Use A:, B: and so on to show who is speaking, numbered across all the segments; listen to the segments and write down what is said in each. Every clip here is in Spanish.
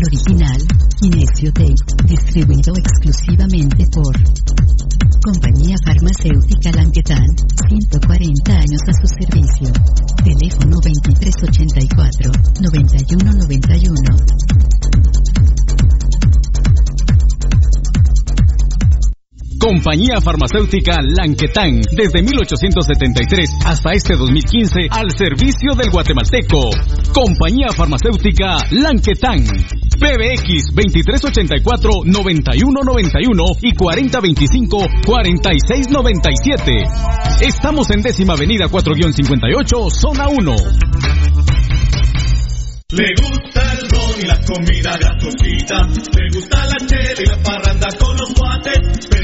A: Original, Inesio Tape, distribuido exclusivamente por Compañía Farmacéutica Languetan, 140 años a su servicio. Teléfono 2384-9191.
B: Compañía Farmacéutica Lanquetán, desde 1873 hasta este 2015, al servicio del guatemalteco. Compañía Farmacéutica Lanquetán. PBX 2384-9191 y 4025-4697. Estamos en décima avenida 4-58, zona 1.
C: Le gusta el ron y la comida grasosita. Le gusta la chela y la parranda con los guates.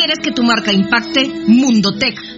D: ¿Quieres que tu marca impacte? Mundotech,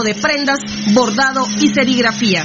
D: de prendas, bordado y serigrafía.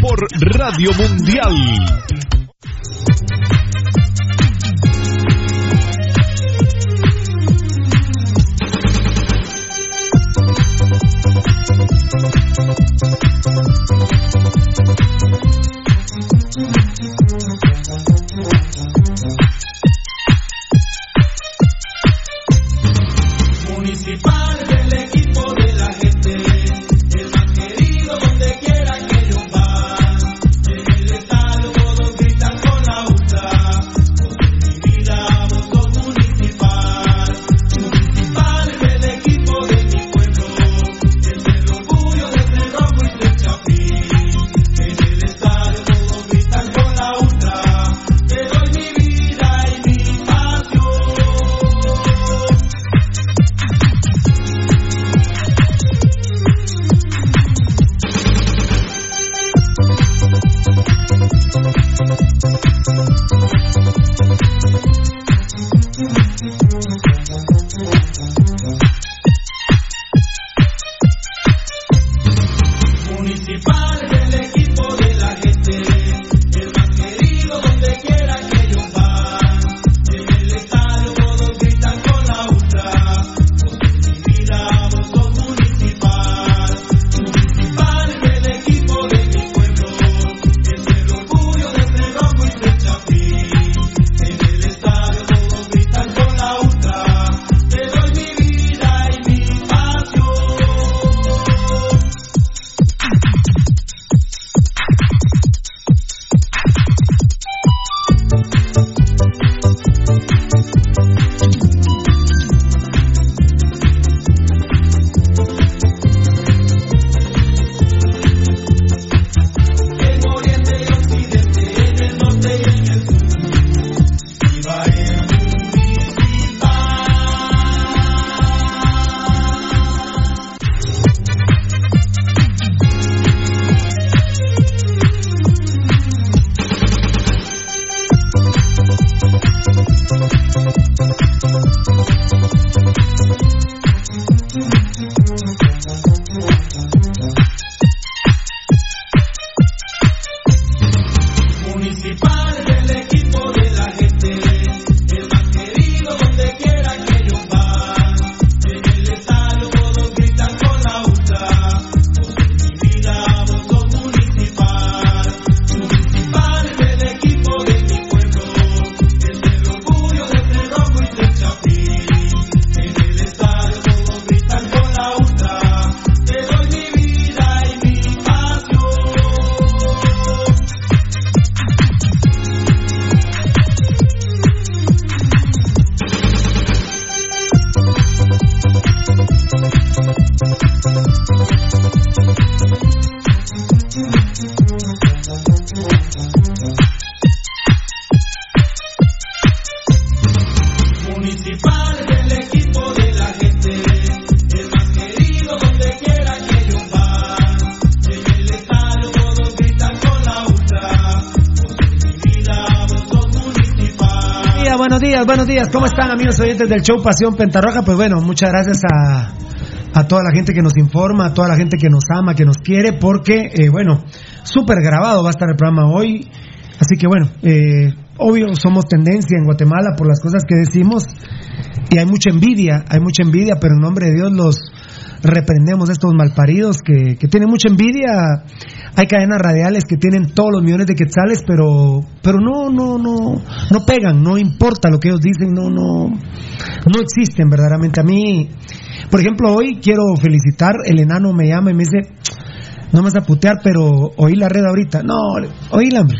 E: Por Radio Mundial.
F: Días, buenos días. ¿Cómo están amigos oyentes del show Pasión Pentarroja? Pues bueno, muchas gracias a, a toda la gente que nos informa, a toda la gente que nos ama, que nos quiere, porque, eh, bueno, súper grabado va a estar el programa hoy. Así que bueno, eh, obvio somos tendencia en Guatemala por las cosas que decimos y hay mucha envidia, hay mucha envidia, pero en nombre de Dios los, reprendemos estos malparidos que, que tienen mucha envidia. Hay cadenas radiales que tienen todos los millones de quetzales, pero, pero no, no, no, no pegan, no importa lo que ellos dicen, no, no, no existen verdaderamente. A mí, por ejemplo, hoy quiero felicitar, el enano me llama y me dice, no me vas a putear, pero oí la red ahorita. No, oíla, hombre.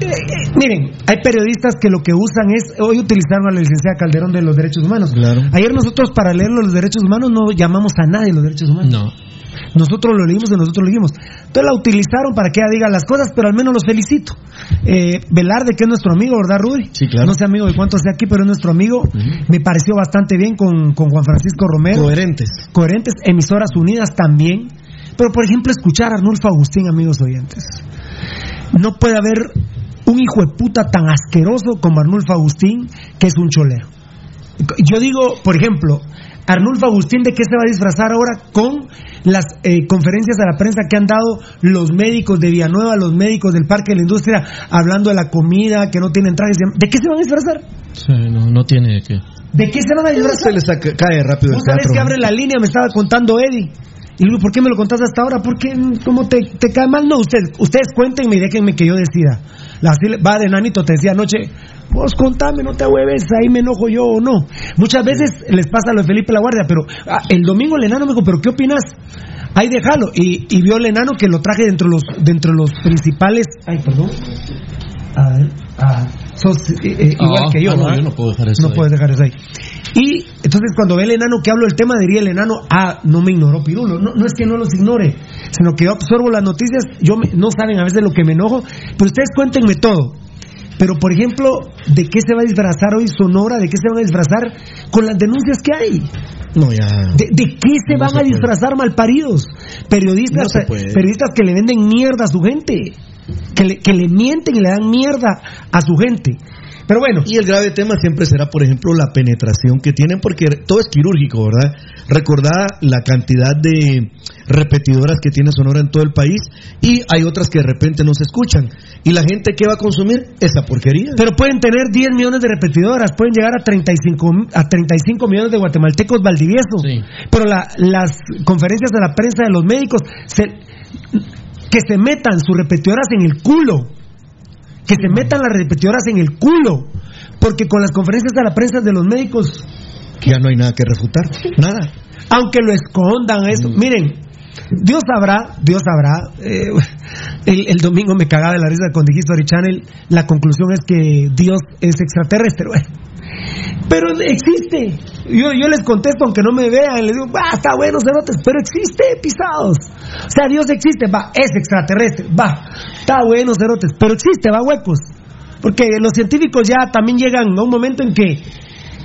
F: Eh, eh, miren, hay periodistas que lo que usan es, hoy utilizaron a la licenciada Calderón de los derechos humanos.
G: Claro.
F: Ayer nosotros para leer los derechos humanos no llamamos a nadie los derechos humanos.
G: No.
F: Nosotros lo leímos y nosotros lo leímos. Entonces la utilizaron para que ella diga las cosas, pero al menos los felicito. Eh, Velarde, que es nuestro amigo, ¿verdad, Rudy?
G: Sí, claro.
F: No sé amigo de cuánto sea aquí, pero es nuestro amigo. Me pareció bastante bien con, con Juan Francisco Romero.
G: Coherentes.
F: Coherentes, emisoras unidas también. Pero, por ejemplo, escuchar a Arnulfo Agustín, amigos oyentes. No puede haber un hijo de puta tan asqueroso como Arnulfo Agustín, que es un cholero. Yo digo, por ejemplo, Arnulfo Agustín, ¿de qué se va a disfrazar ahora con las eh, conferencias a la prensa que han dado los médicos de Villanueva, los médicos del Parque de la Industria, hablando de la comida, que no tienen trajes? ¿De qué se van a disfrazar?
G: Sí, no, no tiene que.
F: ¿De qué se van a disfrazar?
G: Se les cae rápido el teatro.
F: que abre la línea, me estaba contando Eddie. Y le digo, ¿por qué me lo contaste hasta ahora? ¿Por qué? ¿Cómo te, te cae mal? No, ustedes, ustedes cuéntenme y déjenme que yo decida. Va de nanito, te decía anoche, vos contame, no te hueves, ahí me enojo yo o no. Muchas veces les pasa lo de Felipe La Guardia, pero ah, el domingo el enano me dijo, ¿pero qué opinas? Ahí déjalo. Y, y vio el enano que lo traje dentro de los, dentro de los principales. Ay, perdón. A ver, ah, sos eh, eh, igual
G: Ah,
F: que yo.
G: ah, no, yo no puedo dejar eso
F: No
G: ahí.
F: puedes dejar eso ahí. Y entonces cuando ve el enano que hablo del tema, diría el enano, ah, no me ignoró Pirulo. No, no es que no los ignore, sino que yo absorbo las noticias, yo me- no saben a veces lo que me enojo, pero ustedes cuéntenme todo. Pero, por ejemplo, ¿de qué se va a disfrazar hoy Sonora? ¿De qué se van a disfrazar con las denuncias que hay?
G: No, ya.
F: ¿De, de qué se
G: No
F: van
G: se
F: a disfrazar malparidos? Periodistas,
G: No
F: periodistas que le venden mierda a su gente, que le, que le mienten y le dan mierda a su gente. Pero bueno,
G: Y el grave tema siempre será, por ejemplo, la penetración que tienen, porque todo es quirúrgico, ¿verdad? Recordá la cantidad de repetidoras que tiene Sonora en todo el país y hay otras que de repente no se escuchan. ¿Y la gente qué va a consumir? Esa porquería.
F: pero pueden tener 10 millones de repetidoras, pueden llegar a 35, a 35 millones de guatemaltecos valdiviesos.
G: Sí.
F: Pero la- las conferencias de la prensa de los médicos, se- que se metan sus repetidoras en el culo. Que se metan las repetidoras en el culo. Porque con las conferencias de la prensa de los médicos
G: Ya no hay nada que refutar. Nada.
F: aunque lo escondan eso. Miren, Dios sabrá, Dios sabrá. eh, el, domingo me cagaba de la risa con The History Channel. La conclusión es que Dios es extraterrestre. Pero existe. Yo, yo les contesto aunque no me vean. Les digo, va, está bueno, cerotes, pero existe, pisados. O sea, Dios existe, va, es extraterrestre, va, está bueno, cerotes, pero existe, va, huecos. Porque los científicos ya también llegan a un momento en que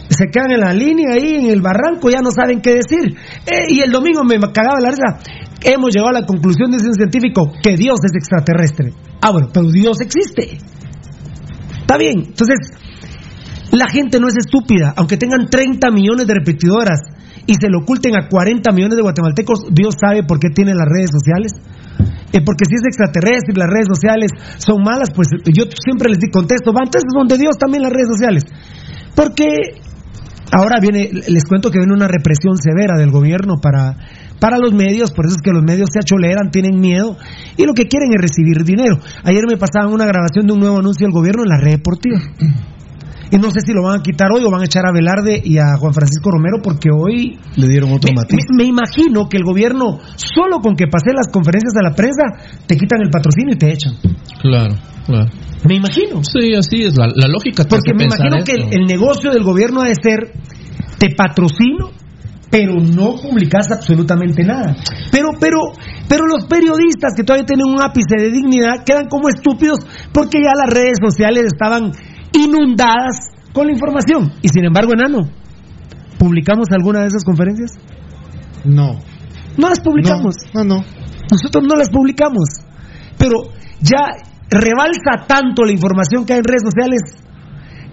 F: se quedan en la línea ahí en el barranco, ya no saben qué decir. Eh, y el domingo me cagaba la risa. Hemos llegado a la conclusión, dice un científico, que Dios es extraterrestre. Ah, bueno, pero Dios existe. Está bien. Entonces, la gente no es estúpida. Aunque tengan 30 millones de repetidoras y se lo oculten a 40 millones de guatemaltecos, Dios sabe por qué tienen las redes sociales. Eh, porque si es extraterrestre y las redes sociales son malas, pues yo siempre les di contesto, va, entonces son de Dios también las redes sociales. Porque ahora viene, les cuento que viene una represión severa del gobierno para, para los medios, por eso es que los medios se acholeran, tienen miedo y lo que quieren es recibir dinero. Ayer me pasaban una grabación de un nuevo anuncio del gobierno en la red deportiva. Y no sé si lo van a quitar hoy o van a echar a Velarde y a Juan Francisco Romero porque hoy
G: Le dieron otro
F: me,
G: matiz.
F: me- me imagino que el gobierno, solo con que pase las conferencias de la prensa, te quitan el patrocinio y te echan.
G: Claro, claro.
F: Me imagino.
G: Sí, así es. La, la lógica
F: Porque me imagino que el, el negocio del gobierno ha de ser, te patrocino, pero no publicas absolutamente nada. Pero, pero, pero los periodistas que todavía tienen un ápice de dignidad quedan como estúpidos porque ya las redes sociales estaban inundadas con la información. Y sin embargo, enano, ¿publicamos alguna de esas conferencias?
G: No.
F: No las publicamos.
G: No, no.
F: Nosotros no las publicamos. Pero ya rebalsa tanto la información que hay en redes sociales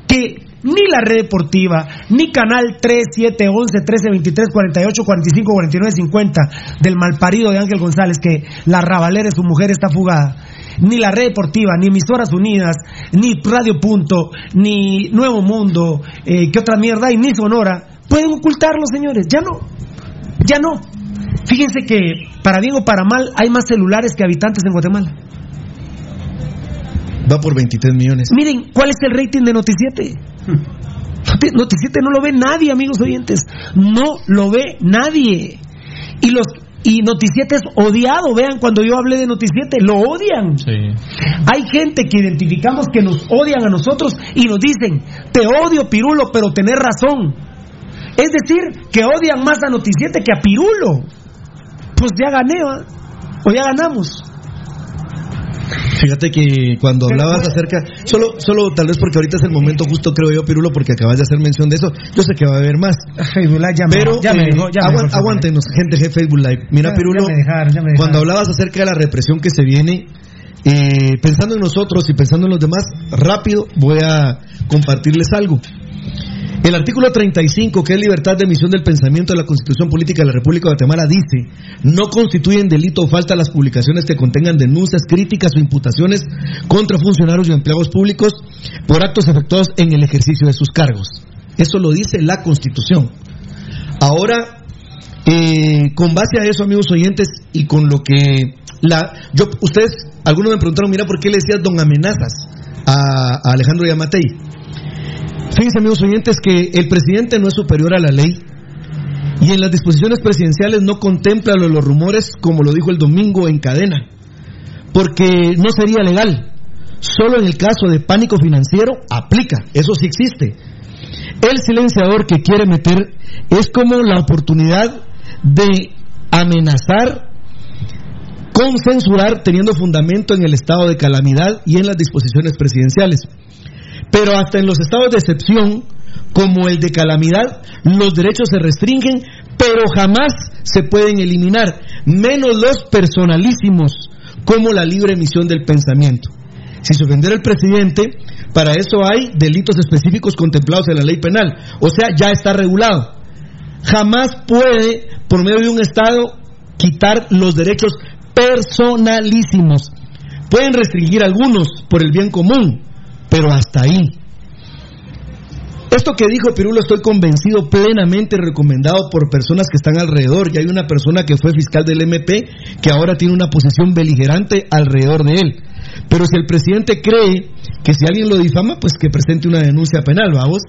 F: que ni la red deportiva, ni Canal 3, 7, 11, 13, 23, 48, 45, 49, 50 del malparido de Ángel González, que la rabalera de su mujer está fugada, ni la red deportiva, ni Emisoras Unidas, ni Radio Punto, ni Nuevo Mundo, eh, ¿qué otra mierda hay? Ni Sonora, pueden ocultarlo, señores, ya no. Ya no. Fíjense que, para bien o para mal, hay más celulares que habitantes en Guatemala.
G: Va por 23 millones.
F: Miren, ¿cuál es el rating de Noticiete? Noticiete no lo ve nadie, amigos oyentes. No lo ve nadie. Y los y Noticiete es odiado. Vean, cuando yo hablé de Noticiete, lo odian. Hay gente que identificamos que nos odian a nosotros y nos dicen, te odio, Pirulo, pero tenés razón. Es decir, que odian más a Noticiete que a Pirulo. Pues ya gané, o ya ganamos.
G: Fíjate que cuando hablabas acerca, solo, solo tal vez porque ahorita es el momento justo, creo yo, Pirulo, porque acabas de hacer mención de eso, yo sé que va a haber más.
F: Facebook Live ya me,
G: Pero
F: ya me
G: eh,
F: dejó, ya me
G: aguántenos, gente de Facebook Live. Mira, Pirulo, cuando hablabas acerca de la represión que se viene, eh, pensando en nosotros y pensando en los demás, rápido voy a compartirles algo. El artículo 35, que es libertad de emisión del pensamiento de la Constitución Política de la República de Guatemala, dice, no constituyen delito o falta las publicaciones que contengan denuncias, críticas o imputaciones contra funcionarios y empleados públicos por actos efectuados en el ejercicio de sus cargos. Eso lo dice la Constitución. Ahora, eh, con base a eso, amigos oyentes, y con lo que la, yo, ustedes, algunos me preguntaron, mira, ¿por qué le decías don amenazas a, a Alejandro Yamatei? Fíjense, amigos oyentes, que el presidente no es superior a la ley y en las disposiciones presidenciales no contempla los rumores, como lo dijo el domingo en cadena, porque no sería legal. Solo en el caso de pánico financiero aplica, eso sí existe. El silenciador que quiere meter es como la oportunidad de amenazar con censurar teniendo fundamento en el estado de calamidad y en las disposiciones presidenciales. Pero hasta en los estados de excepción, como el de calamidad, los derechos se restringen, pero jamás se pueden eliminar, menos los personalísimos, como la libre emisión del pensamiento. Si se ofendiera el presidente, para eso hay delitos específicos contemplados en la ley penal, o sea, ya está regulado. Jamás puede, por medio de un Estado, quitar los derechos personalísimos. Pueden restringir algunos por el bien común, pero hasta ahí. Esto que dijo Pirulo estoy convencido plenamente recomendado por personas que están alrededor. Y hay una persona que fue fiscal del MP que ahora tiene una posición beligerante alrededor de él. Pero si el presidente cree que si alguien lo difama, pues que presente una denuncia penal, vamos.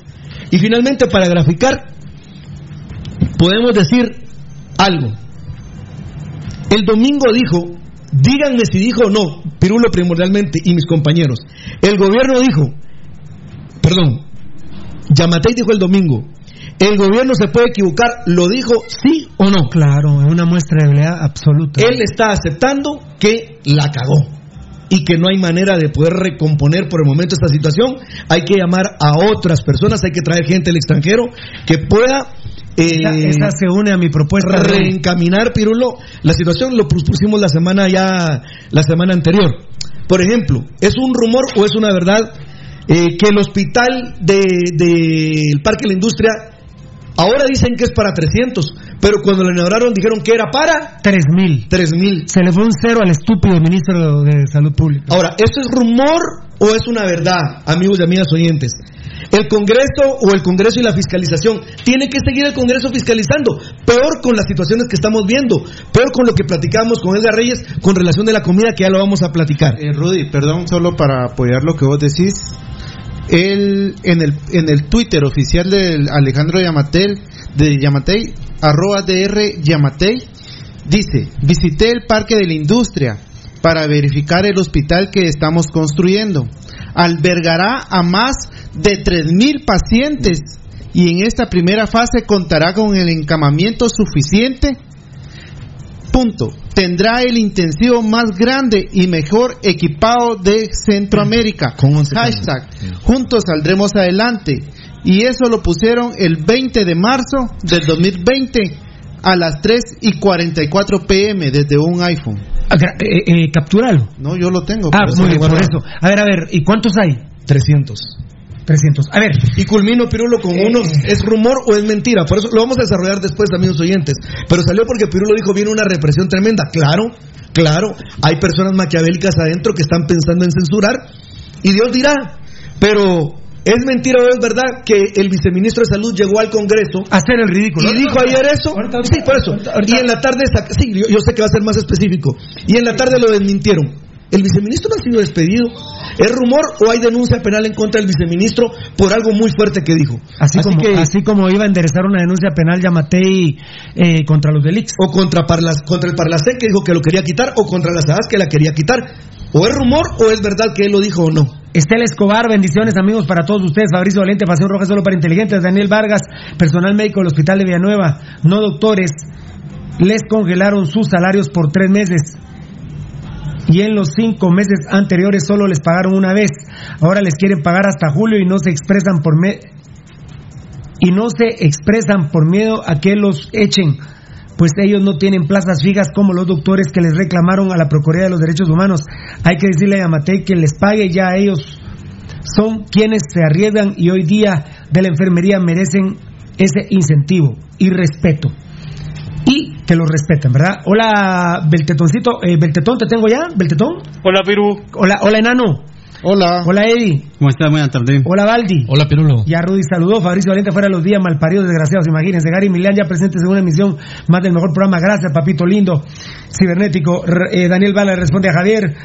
G: Y finalmente, para graficar, podemos decir algo. El domingo dijo, díganme si dijo o no, Pirulo primordialmente y mis compañeros. El gobierno dijo, perdón, Yamatei dijo el domingo, el gobierno se puede equivocar, lo dijo sí o no.
F: Claro, es una muestra de habilidad absoluta.
G: Él está aceptando que la cagó y que no hay manera de poder recomponer por el momento esta situación. Hay que llamar a otras personas, hay que traer gente del extranjero que pueda eh,
F: esa, esa se une a mi propuesta. de-
G: reencaminar, Pirulo. La situación lo pusimos la semana ya, la semana anterior. Por ejemplo, ¿es un rumor o es una verdad eh, que el hospital del de, el Parque de la Industria ahora dicen que es para 300, pero cuando lo inauguraron dijeron que era para
F: 3000.
G: 3000.
F: Se le fue un cero al estúpido ministro de Salud Pública.
G: Ahora, ¿esto es rumor o es una verdad, amigos y amigas oyentes? El Congreso o el Congreso y la fiscalización tiene que seguir el Congreso fiscalizando. Peor con las situaciones que estamos viendo, peor con lo que platicamos con Edgar Reyes con relación de la comida que ya lo vamos a platicar.
H: Eh, Rudy, perdón, solo para apoyar lo que vos decís. Él, en el, en el Twitter oficial de Alejandro Yamatel, de Yamatei, arroba DR Yamatei, dice, visité el Parque de la Industria para verificar el hospital que estamos construyendo. Albergará a más de 3.000 pacientes y en esta primera fase contará con el encamamiento suficiente Punto. Tendrá el intensivo más grande y mejor equipado de Centroamérica. Hashtag. Juntos saldremos adelante. Y eso lo pusieron el 20 de marzo del 2020 a las 3 y 44 pm desde un iPhone.
F: Eh, eh, capturalo.
H: No, yo lo tengo.
F: Ah,
H: por eso
F: muy bien, por eso. A ver, a ver, ¿y cuántos hay?
G: 300.
F: 300. A ver.
G: Y culmino, Pirulo, con uno, ¿es rumor o es mentira? Por eso lo vamos a desarrollar después, amigos oyentes. Pero salió porque Pirulo dijo, viene una represión tremenda. Claro, claro, hay personas maquiavélicas adentro que están pensando en censurar. Y Dios dirá, pero ¿Es mentira o es verdad que el viceministro de Salud llegó al Congreso
F: a hacer el ridículo?
G: y dijo ayer eso? sí, por eso. Y en la tarde, sí, yo, yo sé que va a ser más específico. Y en la tarde lo desmintieron. El viceministro no ha sido despedido. ¿Es rumor o hay denuncia penal en contra del viceministro por algo muy fuerte que dijo?
F: Así, como, así como iba a enderezar una denuncia penal Yamatei eh, contra los delix.
G: O contra, Parlas, contra el Parlacén que dijo que lo quería quitar, o contra las hadas que la quería quitar. ¿O es rumor o es verdad que él lo dijo o no?
F: Estela Escobar, bendiciones amigos para todos ustedes. Fabricio Valente, Pasión Roja solo para inteligentes. Daniel Vargas, personal médico del Hospital de Villanueva, no doctores, les congelaron sus salarios por tres meses. Y en los cinco meses anteriores solo les pagaron una vez. Ahora les quieren pagar hasta julio y no se expresan por me- y no se expresan por miedo a que los echen, pues ellos no tienen plazas fijas como los doctores que les reclamaron a la Procuraduría de los Derechos Humanos. Hay que decirle a Yamatei que les pague ya a ellos. Son quienes se arriesgan y hoy día de la enfermería merecen ese incentivo y respeto. Y que los respeten, ¿verdad? Hola, Beltetoncito. Eh, Beltetón, ¿te tengo ya? ¿Beltetón?
I: Hola, Perú.
F: Hola, hola, Enano.
H: Hola.
F: Hola, Eddie.
I: ¿Cómo está? Buenas tardes.
F: Hola, Baldi.
B: Hola, Pirulo.
F: Ya Rudy saludó, Fabricio Valente fuera de los días, malparidos, desgraciados, imagínense. Gary Milán ya presentes en una emisión más del mejor programa. Gracias, papito lindo, cibernético. R- eh, Daniel Bala responde a Javier.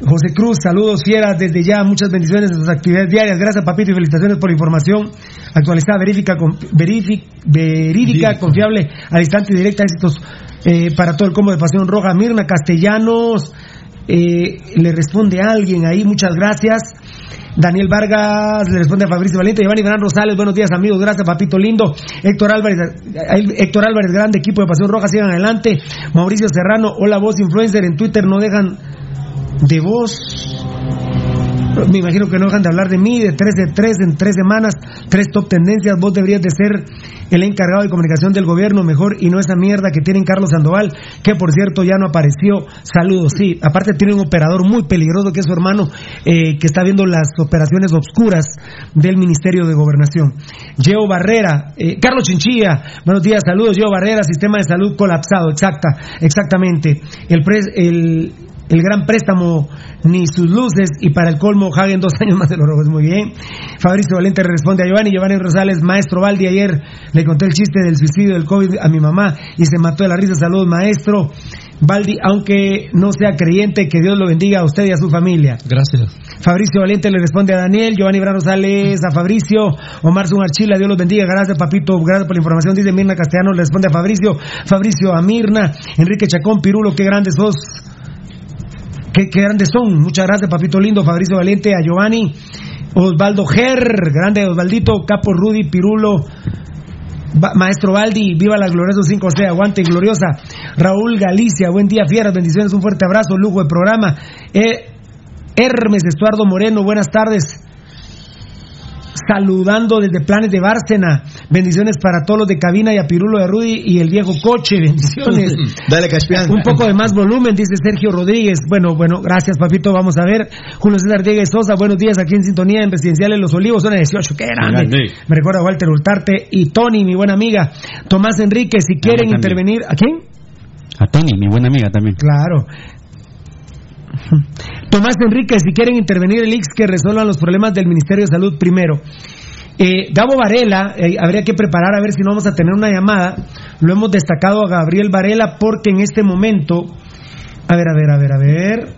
F: José Cruz, saludos fieras desde ya, muchas bendiciones en sus actividades diarias. Gracias, papito, y felicitaciones por la información actualizada, verifica, con- verifi- verídica, confiable, al instante y directa. Éxitos eh, para todo el combo de Pasión Roja. Mirna Castellanos, eh, le responde a alguien ahí, muchas gracias. Daniel Vargas le responde a Fabricio Valiente, Giovanni Gran Rosales, buenos días amigos, gracias papito lindo. Héctor Álvarez, eh, Héctor Álvarez, grande equipo de Pasión Roja, sigan adelante. Mauricio Serrano, hola voz influencer, en Twitter no dejan de voz. Me imagino que no dejan de hablar de mí, de 3 de 3 en 3 semanas, tres top tendencias. Vos deberías de ser el encargado de comunicación del gobierno mejor y no esa mierda que tienen Carlos Sandoval, que por cierto ya no apareció. Saludos, sí. Aparte tiene un operador muy peligroso que es su hermano, eh, que está viendo las operaciones obscuras del Ministerio de Gobernación. Geo Barrera, eh, Carlos Chinchilla, buenos días, saludos. Geo Barrera, sistema de salud colapsado, exacta, exactamente. El, pres- el, el gran préstamo ni sus luces y para el colmo Hagen dos años más de los rojos. Muy bien. Fabricio Valente le responde a Giovanni. Giovanni Rosales, maestro Valdi, ayer le conté el chiste del suicidio del COVID a mi mamá y se mató de la risa. Saludos, maestro. Valdi, aunque no sea creyente, que Dios lo bendiga a usted y a su familia.
B: Gracias.
F: Fabricio Valiente le responde a Daniel, Giovanni Brano Rosales a Fabricio, Omar Archila, Dios los bendiga, gracias papito, gracias por la información, dice Mirna Castellano, le responde a Fabricio, Fabricio a Mirna, Enrique Chacón, Pirulo, qué grandes sos, qué, grandes son, muchas gracias papito lindo, Fabricio Valiente, a Giovanni, Osvaldo Ger, grande Osvaldito, Capo Rudy, Pirulo, Maestro Baldi, viva la gloriosa 5C, aguante gloriosa. Raúl Galicia, buen día, fieras, bendiciones, un fuerte abrazo, lujo de programa. Eh, Hermes Estuardo Moreno, buenas tardes. Saludando desde Planes de Bárcena. Bendiciones para todos los de cabina y a Pirulo de Rudy y el viejo coche. Bendiciones.
G: Dale, Caspian.
F: Un poco de más volumen, dice Sergio Rodríguez. Bueno, bueno, gracias, papito. Vamos a ver. Julio César Diegues Sosa, buenos días aquí en sintonía en Presidenciales Los Olivos, zona 18. ¡Qué grande!
I: Grande.
F: Me recuerda a Walter Hurtarte y Tony, mi buena amiga. Tomás Enrique, si quieren intervenir. ¿A quién?
I: A Tony, mi buena amiga también.
F: Claro. Tomás Enrique, si quieren intervenir el IX que resuelvan los problemas del Ministerio de Salud primero. Eh, Gabo Varela, eh, habría que preparar a ver si no vamos a tener una llamada. Lo hemos destacado a Gabriel Varela porque en este momento, a ver, a ver, a ver, a ver.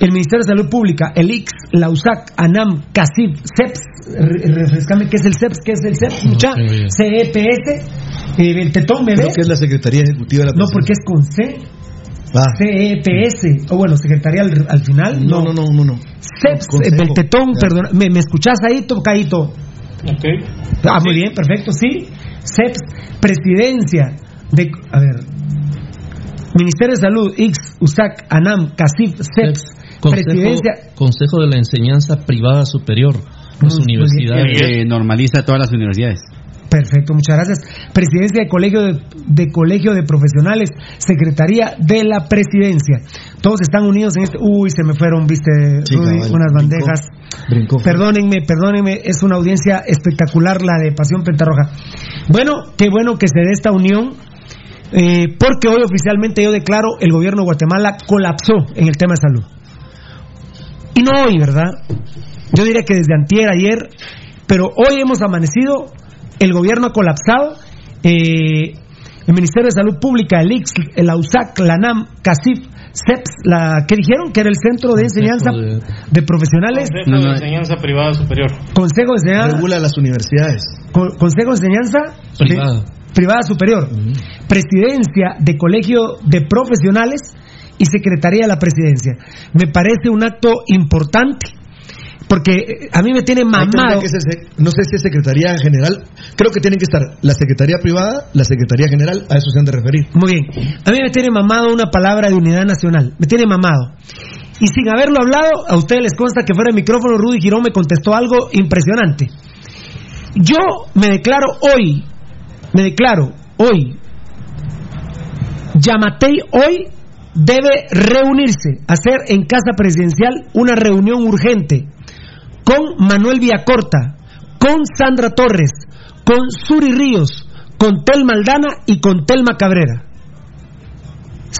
F: El Ministerio de Salud Pública, el IX, la USAC, ANAM, CACIF, CEPS, re- refrescame, ¿qué es el CEPS? ¿Qué es el CEPS? Mucha, CEPS, eh, el tetón, ¿me
G: Creo
F: ves?
G: que es la Secretaría Ejecutiva de la
F: No, porque es con C.
G: Ah.
F: CEPS, o bueno, secretaría al, al final.
G: No, no, no, no. no.
F: CEPS,
G: Consejo.
F: eh, del tetón,
G: Ya.
F: perdón. ¿Me, me escuchás ahí, Tocadito? Ah, muy bien, perfecto, sí. CEPS, presidencia de. A ver. Ministerio de Salud, X, USAC, ANAM, CACIF, CEPS,
J: Consejo,
F: presidencia.
J: Consejo de la Enseñanza Privada Superior, las universidades.
I: Que normaliza todas las universidades.
F: Perfecto, muchas gracias. Presidencia de Colegio de, de Colegio de Profesionales, Secretaría de la Presidencia. Todos están unidos en este. Uy, se me fueron, viste, Rudy, unas
G: brincó.
F: bandejas.
G: Brincó.
F: Perdónenme, perdónenme, es una audiencia espectacular la de Pasión Pentarroja. Bueno, qué bueno que se dé esta unión, eh, porque hoy oficialmente yo declaro el gobierno de Guatemala colapsó en el tema de salud. Y no hoy, ¿verdad? Yo diría que desde antier, ayer, pero hoy hemos amanecido, el gobierno ha colapsado, eh, el Ministerio de Salud Pública, el IX, el AUSAC, la NAM, CACIF, CEPS, la que dijeron que era el Centro de Enseñanza de, Profesionales,
J: Consejo de Enseñanza Privada Superior.
F: Consejo de Enseñanza,
G: Regula las universidades.
F: Con- Consejo de Enseñanza
J: Privada.
F: de- privada Superior, Presidencia de Colegio de Profesionales y Secretaría de la Presidencia. Me parece un acto importante porque a mí me tiene mamado.
G: que ser sec- no sé si es Secretaría General. Creo que tienen que estar la Secretaría Privada, la Secretaría General, a eso se han de referir.
F: Muy bien. A mí me tiene mamado una palabra de unidad nacional. Me tiene mamado. Y sin haberlo hablado, a ustedes les consta que fuera de micrófono, Rudy Girón me contestó algo impresionante. Yo me declaro hoy, me declaro hoy, Yamatei hoy debe reunirse, hacer en Casa Presidencial una reunión urgente con Manuel Villacorta, con Sandra Torres, con Suri Ríos, con Tel Maldana y con Telma Cabrera.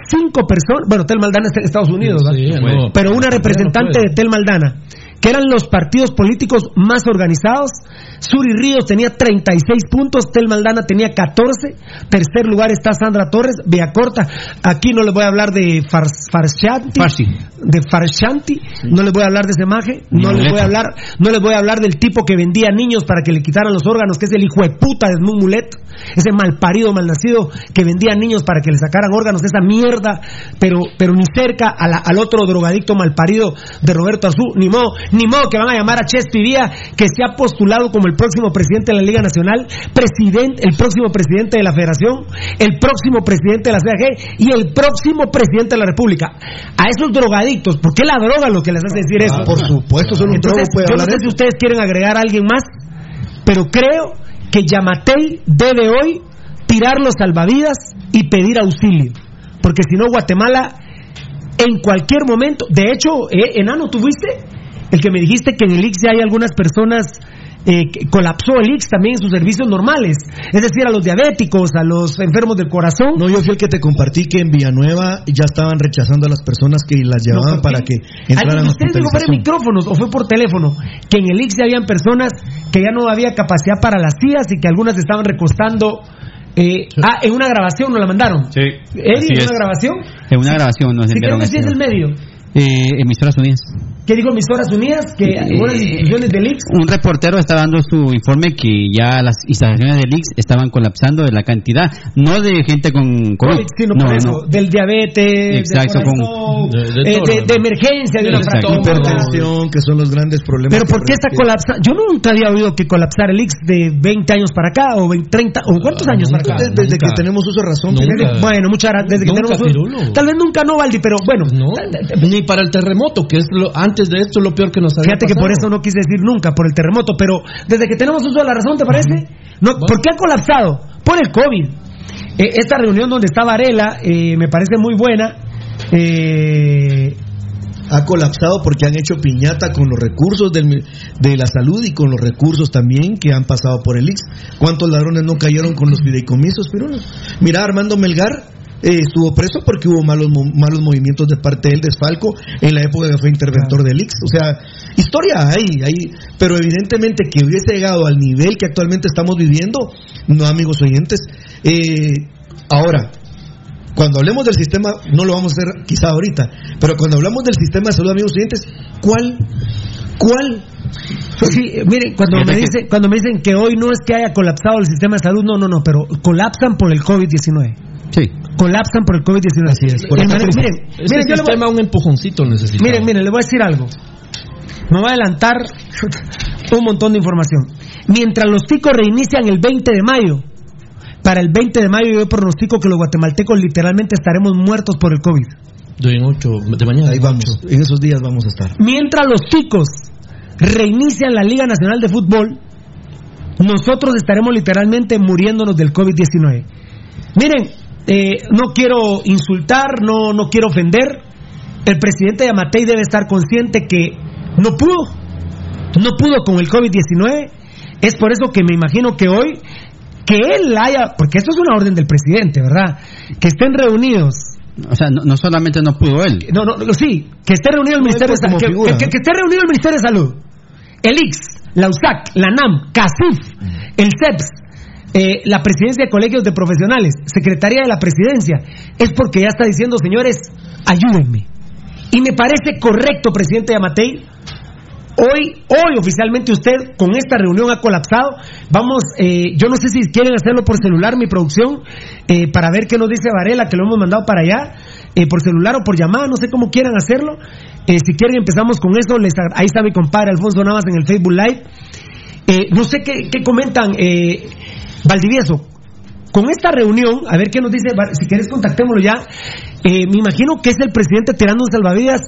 F: Cinco personas, bueno, Tel Maldana está en Estados Unidos, ¿verdad?
J: No,
F: pero una representante de Tel Maldana, que eran los partidos políticos más organizados. Suri Ríos tenía 36 puntos, Tel Maldana tenía 14. Tercer lugar está Sandra Torres, Villacorta. Aquí no les voy a hablar de Fars, Farshanti,
I: Farsi.
F: de Farshanti, no les voy a hablar de ese maje,
I: Ni
F: no les voy a hablar, no les voy a hablar del tipo que vendía niños para que le quitaran los órganos, que es el hijo de puta de Edmund Mulet, ese malparido, malnacido que vendía niños para que le sacaran órganos, esa mierda, pero, pero ni cerca a la- al otro drogadicto malparido de Roberto Azú, ni modo, ni modo que van a llamar a Chespi Vía, que se ha postulado como el próximo presidente de la Liga Nacional, presidente, el próximo presidente de la Federación, el próximo presidente de la CAG y el próximo presidente de la República. A esos drogadictos, ¿por qué la droga lo que les hace decir eso?
G: Ah, por supuesto, solo un
F: Entonces,
G: drogo puede
F: yo no sé
G: eso.
F: si ustedes quieren agregar a alguien más, pero creo que Yamatei debe hoy tirar los salvavidas y pedir auxilio. Porque si no, Guatemala, en cualquier momento, de hecho, eh, Enano, ¿tú fuiste? El que me dijiste que en el IX ya hay algunas personas. eh, que colapsó el IX también en sus servicios normales, es decir, a los diabéticos, a los enfermos del corazón.
G: No, yo fui el que te compartí que en Villanueva ya estaban rechazando a las personas que las llevaban
F: ¿por qué?
G: para que entraran
F: ¿Alguien
G: a
F: de ustedes dijo micrófonos o fue por teléfono? Que en el IX ya habían personas que ya no había capacidad para las sillas y que algunas estaban recostando. eh, ah, en una grabación nos la mandaron.
I: Sí.
F: ¿Eddie,
I: así
F: en
I: es.
F: una grabación?
I: En una grabación nos
F: Sí, creo
I: enviaron
F: que sí es
I: este-
F: el medio.
I: Eh, emisoras unidas.
F: ¿Qué dijo Emisoras Unidas? Que algunas instituciones del IX.
I: Un reportero está dando su informe que ya las instalaciones del IX estaban colapsando de la cantidad, no de gente con COVID,
F: COVID, sino
I: no,
F: por
I: no.
F: eso, del diabetes,
I: Exacto,
F: del corazón,
J: con- de- de
F: eh, de, de emergencia, de una
I: Exacto.
F: fractura.
G: Hipertensión, que son los grandes problemas.
F: Pero ¿por qué está colapsando? Yo nunca había oído que colapsara el IX de 20 años para acá, o 20, 30, o ¿cuántos años para acá?
G: Desde, desde que tenemos uso de razón.
J: Nunca.
F: Bueno, muchas gracias. Desde que
J: Nunca,
F: tenemos
J: Pirulo.
F: Tal vez nunca no, Valdi, pero bueno.
J: No, ni para el terremoto, que es lo, antes de esto lo peor que nos había
F: Fíjate que por eso no quise decir nunca, por el terremoto, pero desde que tenemos uso de la razón, ¿te parece? No, ¿Por qué ha colapsado? Por el COVID. Eh, esta reunión donde está Varela eh, me parece muy buena. Eh,
G: ha colapsado porque han hecho piñata con los recursos del- de la salud y con los recursos también que han pasado por el IX. ¿Cuántos ladrones no cayeron con los fideicomisos, Pirulo? Mira, Armando Melgar eh, estuvo preso porque hubo malos, malos movimientos de parte del desfalco en la época que fue interventor del IX. O sea, historia hay, hay, pero evidentemente que hubiese llegado al nivel que actualmente estamos viviendo, no, amigos oyentes. Eh, ahora, cuando hablemos del sistema, no lo vamos a hacer quizá ahorita, pero cuando hablamos del sistema de salud, amigos oyentes, ¿cuál? ¿Cuál?
F: sí, eh, miren, cuando me, dicen, cuando me dicen que hoy no es que haya colapsado el sistema de salud, no, no, no, pero colapsan por el COVID-19.
I: Sí.
F: Colapsan por el COVID-19.
G: Así es, por
F: El
G: crisis.
F: miren,
J: Este
F: miren, yo le voy-
J: sistema un empujoncito necesita.
F: Miren, miren, le voy a decir algo. Me voy a adelantar un montón de información. Mientras los ticos reinician el 20 de mayo, para el 20 de mayo yo pronostico que los guatemaltecos literalmente estaremos muertos por el COVID.
J: De, en ocho, de mañana.
G: Ahí vamos, en esos días vamos a estar.
F: Mientras los ticos reinician la Liga Nacional de Fútbol, nosotros estaremos literalmente muriéndonos del COVID-19. Miren, eh, no quiero insultar, no, no quiero ofender. El presidente de Amatei debe estar consciente que no pudo, no pudo con el COVID-19. Es por eso que me imagino que hoy, que él haya, porque esto es una orden del presidente, ¿verdad? Que estén reunidos
I: O sea, no, no solamente no pudo él.
F: no, no, no, sí, que esté reunido el Ministerio de. Que,
G: figura,
F: que-
G: ¿no?
F: que esté reunido el Ministerio de Salud. el IX, la USAC, la NAM, CACIF, el CEPS, eh, la presidencia de colegios de profesionales, secretaría de la presidencia, es porque ya está diciendo, señores, ayúdenme. Y me parece correcto, presidente Yamatei, Hoy, hoy oficialmente usted con esta reunión ha colapsado. Vamos, eh, yo no sé si quieren hacerlo por celular, mi producción, eh, para ver qué nos dice Varela, que lo hemos mandado para allá, eh, por celular o por llamada, no sé cómo quieran hacerlo. Eh, si quieren empezamos con eso, ahí está mi compadre Alfonso Navas en el Facebook Live. No sé qué, comentan, Valdivieso. Con esta reunión, a ver qué nos dice, si quieres contactémoslo ya. Eh, me imagino que es el presidente tirando un salvavidas.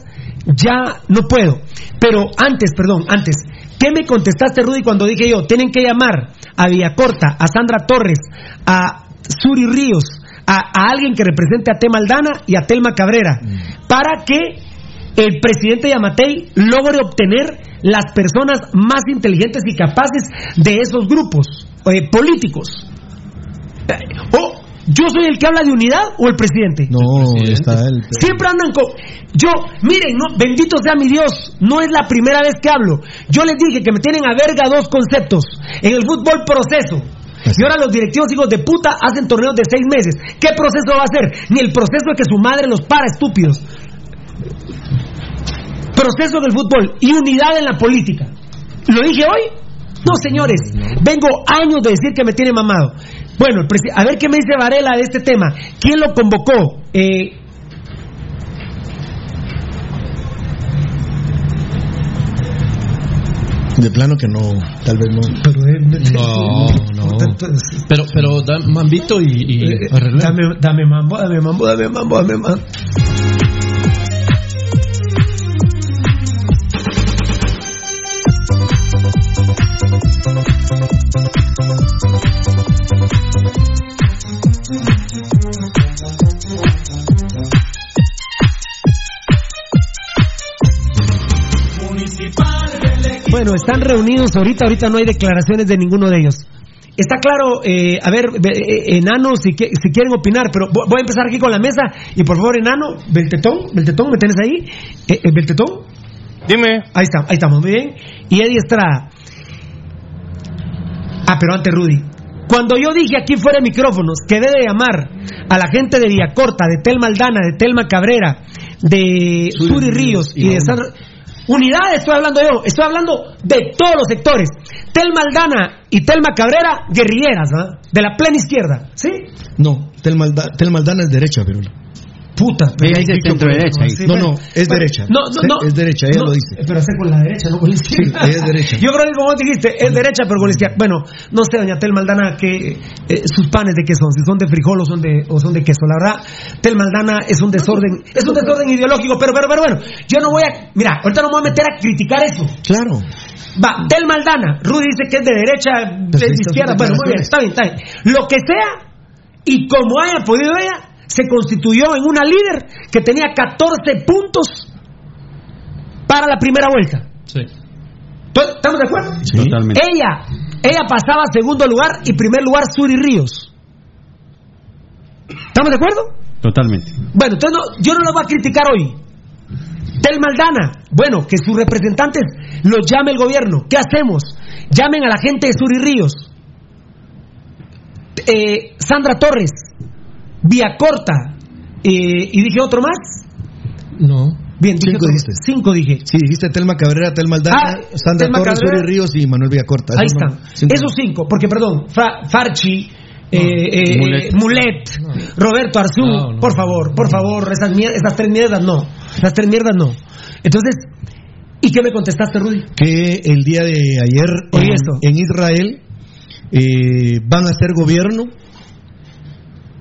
F: Ya no puedo. Pero antes, perdón, antes. ¿Qué me contestaste, Rudy, cuando dije yo? Tienen que llamar a Villacorta, a Sandra Torres, a Suri Ríos, a, a alguien que represente a Tema Aldana y a Telma Cabrera, para que el presidente Yamatei logre obtener las personas más inteligentes y capaces de esos grupos eh, políticos. Eh, o yo soy el que habla de unidad o el presidente.
G: No, está el.
F: Siempre andan con. Yo, miren, no, bendito sea mi Dios, no es la primera vez que hablo. Yo les dije que me tienen a verga dos conceptos. En el fútbol, proceso. Y ahora los directivos hijos de puta hacen torneos de seis meses. ¿Qué proceso va a ser? Ni el proceso de que su madre los para, estúpidos. Proceso del fútbol y unidad en la política. ¿Lo dije hoy? No, señores. Vengo años de decir que me tiene mamado. Bueno, a ver qué me dice Varela de este tema. ¿Quién lo convocó? Eh,
G: De plano que no, tal vez no.
J: No, no. Pero, pero da Mambito y, y
F: Eh,
J: arregla.
F: dame, dame mambo, dame mambo, dame mambo, dame mambo. Bueno, están reunidos ahorita, ahorita no hay declaraciones de ninguno de ellos. Está claro, eh, a ver, ve- eh, enano, si, que- si quieren opinar, pero vo- voy a empezar aquí con la mesa y por favor, enano, Beltetón, Beltetón, ¿me tenés ahí? Eh, Beltetón.
K: Dime.
F: Ahí está, ahí estamos, muy bien. Y Eddie Estrada. Ah, pero antes Rudy. Cuando yo dije aquí fuera de micrófonos que debe llamar a la gente de Villacorta, de Telma Aldana, de Telma Cabrera, de Suri Ríos y de Sandra... Unidad estoy hablando yo, estoy hablando de todos los sectores. Telma Aldana y Telma Cabrera, guerrilleras, ¿ah? De la plena izquierda, ¿sí?
G: No, Telmalda, Telmaldana es derecha, pero.
F: Puta,
I: Ella dice centro derecha. ahí.
G: No, no, es derecha.
F: No, no, no.
G: Es derecha, ella
F: No,
G: lo dice.
F: Pero hace con la derecha, no con la izquierda.
G: Sí, es derecha.
F: Yo creo que como dijiste, es derecha, pero con la izquierda. Bueno, no sé, doña Tel Maldana, que eh, sus panes de qué son, si son de frijol o son de, o son de queso. La verdad, Tel Maldana es un desorden, es un desorden ideológico, pero, pero, pero bueno, yo no voy a, mira, ahorita no me voy a meter a criticar eso.
G: Claro.
F: Va, Tel Maldana, Rudy dice que es de derecha, de
G: Pues están
F: izquierda, bueno, muy bien, está bien, está bien. Lo que sea, y como haya podido ella, se constituyó en una líder que tenía 14 puntos para la primera vuelta.
J: Sí.
F: ¿To- ¿Estamos de acuerdo?
I: Totalmente.
F: Ella, ella pasaba a segundo lugar y primer lugar Suri Ríos. ¿Estamos de acuerdo?
I: Totalmente.
F: Bueno, entonces no- yo no lo voy a criticar hoy. Tel Maldana, bueno, que sus representantes los llame el gobierno. ¿Qué hacemos? Llamen a la gente de Suri Ríos. Eh, Sandra Torres, Vía Corta, eh, y dije otro más.
J: No.
F: Bien, dije
G: Cinco
F: otro-
G: dijiste.
F: Cinco dije.
G: Sí, dijiste Telma Cabrera, Telma Aldana,
F: Ah,
G: Sandra
F: Telma
G: Torres,
F: Cabrera.
G: Uri Ríos y Manuel Villacorta.
F: Ahí están.
G: cinco.
F: Esos cinco, porque perdón, Farchi, eh, eh,
I: Mulet.
F: Mulet, Roberto Arzú,
J: No, no,
F: por favor, por favor, esas, mier- esas tres mierdas no. Esas tres mierdas no. Entonces, ¿y qué me contestaste, Rudy?
G: que el día de ayer en,
F: esto.
G: en Israel eh, van a hacer gobierno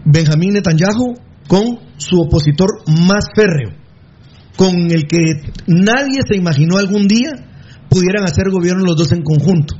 G: Benjamín Netanyahu con su opositor más férreo, con el que nadie se imaginó algún día pudieran hacer gobierno los dos en conjunto.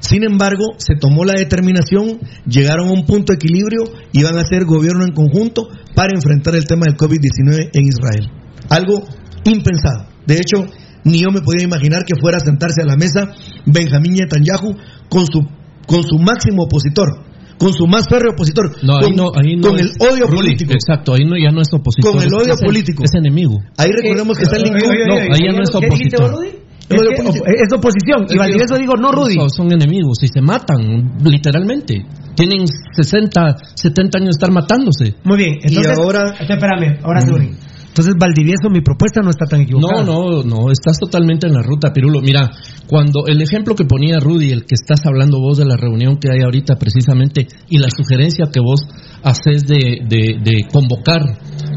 G: Sin embargo, se tomó la determinación, llegaron a un punto de equilibrio y van a hacer gobierno en conjunto para enfrentar el tema del COVID-19 en Israel. Algo impensado. De hecho, ni yo me podía imaginar que fuera a sentarse a la mesa Benjamín Netanyahu con su, con su máximo opositor, con su más férreo opositor,
J: No, ahí
G: con,
J: no, ahí no
G: con el odio
J: Rudy,
G: político.
J: Exacto, ahí no, ya no es opositor.
G: Con el
J: es-
G: odio
J: es
G: político.
J: Es enemigo.
G: Ahí recordemos que está el
F: oye,
J: No, ahí ya no es
F: ¿qué dijiste,
J: opositor.
F: Es, que, es oposición. Y Valdivieso digo, no, Rudy.
J: Son, son enemigos y se matan, literalmente. Tienen 60, 70 años de estar matándose.
F: Muy bien. Entonces,
G: ahora-
F: Espérame, ahora Rudy. Entonces, Valdivieso, mi propuesta no está tan equivocada.
J: No, no, no, estás totalmente en la ruta, Pirulo. Mira, cuando el ejemplo que ponía Rudy, el que estás hablando vos de la reunión que hay ahorita precisamente, y la sugerencia que vos haces de, de, de convocar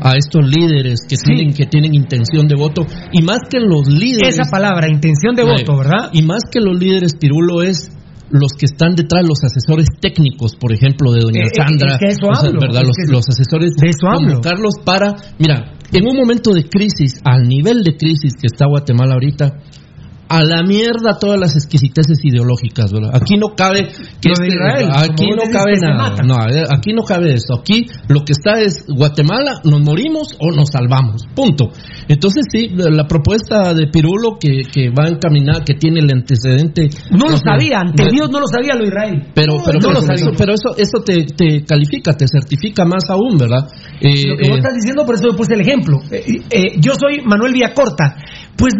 J: a estos líderes que tienen que tienen intención de voto, y más que los líderes...
F: Esa palabra, intención de voto, ¿verdad?
J: Y más que los líderes, Pirulo, es los que están detrás, los asesores técnicos, por ejemplo, de doña
F: Eh, eh,
J: Sandra.
F: es que hablo,
J: ¿verdad?
F: es
J: Los,
F: que
J: los asesores
F: de eso hablo.
J: para, mira, en un momento de crisis, al nivel de crisis que está Guatemala ahorita, a la mierda todas las exquisiteces ideológicas, ¿verdad? Aquí no cabe que este-
F: Israel,
J: aquí no cabe
F: que
J: nada, no, a aquí no cabe eso, aquí lo que está es Guatemala, nos morimos o nos salvamos, punto. Entonces sí, la propuesta de Pirulo que, que va encaminada, que tiene el antecedente,
F: No lo sabía, ante Dios no lo sabía lo Israel.
J: pero, pero,
F: no
J: pero,
F: lo sabía.
J: eso, pero eso, eso te, te califica, te certifica más aún, ¿verdad? Eh,
F: Lo que vos
J: eh,
F: estás diciendo, por eso yo puse el ejemplo. Eh, eh, yo soy Manuel Villacorta. Pues,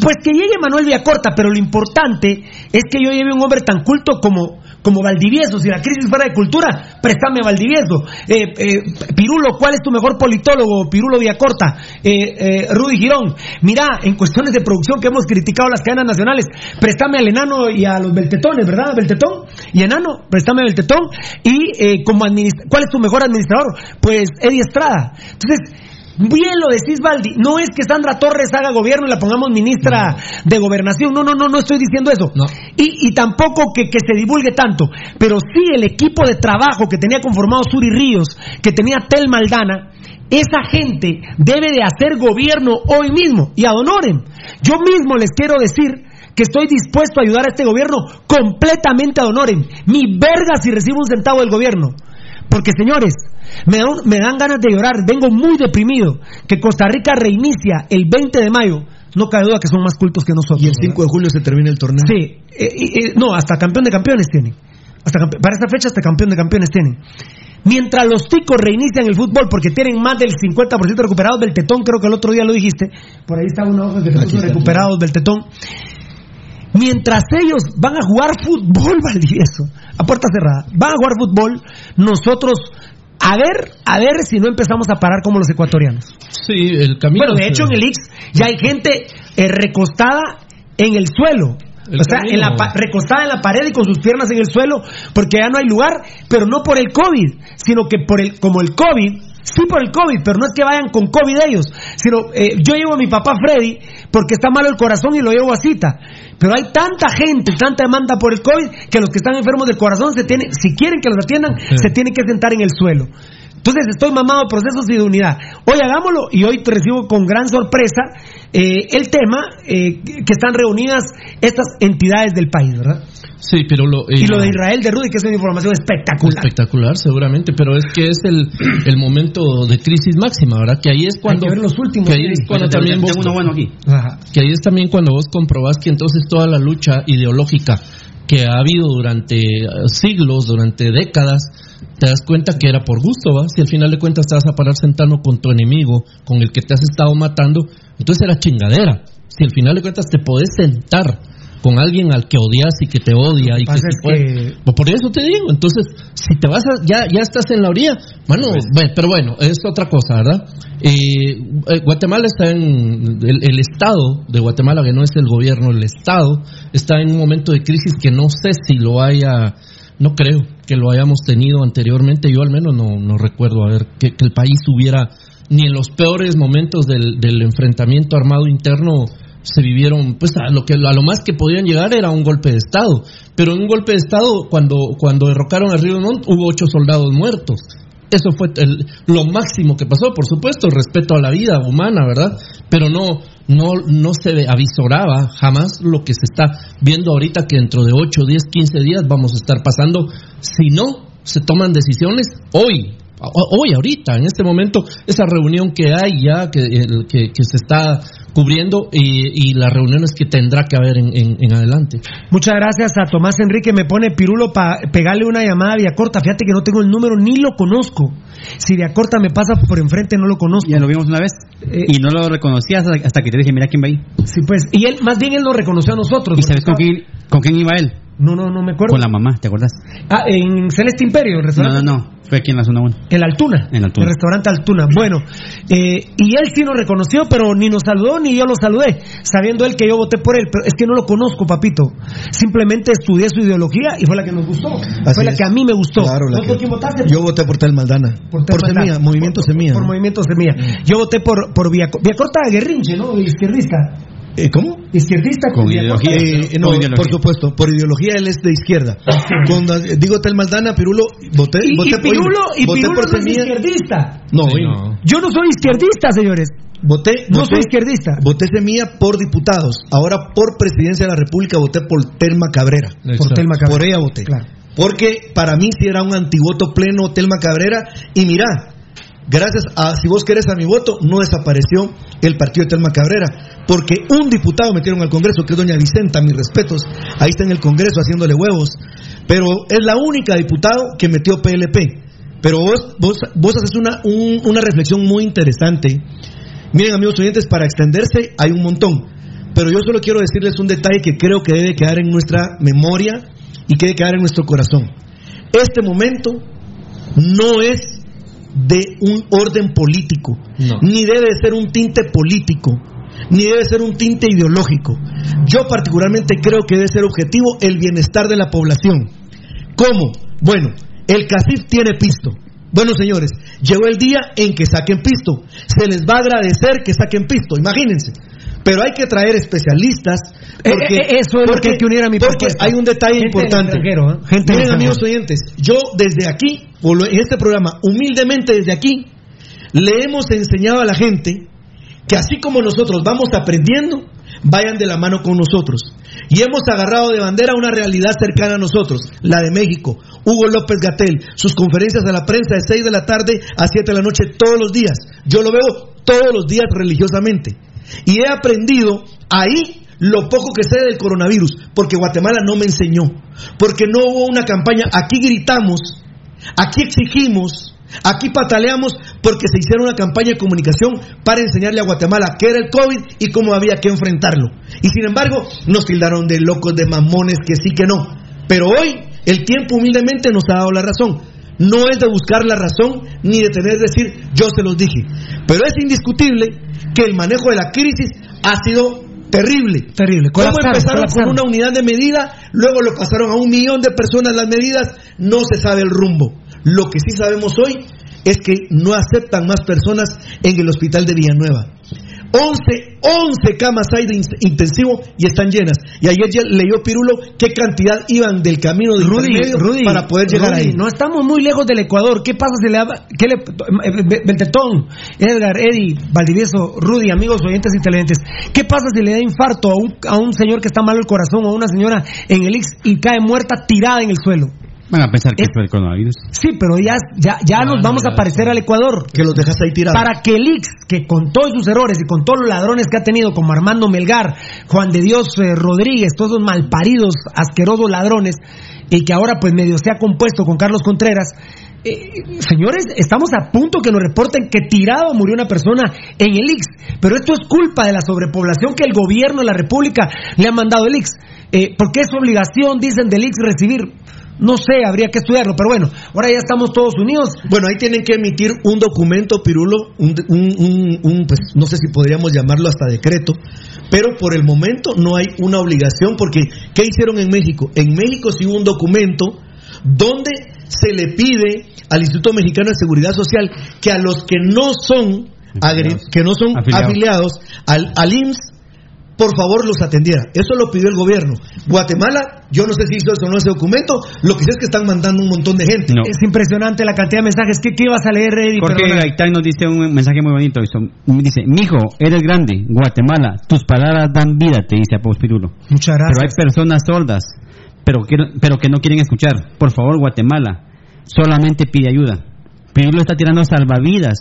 F: pues que llegue Manuel Villacorta, pero lo importante es que yo lleve un hombre tan culto como, como Valdivieso. Si la crisis fuera de cultura, préstame a Valdivieso. Eh, eh, Pirulo, ¿cuál es tu mejor politólogo? Pirulo Villacorta. Eh, eh, Rudy Girón. Mira, en cuestiones de producción que hemos criticado las cadenas nacionales, préstame al enano y a los beltetones, ¿verdad? Beltetón y enano, préstame a beltetón. Y eh, como ¿cuál es tu mejor administrador? Pues Eddie Estrada. Entonces, Bien lo decís, Valdi. No es que Sandra Torres haga gobierno y la pongamos ministra de gobernación. No, no, no, no estoy diciendo eso. Y, y tampoco que, que se divulgue tanto. Pero sí el equipo de trabajo que tenía conformado Suri Ríos, que tenía Tel Maldana, esa gente debe de hacer gobierno hoy mismo. Y adonoren. Yo mismo les quiero decir que estoy dispuesto a ayudar a este gobierno completamente a honoren. Mi verga si recibo un centavo del gobierno. Porque señores, me dan, me dan ganas de llorar, vengo muy deprimido. Que Costa Rica reinicia el 20 de mayo, no cabe duda que son más cultos que nosotros.
G: Y el 5 de julio se termina el torneo.
F: Sí, eh, eh, no, hasta campeón de campeones tienen. Hasta para esta fecha hasta campeón de campeones tienen. Mientras los ticos reinician el fútbol porque tienen más del 50% recuperados del tetón, creo que el otro día lo dijiste, por ahí está una hoja que
G: Aquí
F: puso recuperados del tetón. Mientras ellos van a jugar fútbol, Valdivieso, a puerta cerrada, van a jugar fútbol, nosotros a ver, a ver si no empezamos a parar como los ecuatorianos.
J: Sí, el camino.
F: Bueno, de hecho en el Ix ya hay gente eh, recostada en el suelo.
J: El
F: o sea,
J: camino.
F: en la pa- recostada en la pared y con sus piernas en el suelo, porque ya no hay lugar, pero no por el COVID, sino que por el, como el COVID, sí por el COVID, pero no es que vayan con COVID ellos, sino eh, yo llevo a mi papá Freddy porque está malo el corazón y lo llevo a cita. Pero hay tanta gente, tanta demanda por el COVID, que los que están enfermos del corazón se tienen, si quieren que los atiendan, se tienen que sentar en el suelo. Entonces estoy mamado de procesos y de unidad. Hoy hagámoslo y hoy te recibo con gran sorpresa eh, el tema eh, que están reunidas estas entidades del país, ¿verdad?
J: Sí, pero lo.
F: Y lo de Israel de Rudy, que es una información espectacular.
J: Espectacular, seguramente, pero es que es el, el momento de crisis máxima, ¿verdad? Que ahí es cuando.
F: que ver los últimos,
J: que ahí es cuando también vos.
I: uno bueno aquí.
J: Que ahí es también cuando vos comprobás que entonces toda la lucha ideológica que ha habido durante eh, siglos, durante décadas, te das cuenta que era por gusto, ¿va? Si al final de cuentas te vas a parar sentando con tu enemigo, con el que te has estado matando, entonces era chingadera. Si al final de cuentas te podés sentar con alguien al que odias y que te odia y que,
F: es
J: puede- Pues por eso te digo, entonces, si te vas a, ya, ya estás en la orilla, bueno, ve, pero bueno, es otra cosa, ¿verdad? Eh, eh, Guatemala está en, el, el Estado de Guatemala, que no es el gobierno, el Estado, está en un momento de crisis que no sé si lo haya, no creo que lo hayamos tenido anteriormente, yo al menos no, no recuerdo, a ver, que, que el país hubiera, ni en los peores momentos del, del enfrentamiento armado interno, se vivieron, pues a lo que a lo más que podían llegar era un golpe de estado, pero en un golpe de estado cuando cuando derrocaron a Río Montt hubo ocho soldados muertos. Eso fue lo máximo que pasó, por supuesto, respeto a la vida humana, ¿verdad? Pero no no no se avisoraba jamás lo que se está viendo ahorita que dentro de 8, 10, 15 días vamos a estar pasando si no se toman decisiones hoy hoy, ahorita, en este momento, esa reunión que hay ya, que, el- que, que se está cubriendo y, y las reuniones que tendrá que haber en, en- en adelante.
F: Muchas gracias a Tomás Enrique. Me pone Pirulo para pegarle una llamada a Villacorta. Fíjate que no tengo el número ni lo conozco. Si Villacorta me pasa por enfrente, no lo conozco.
I: Ya lo vimos una vez y no lo reconocías hasta, hasta que te dije, mira quién va ahí.
F: Sí, pues. Y él, más bien él lo reconoció a nosotros.
I: ¿Y sabes con quién, con quién iba él?
F: No, no, no me acuerdo.
I: Con la mamá, ¿te acuerdas?
F: Ah, en Celeste Imperio, el
I: No, no, no. Fue aquí en la zona 1.
F: En la Altuna.
I: En la Altuna.
F: El restaurante Altuna. Bueno, eh, y él sí nos reconoció, pero ni nos saludó ni yo lo saludé, sabiendo él que yo voté por él. Pero es que no lo conozco, papito. Simplemente estudié su ideología y fue la que nos gustó.
G: Así
F: fue la
G: es.
F: que a mí me gustó.
G: Claro, la
F: ¿Vos
G: que-
F: por quién votaste?
G: Yo voté por Tel Maldana.
F: Por
G: Por,
F: Maldana.
G: Semilla, Movimiento Semilla.
F: Por Movimiento Semilla. Yo voté por, por Vía, Villacorta Guerrinche, ¿no? Izquierdista.
G: Eh, ¿Cómo?
F: Izquierdista
G: Con
F: Villacorta.
G: Eh, no, por supuesto, por ideología él es de izquierda. Cuando eh, digo Tel Maldana, Pirulo, voté,
F: Y,
G: voté
F: y Pirulo, y
G: voté
F: Pirulo
G: por
F: no es izquierdista.
G: No,
J: Sí, no.
F: Yo no soy izquierdista, señores.
G: Voté,
F: No
G: voté-
F: soy izquierdista.
G: Voté Semilla por diputados. Ahora por presidencia de la República voté por Telma Cabrera.
F: Por Telma Cabrera.
G: Por ella voté.
F: Claro.
G: Porque para mí sí era un antivoto pleno Telma Cabrera. Y mira, gracias a, si vos querés a mi voto, no desapareció el partido de Telma Cabrera. Porque un diputado metieron al Congreso, que es doña Vicenta, mis respetos. Ahí está en el Congreso haciéndole huevos. Pero es la única diputado que metió PLP. Pero vos, vos, vos haces una, un- una reflexión muy interesante. Miren, amigos oyentes, para extenderse hay un montón. Pero yo solo quiero decirles un detalle que creo que debe quedar en nuestra memoria y que debe quedar en nuestro corazón. Este momento no es de un orden político,
J: No.
G: ni debe ser un tinte político, ni debe ser un tinte ideológico. Yo particularmente creo que debe ser objetivo el bienestar de la población. ¿Cómo? Bueno, el CACIF tiene pisto. Bueno, señores, llegó el día en que saquen pisto. Se les va a agradecer que saquen pisto, imagínense. Pero hay que traer especialistas. Porque,
F: Eh, eh, eso es lo que hay que unir a mi
G: Porque
F: propuesta.
G: hay un detalle
F: Gente
G: importante.
F: ¿eh? Gente
G: Miren, amigos oyentes, yo desde aquí, en este programa, humildemente desde aquí, le hemos enseñado a la gente que así como nosotros vamos aprendiendo, vayan de la mano con nosotros. Y hemos agarrado de bandera una realidad cercana a nosotros, la de México. Hugo López Gatel, sus conferencias a la prensa de 6 de la tarde a 7 de la noche todos los días. Yo lo veo todos los días religiosamente. Y he aprendido ahí lo poco que sé del coronavirus, porque Guatemala no me enseñó, porque no hubo una campaña, aquí gritamos, aquí exigimos, aquí pataleamos, porque se hicieron una campaña de comunicación para enseñarle a Guatemala qué era el COVID y cómo había que enfrentarlo. Y sin embargo, nos tildaron de locos, de mamones, que sí, que no. Pero hoy, el tiempo humildemente nos ha dado la razón. No es de buscar la razón ni de tener que decir yo se los dije. Pero es indiscutible que el manejo de la crisis ha sido terrible.
F: Terrible.
G: ¿Cómo empezaron con una unidad de medida? Luego lo pasaron a un millón de personas las medidas. No se sabe el rumbo. Lo que sí sabemos hoy es que no aceptan más personas en el hospital de Villanueva. 11, 11 camas hay de in- intensivo y están llenas. Y ayer ya leyó Pirulo qué cantidad iban del camino de
F: Rudy,
G: para poder llegar
F: Rudy,
G: ahí.
F: No estamos muy lejos del Ecuador. ¿Qué pasa si le da, qué le, eh, Be- Beltetón, Edgar, Eddie, Valdivieso, Rudy, amigos oyentes y televidentes? ¿Qué pasa si le da infarto a un, a un señor que está malo el corazón o a una señora en el Ix y cae muerta tirada en el suelo?
I: Van a pensar que fue el coronavirus.
F: Sí, pero ya, ya, ya nos vamos a parecer al Ecuador.
G: Que los dejas ahí tirados.
F: Para que el Ix, que con todos sus errores y con todos los ladrones que ha tenido, como Armando Melgar, Juan de Dios eh, Rodríguez, todos esos malparidos, asquerosos ladrones, y que ahora pues medio se ha compuesto con Carlos Contreras, eh, señores, estamos a punto que nos reporten que tirado murió una persona en el Ix, pero esto es culpa de la sobrepoblación que el gobierno de la República le ha mandado el Ix, eh, porque es su obligación, dicen, del Ix recibir. No sé, habría que estudiarlo, pero bueno, ahora ya estamos todos unidos.
G: Bueno, ahí tienen que emitir un documento, Pirulo, un, un- un- un, pues, no sé si podríamos llamarlo hasta decreto, pero por el momento no hay una obligación, porque ¿qué hicieron en México? En México sí hubo un documento donde se le pide al Instituto Mexicano de Seguridad Social que a los que no son, agre- que no son
I: Afiliados.
G: afiliados al, al IMSS, por favor los atendiera. Eso lo pidió el gobierno. Guatemala, yo no sé si hizo eso o no ese documento, lo que sé es que están mandando un montón de gente.
I: No.
F: Es impresionante la cantidad de mensajes. ¿Qué, qué ibas a leer, Eddie?
I: Jorge
F: Perdona.
I: Gaitán nos dice un mensaje muy bonito. Dice, mijo, eres grande, Guatemala, tus palabras dan vida, te dice Após Pirulo.
F: Muchas
I: Pero hay
F: gracias.
I: personas sordas, pero, quiero- pero que no quieren escuchar. Por favor, Guatemala, solamente pide ayuda. Pirulo está tirando salvavidas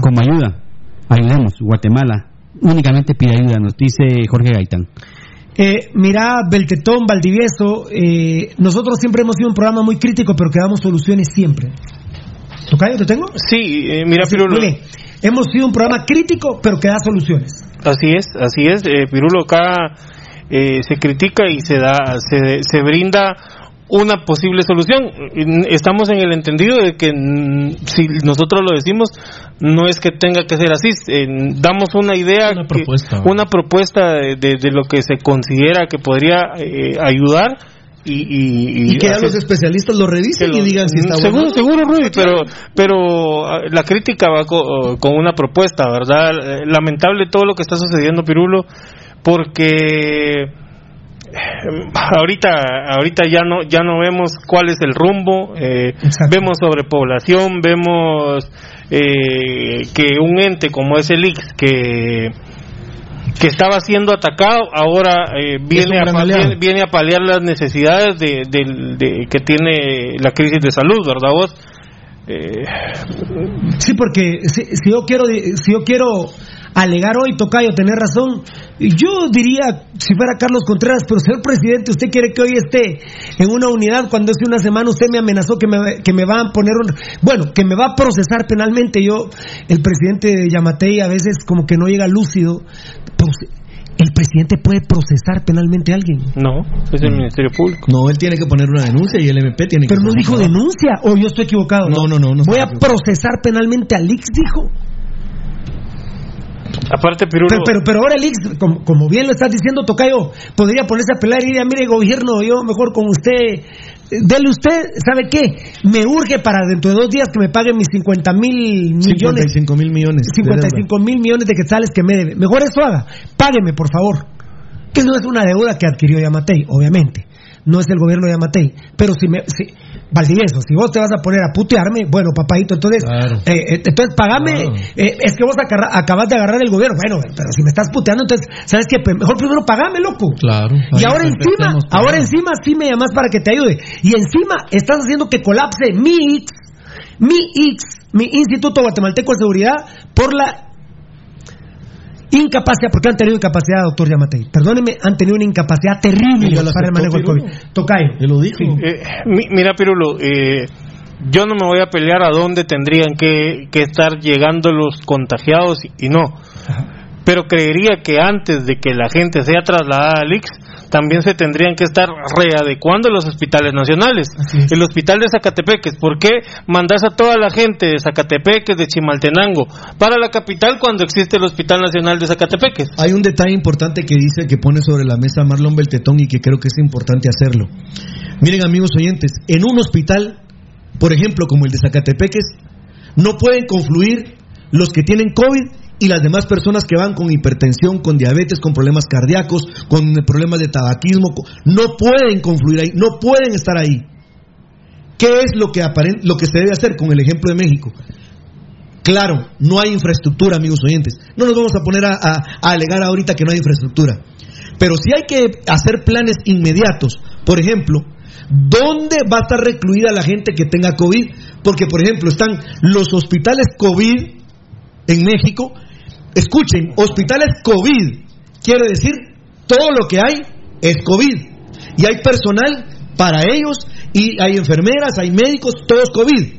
I: como ayuda. Ayudemos, Guatemala. Únicamente pide ayuda, nos dice Jorge Gaitán.
F: Eh, mira, Beltetón, Valdivieso, eh, nosotros siempre hemos sido un programa muy crítico, pero que damos soluciones siempre. ¿Tocayo, te tengo?
K: Sí, eh, mira,
F: Sí,
K: Pirulo.
F: bien. Hemos sido un programa crítico, pero que da soluciones.
K: Así es, así es. Eh, Pirulo acá eh, se critica y se da, se, se brinda una posible solución. Estamos en el entendido de que si nosotros lo decimos, no es que tenga que ser así. Eh, damos una idea, una
J: propuesta,
K: una propuesta de, de- de lo que se considera que podría eh, ayudar. Y, y,
G: Y que ya
K: hacer-
G: los especialistas lo revisen y digan si está
K: seguro,
G: bueno.
K: seguro, Rudy, pero, pero ah, la crítica va co- con una propuesta, ¿verdad? Eh, Lamentable todo lo que está sucediendo, Pirulo, porque ahorita, ahorita ya no, ya no vemos cuál es el rumbo, eh, vemos sobrepoblación, vemos eh, que un ente como es el IX, que que estaba siendo atacado ahora eh, viene, a,
G: gran
K: pa-
G: aliado.
K: viene, a paliar las necesidades de, de- que tiene la crisis de salud, ¿verdad vos? Eh,
F: Sí, porque si, si yo quiero si yo quiero alegar hoy, Tocayo, tener razón, yo diría, si fuera Carlos Contreras, pero señor presidente, usted quiere que hoy esté en una unidad cuando hace una semana usted me amenazó que me, que me va a poner un, bueno, que me va a procesar penalmente. Yo, el presidente de Yamatei a veces como que no llega lúcido. Proce- El presidente puede procesar penalmente a alguien.
K: no, es el Ministerio Público.
G: No, él tiene que poner una denuncia y el MP tiene que.
F: Pero no dijo denuncia, o yo estoy equivocado.
G: No, no, no. no
F: Voy a
G: equivocado.
F: procesar penalmente a Lix, dijo.
K: Aparte, Pirulo,
F: Pero, pero, pero ahora el Ix, como, como bien lo estás diciendo, Tocayo, podría ponerse a pelear y diría, mire, gobierno, yo mejor con usted, dele usted, ¿sabe qué? Me urge para dentro de dos días que me paguen mis 50 mil millones,
G: 55 mil millones. de deuda.
F: 55 mil millones de quetzales que me debe. Mejor eso haga, págueme, por favor. Que no es una deuda que adquirió Yamatei, obviamente. No es el gobierno de Yamatei. Pero si me... Si, Valdivieso, si vos te vas a poner a putearme, bueno, papadito, entonces, eh, eh, entonces pagame,
J: Claro.
F: eh, es que vos agarra- acabas de agarrar el gobierno, bueno, pero si me estás puteando, entonces, ¿sabes qué? Pe- Mejor primero pagame, loco.
J: Claro.
F: Y ahora encima, ahora encima sí me llamas para que te ayude. Y encima estás haciendo que colapse mi X, mi X, mi Instituto Guatemalteco de Seguridad por la incapacidad, porque han tenido incapacidad, doctor Yamatei. Perdóneme, han tenido una incapacidad terrible para el manejo del. COVID. Tocayo.
G: Él lo dijo.
K: Eh, mi- mira, Pirulo, eh, yo no me voy a pelear a dónde tendrían que, que estar llegando los contagiados y, y no. Pero creería que antes de que la gente sea trasladada al IX, también se tendrían que estar readecuando los hospitales nacionales. El hospital de Zacatepeques, ¿por qué mandas a toda la gente de Zacatepeques, de Chimaltenango, para la capital cuando existe el Hospital Nacional de Zacatepeques?
G: Hay un detalle importante que dice que pone sobre la mesa Marlon Beltetón y que creo que es importante hacerlo. Miren, amigos oyentes, en un hospital, por ejemplo, como el de Zacatepeques, no pueden confluir los que tienen COVID y las demás personas que van con hipertensión, con diabetes, con problemas cardíacos, con problemas de tabaquismo, no pueden confluir ahí, no pueden estar ahí. ¿Qué es lo que, lo que se debe hacer con el ejemplo de México? Claro, no hay infraestructura, amigos oyentes. No nos vamos a poner a, a- a alegar ahorita que no hay infraestructura. Pero sí hay que hacer planes inmediatos. Por ejemplo, ¿dónde va a estar recluida la gente que tenga COVID? Porque, por ejemplo, están los hospitales COVID en México. Escuchen, hospitales COVID. Quiere decir, todo lo que hay es COVID. Y hay personal para ellos, y hay enfermeras, hay médicos, todos COVID.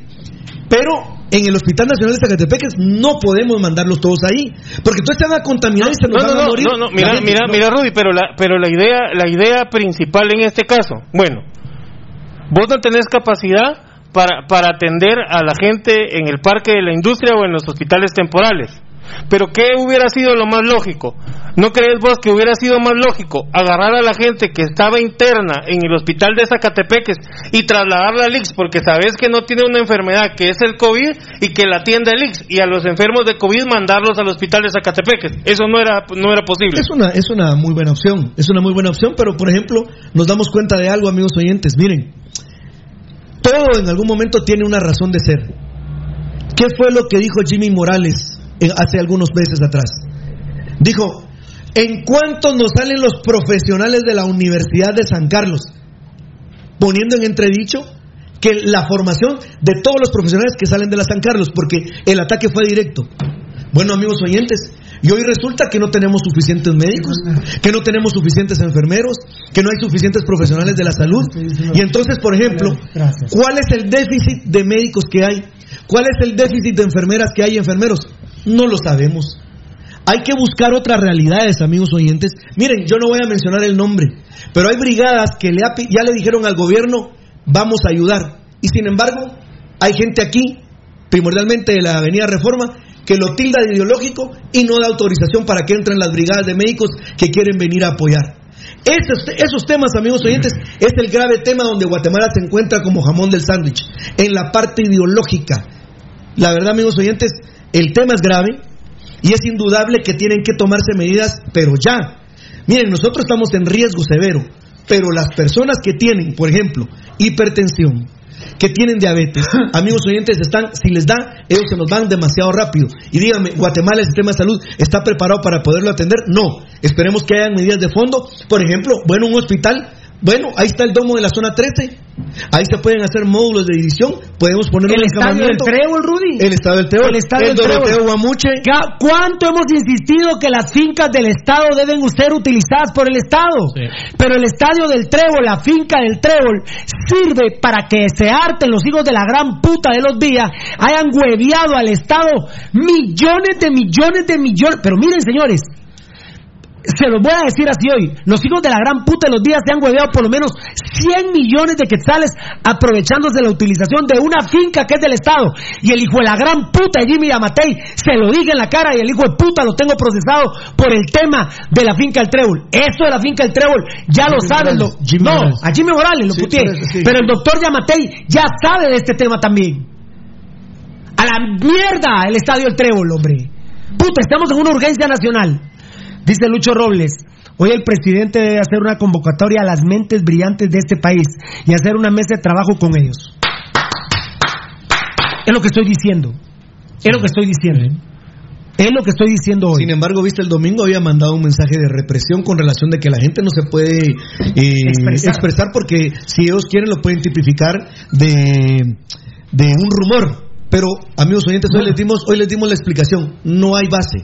G: Pero en el Hospital Nacional de Zacatepeques no podemos mandarlos todos ahí, porque entonces se van a contaminar y se nos
K: No,
G: van
K: no,
G: a morir.
K: no, no, mira, mira,
G: no.
K: mira, Rudy, pero la, pero la idea, la idea principal en este caso, bueno, vos no tenés capacidad para, para atender a la gente en el parque de la industria o en los hospitales temporales. Pero ¿qué hubiera sido lo más lógico? ¿No crees vos que hubiera sido más lógico agarrar a la gente que estaba interna en el hospital de Zacatepeques y trasladarla al IX porque sabes que no tiene una enfermedad que es el COVID y que la atiende el IX y a los enfermos de COVID mandarlos al hospital de Zacatepeques? Eso no era, no era posible.
G: Es una, es una muy buena opción, es una muy buena opción, pero por ejemplo, nos damos cuenta de algo, amigos oyentes, miren, todo en algún momento tiene una razón de ser. ¿Qué fue lo que dijo Jimmy Morales hace algunos meses atrás? Dijo, ¿en cuánto nos salen los profesionales de la Universidad de San Carlos? Poniendo en entredicho que la formación de todos los profesionales que salen de la San Carlos, porque el ataque fue directo. Bueno, amigos oyentes, y hoy resulta que no tenemos suficientes médicos, que no tenemos suficientes enfermeros, que no hay suficientes profesionales de la salud. Y entonces, por ejemplo, ¿cuál es el déficit de médicos que hay? ¿Cuál es el déficit de enfermeras que hay enfermeros? No lo sabemos. Hay que buscar otras realidades, amigos oyentes. Miren, yo no voy a mencionar el nombre, pero hay brigadas que ya le dijeron al gobierno, vamos a ayudar. Y sin embargo, hay gente aquí, primordialmente de la Avenida Reforma, que lo tilda de ideológico y no da autorización para que entren las brigadas de médicos que quieren venir a apoyar. Esos, esos temas, amigos oyentes, es el grave tema donde Guatemala se encuentra como jamón del sándwich, en la parte ideológica. La verdad, amigos oyentes, el tema es grave y es indudable que tienen que tomarse medidas, pero ya. Miren, nosotros estamos en riesgo severo, pero las personas que tienen, por ejemplo, hipertensión, que tienen diabetes, amigos oyentes, están, si les da, ellos se nos van demasiado rápido. Y díganme, ¿Guatemala, el sistema de salud, está preparado para poderlo atender? No. Esperemos que hayan medidas de fondo. Por ejemplo, bueno, un hospital bueno, ahí está el domo de la zona 13. Ahí se pueden hacer módulos de división. Podemos poner
F: el estadio del Trébol, Rudy.
G: El estadio del Trébol.
F: El estadio
G: del
F: Trébol.
G: Guamuche.
F: ¿Cuánto hemos insistido que las fincas del Estado deben ser utilizadas por el Estado? Pero el estadio del Trébol, la finca del Trébol, sirve para que se harten los hijos de la gran puta de los días, hayan hueviado al Estado millones de millones de millones. Pero miren, señores, se los voy a decir así hoy, los hijos de la gran puta de los días se han hueveado por lo menos 100 millones de quetzales aprovechándose de la utilización de una finca que es del Estado. Y el hijo de la gran puta de Jimmy Amatei se lo diga en la cara y el hijo de puta lo tengo procesado por el tema de la finca del Trébol. Eso de la finca del Trébol ya lo saben. no, a Jimmy Morales lo puteé. Pero el doctor Yamatei ya sabe de este tema también. A la mierda el estadio del Trébol, hombre. Puta, estamos en una urgencia nacional. Dice Lucho Robles, hoy el presidente debe hacer una convocatoria a las mentes brillantes de este país y hacer una mesa de trabajo con ellos. Es lo que estoy diciendo. Es lo que estoy diciendo. Es lo que estoy diciendo hoy.
G: Sin embargo, viste, el domingo había mandado un mensaje de represión con relación de que la gente no se puede eh, expresar. porque si ellos quieren lo pueden tipificar de, de un rumor. Pero, amigos oyentes, hoy les, dimos, hoy les dimos la explicación. No hay base.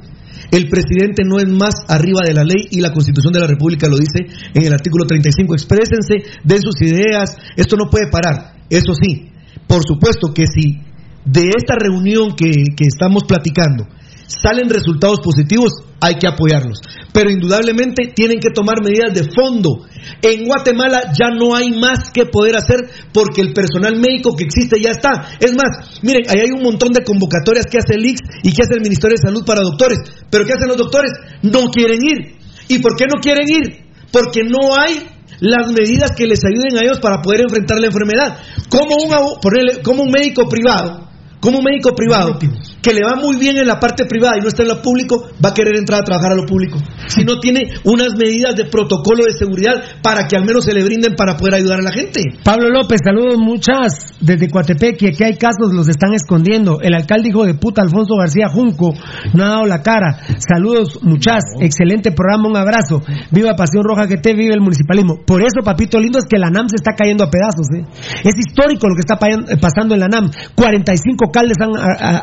G: El presidente no es más arriba de la ley y la Constitución de la República lo dice en el artículo 35. Exprésense, den sus ideas, esto no puede parar. Eso sí, por supuesto que si de esta reunión que, que estamos platicando salen resultados positivos, hay que apoyarlos. Pero indudablemente tienen que tomar medidas de fondo. En Guatemala ya no hay más que poder hacer porque el personal médico que existe ya está. Es más, miren, ahí hay un montón de convocatorias que hace el IX y que hace el Ministerio de Salud para doctores. Pero ¿qué hacen los doctores? No quieren ir. ¿Y por qué no quieren ir? Porque no hay las medidas que les ayuden a ellos para poder enfrentar la enfermedad. Como un, como un médico privado, como un médico privado que le va muy bien en la parte privada y no está en lo público, va a querer entrar a trabajar a lo público. Si no tiene unas medidas de protocolo de seguridad para que al menos se le brinden para poder ayudar a la gente.
F: Pablo López, saludos muchas desde Coatepec y aquí hay casos, los están escondiendo. El alcalde hijo de puta Alfonso García Junco no ha dado la cara. Saludos muchas, excelente programa, un abrazo. Viva Pasión Roja que te vive el municipalismo. Por eso, papito lindo, es que la NAM se está cayendo a pedazos. ¿eh? Es histórico lo que está pasando en la NAM. 45 alcaldes han,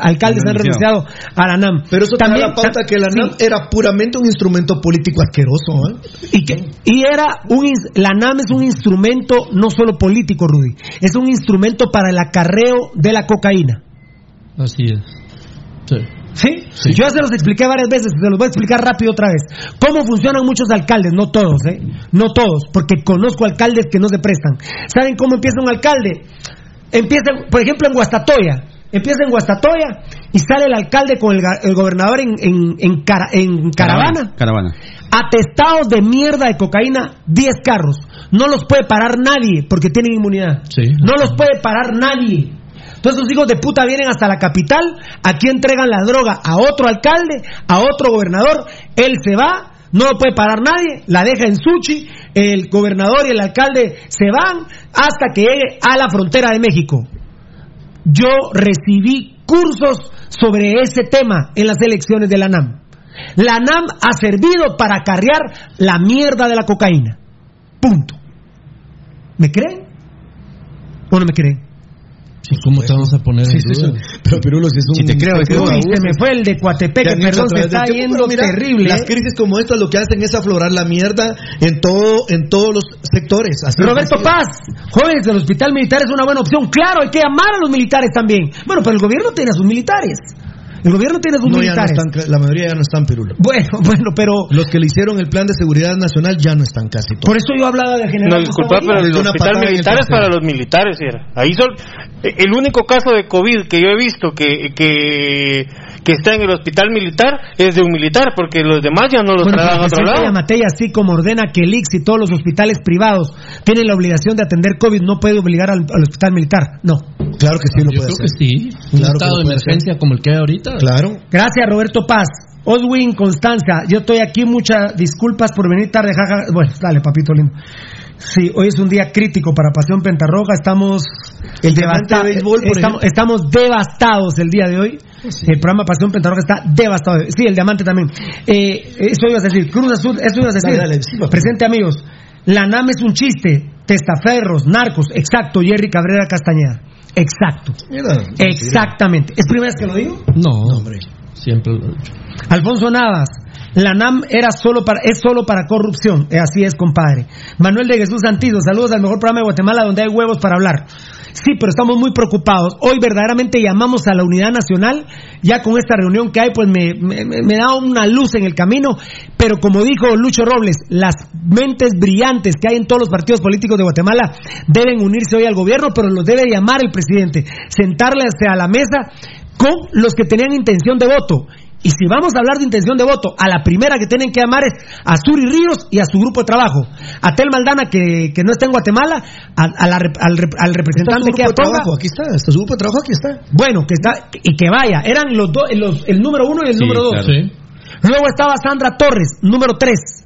F: alcaldes han renunciado a la NAM.
G: Pero eso también la pauta que la NAM era puramente un instrumento político asqueroso. ¿eh?
F: Y, que, y era un, la NAM es un instrumento no solo político, Rudy, es un instrumento para el acarreo de la cocaína.
J: Así es. Sí.
F: ¿Sí? Yo ya se los expliqué varias veces, se los voy a explicar rápido otra vez. ¿Cómo funcionan muchos alcaldes? No todos, ¿eh? No todos, porque conozco alcaldes que no se prestan. ¿Saben cómo empieza un alcalde? Empieza, por ejemplo, en Guastatoya empieza en Guastatoya y sale el alcalde con el, gobernador en, en, caravana.
I: Caravana.
F: Atestados de mierda de cocaína, 10 carros. No los puede parar nadie porque tienen inmunidad. No los puede parar nadie. Entonces los hijos de puta vienen hasta la capital, aquí entregan la droga a otro alcalde, a otro gobernador, él se va, no lo puede parar nadie, la deja en Suchi, el gobernador y el alcalde se van hasta que llegue a la frontera de México yo recibí cursos sobre ese tema en las elecciones de la NAM. La NAM ha servido para acarrear la mierda de la cocaína. Punto. ¿Me creen? ¿O no me creen?
J: ¿Cómo te vamos a poner en duda?
G: Pero Pirulo, si es un...
J: Si te creo, es que-
F: Uy, se me fue el de Coatepeque, perdón, se está yendo
G: mira,
F: terrible.
G: Las crisis como esta lo que hacen es aflorar la mierda en todo, en todos los sectores. Así
F: Roberto. Paz, jóvenes del hospital militar es una buena opción. Claro, hay que amar a los militares también. Bueno, pero el gobierno tiene a sus militares. El gobierno tiene a sus
G: No, no
F: militares.
G: están, la mayoría ya no están, Pirulo.
F: Bueno, bueno, pero
G: Los que le hicieron el plan de seguridad nacional ya no están casi todos.
F: por eso yo hablaba de
K: No,
F: general.
K: disculpa,
F: Gustavo
K: pero el hospital militar es para los militares, era. Ahí son, el único caso de COVID que yo he visto que, que, que está en el hospital militar es de un militar, porque los demás ya no los
F: Bueno,
K: trasladan a otro lado.
F: Yamatei, así como ordena que el IX y todos los hospitales privados tienen la obligación de atender COVID, no puede obligar al, al hospital militar. No.
G: Claro que sí lo
J: Yo
G: puede
J: creo que
G: hacer.
J: sí. Un
G: Claro que
J: estado de emergencia como el que hay ahorita.
G: Claro.
F: Gracias, Roberto Paz. Oswin Constanza, yo estoy aquí, muchas disculpas por venir tarde, jaja. Bueno, dale, papito lindo. Sí, hoy es un día crítico para Pasión Pentarroja, estamos
G: El diamante de béisbol, por
F: estamos, estamos devastados el día de hoy. El programa Pasión Pentarroja está devastado. Sí, el diamante también. Eh, eso ibas a decir, Cruz Azul, eso ibas a decir.
G: Dale, dale, sí, papá.
F: Presente amigos, la NAM es un chiste, testaferros, narcos, exacto, Jerry Cabrera Castañeda. Exacto.
G: Mira,
F: Exactamente. ¿Es primera vez que lo digo?
J: No,
G: hombre.
J: Siempre lo he dicho.
F: Alfonso Navas, la NAM era solo para, es solo para corrupción. Eh, así es, compadre. Manuel de Jesús Santizo, saludos al mejor programa de Guatemala donde hay huevos para hablar. Sí, pero estamos muy preocupados. Hoy verdaderamente llamamos a la unidad nacional. Ya con esta reunión que hay, pues me, me- me da una luz en el camino. Pero como dijo Lucho Robles, las mentes brillantes que hay en todos los partidos políticos de Guatemala deben unirse hoy al gobierno, pero los debe llamar el presidente. Sentarle a la mesa con los que tenían intención de voto. Y si vamos a hablar de intención de voto, a la primera que tienen que llamar es a Suri Ríos y a su grupo de trabajo. A Tel Maldana, que, que no está en Guatemala, a- a la rep- al, representante que aponga.
G: trabajo, aquí está, está su grupo de trabajo, aquí está.
F: Bueno, que está, y que vaya. Eran los dos, los- el número uno y el
I: Sí,
F: número dos.
I: claro.
J: Sí.
F: Luego estaba Sandra Torres, número tres.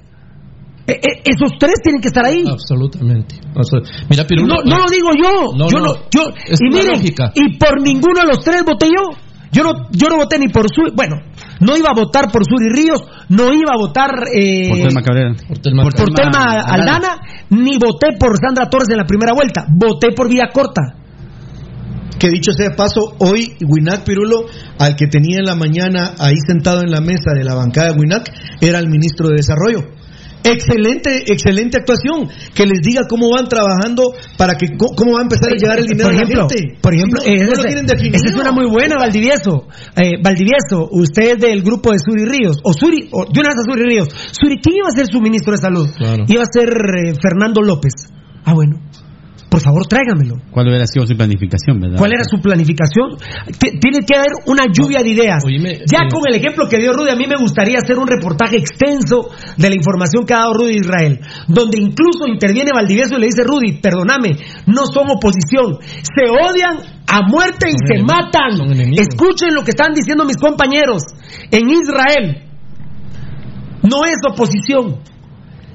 F: E- e- esos tres tienen que estar ahí.
J: Absolutamente. O sea, mira, Pirulo.
F: No, no lo digo yo.
J: No,
F: yo
J: no.
F: no, yo,
J: Es
F: y
J: una
F: miren,
J: lógica.
F: y por ninguno de los tres voté yo. Yo no, yo no voté ni por Suri, bueno, no iba a votar por Suri Ríos, no iba a votar eh,
I: Por Telma Cabrera.
J: Por Telma
F: por
I: Telma
F: Telma
I: Aldana.
F: Aldana, ni voté por Sandra Torres en la primera vuelta, voté por Vía Corta.
G: Que dicho sea de paso, hoy Winac Pirulo, al que tenía en la mañana ahí sentado en la mesa de la bancada de Winac, era el ministro de Desarrollo. Excelente, excelente actuación. Que les diga cómo van trabajando para que cómo va a empezar a llegar el dinero
F: por
G: a la
F: ejemplo,
G: gente.
F: por ejemplo,
G: Si no,
F: eh,
G: no lo
F: esa-
G: tienen definido.
F: esa es una muy buena, Valdivieso. Eh, Valdivieso, usted es del grupo de Suri Ríos, o Suri, o, de una vez a Suri Ríos. Suri, ¿quién iba a ser su ministro de salud?
J: Claro.
F: Iba a ser eh, Fernando López. Ah, bueno. Por favor, tráigamelo.
I: ¿Cuál hubiera sido su planificación, verdad?
F: ¿Cuál era su planificación? T- Tiene que haber una lluvia de ideas.
J: Oíme,
F: ya con el ejemplo que dio Rudy, a mí me gustaría hacer un reportaje extenso de la información que ha dado Rudy Israel, donde incluso interviene Valdivieso y le dice, Rudy, perdóname, no son oposición, se odian a muerte y
J: Son
F: se
J: enemigos,
F: matan. Escuchen lo que están diciendo mis compañeros. En Israel no es oposición,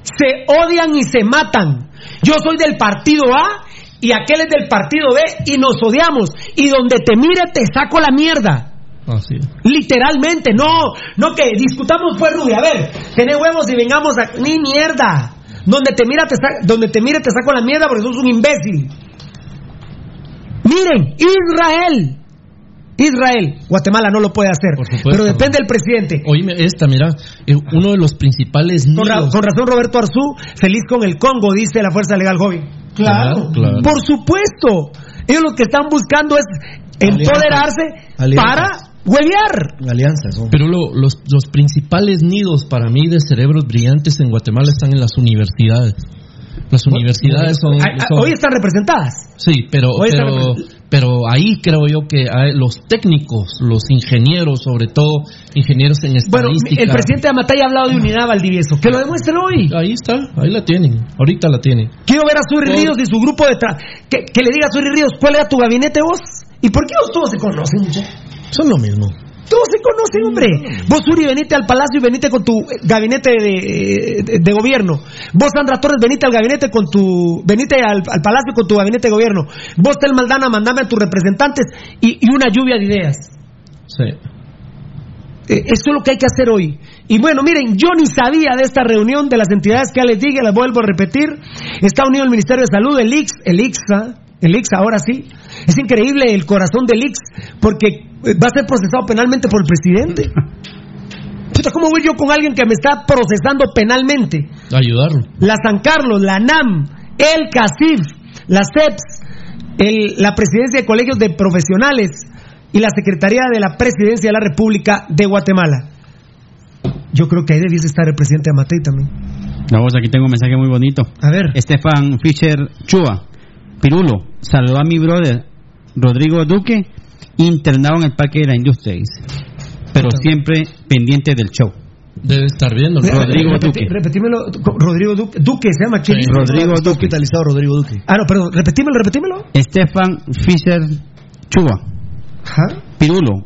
F: se odian y se matan. Yo soy del partido A y aquel es del partido B y nos odiamos. Y donde te mire te saco la mierda.
J: Así es.
F: Literalmente, no, no que discutamos pues Rudy, a ver, tené huevos y vengamos a... Ni mierda. Donde te mira te sa- donde te mire te saco la mierda porque sos un imbécil. Miren, Israel. Israel, Guatemala no lo puede hacer,
J: supuesto.
F: pero depende del presidente.
J: Oíme esta, mira, eh, uno de los principales
F: Con, ra- con razón Roberto Arzú, feliz con el Congo, dice la Fuerza Legal Joven.
J: Claro, claro.
F: Por supuesto. Ellos lo que están buscando es empoderarse
G: Alianzas.
F: para huevear.
G: Alianzas.
J: Pero lo- los, los principales nidos para mí de cerebros brillantes en Guatemala están en las universidades. Las universidades son,
F: Ah, ah,
J: son-
F: Hoy están representadas.
J: sí, pero pero, pero ahí creo yo que los técnicos, los ingenieros, sobre todo ingenieros en
F: Bueno,
J: estadística.
F: el presidente de Amatay ha hablado de unidad Valdivieso. Que lo demuestren hoy.
J: ahí está, ahí la tienen, ahorita la tienen.
F: Quiero ver a Suri
J: Por-
F: Ríos y su grupo de tra- que, que le diga a Suri Ríos cuál era tu gabinete vos. ¿Y por qué vos todos se conocen?
G: Son lo mismo.
F: Todos se conocen, hombre. Vos, Suri, venite al palacio y venite con tu eh, gabinete de, de- de gobierno. Vos, Sandra Torres, venite al gabinete con tu. Venite al, al palacio con tu gabinete de gobierno. Vos, Tel Maldana, mandame a tus representantes y, y una lluvia de ideas.
J: Sí.
F: Eh, Esto es lo que hay que hacer hoy. Y bueno, miren, yo ni sabía de esta reunión de las entidades que ya les dije, las vuelvo a repetir. Está unido el Ministerio de Salud, el IX, el IXA, El Ix ahora sí. Es increíble el corazón del Ix porque va a ser procesado penalmente por el presidente. Puta, ¿cómo voy yo con alguien que me está procesando penalmente?
J: Ayudarlo.
F: La San Carlos, la NAM, el CACIF, la CEPS, el- la Presidencia de Colegios de Profesionales y la Secretaría de la Presidencia de la República de Guatemala. Yo creo que ahí debiese estar el presidente Amatei también.
I: Vamos, aquí tengo un mensaje muy bonito.
F: A ver.
I: Estefan Fischer Chua. Pirulo, saludó a mi brother Rodrigo Duque, internado en el Parque de la Industria. Pero siempre pendiente del show.
J: Debe estar viendo. ¿no?
I: Rodrigo
F: Repeti-
I: Duque.
F: Repetímelo, Rodrigo Duque, Duque se llama ¿quién
J: Sí.
F: dice?
I: Rodrigo Duque.
G: hospitalizado Rodrigo Duque.
F: Ah, no, perdón, repetímelo, repetímelo.
I: Estefan Fischer Chua.
F: Ajá,
I: Pirulo,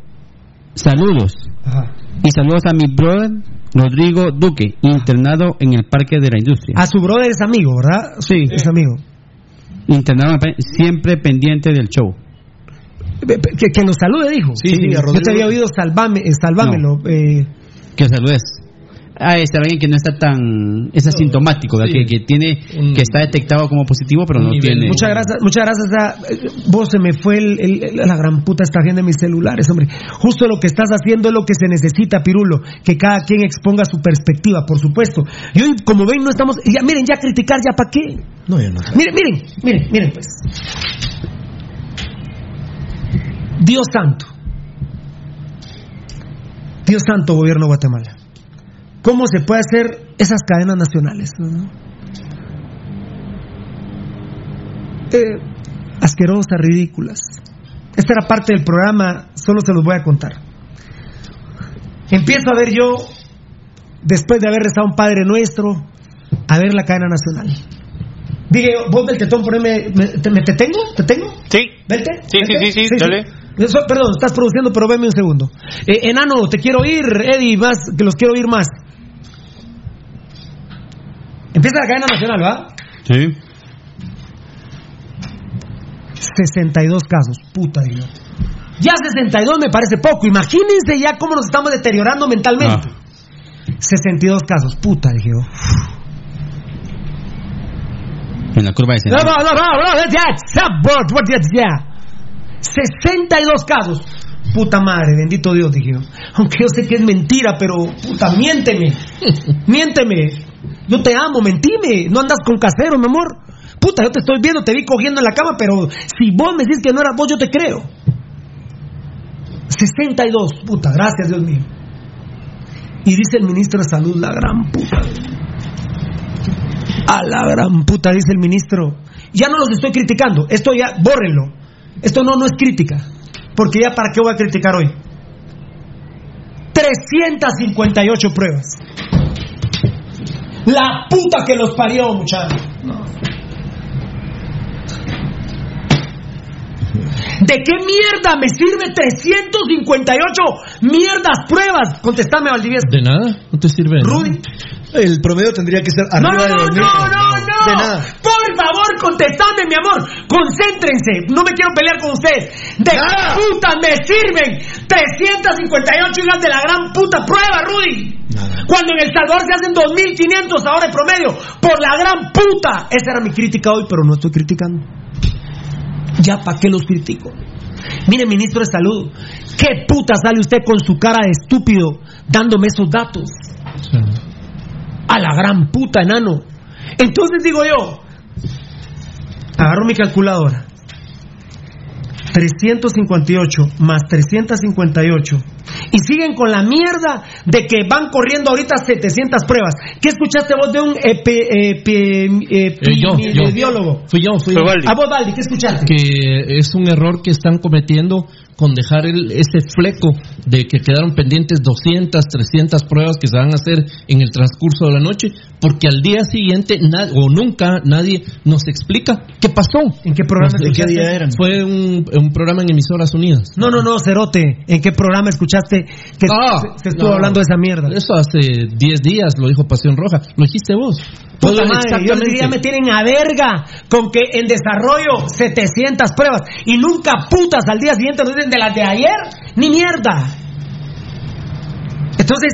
I: saludos.
F: ajá.
I: Y saludos a mi brother Rodrigo Duque, internado en el Parque de la Industria.
F: A su brother es amigo, ¿verdad?
I: Sí.
F: Es amigo.
I: Internado siempre pendiente del show.
F: Que, que nos salude, dijo.
G: Sí, sí, a
F: Yo
G: Rodrigo
F: te había oído salvame, eh, salvámelo. eh,
I: Que saludes. Ah, es alguien que no está tan. Es asintomático.
J: Sí.
I: que, que tiene. Que está detectado como positivo, pero no
J: nivel-
I: tiene.
F: muchas gracias, muchas gracias a vos se me fue el, el- el- la gran puta esta agenda de mis celulares, hombre. Justo lo que estás haciendo es lo que se necesita, Pirulo, que cada quien exponga su perspectiva, por supuesto. Y hoy, como ven, no estamos, ya miren, ya criticar ya para qué.
G: No, ya no.
F: Miren, miren, miren, miren pues. Dios santo. Dios santo, gobierno de Guatemala. ¿Cómo se puede hacer esas cadenas nacionales? no? Eh, asquerosas, ridículas. Esta era parte del programa, solo se los voy a contar. Empiezo a ver yo, después de haber rezado un Padre Nuestro, a ver la cadena nacional. Dije, vos del tetón, poneme, me, te, me te tengo? ¿Te tengo?
K: Sí.
F: ¿Vete?
K: Sí, sí,
F: ¿Vete?
K: sí, sí, dale.
F: Eso, perdón, estás produciendo, pero veme un segundo. Eh, enano, te quiero oír, Eddie, más, que los quiero oír más. Empieza la cadena nacional, ¿va?
I: Sí.
F: 62 casos, puta Dios. Ya 62 me parece poco, imagínense ya cómo nos estamos deteriorando mentalmente. 62 casos, puta, dije.
I: En la curva de
F: No, no, no, no, no, ya, 62 casos. Puta madre, bendito Dios, dije yo. Aunque yo sé que es mentira, pero puta, miénteme. miénteme. Yo te amo, mentime. No andas con casero, mi amor. Puta, yo te estoy viendo, te vi cogiendo en la cama, pero si vos me decís que no eras vos, yo te creo. 62, puta, gracias Dios mío. Y dice el ministro de Salud, la gran puta. A la gran puta, dice el ministro. Ya no los estoy criticando, esto ya, bórrenlo. Esto no, no es crítica. Porque ya, ¿para qué voy a criticar hoy? 358 pruebas. La puta que los parió, muchachos. ¿De qué mierda me sirve 358 mierdas pruebas? Contestame, Valdivieso.
J: De nada, no te sirve. de nada.
F: Rudy.
G: El promedio tendría que ser
F: No,
G: arriba
F: no, no,
G: de dos mil.
F: no, no, no.
G: De nada.
F: Por favor, contestame, mi amor. Concéntrense. No me quiero pelear con ustedes. ¿De
G: Nada.
F: qué puta me sirven 358 hijas de la gran puta prueba, Rudy?
G: Nada.
F: Cuando en El Salvador se hacen 2.500 ahora en promedio. Por la gran puta. Esa era mi crítica hoy, pero no estoy criticando. Ya, ¿para qué los critico? Mire, ministro de Salud, ¿qué puta sale usted con su cara de estúpido dándome esos datos?
J: Sí.
F: A la gran puta, enano. Entonces digo yo, agarro mi calculadora. 358 más 358 y siguen con la mierda de que van corriendo ahorita 700 pruebas. ¿Qué escuchaste vos de un epi- epi-
J: Eh,
F: epidemiólogo?
J: Fui yo, fui yo.
F: A vos, Valdi, ¿qué escuchaste?
J: que es un error que están cometiendo con dejar el- ese fleco de que quedaron pendientes 200, 300 pruebas que se van a hacer en el transcurso de la noche, porque al día siguiente o nunca nadie nos explica qué pasó.
F: ¿En qué programa
J: Nos-
F: escuchaste?
G: día eran?
J: Fue un, un programa en emisoras unidas.
F: No, no, no, Cerote. ¿En qué programa escuchaste que
J: Ah,
F: se, se estuvo
J: no.
F: hablando de esa mierda?
J: Eso hace 10 días lo dijo Pasión Roja. Lo dijiste vos.
F: Puta madre, yo diría me tienen a verga con que en desarrollo 700 pruebas y nunca putas al día siguiente nos dicen de las de ayer, ni mierda. Entonces,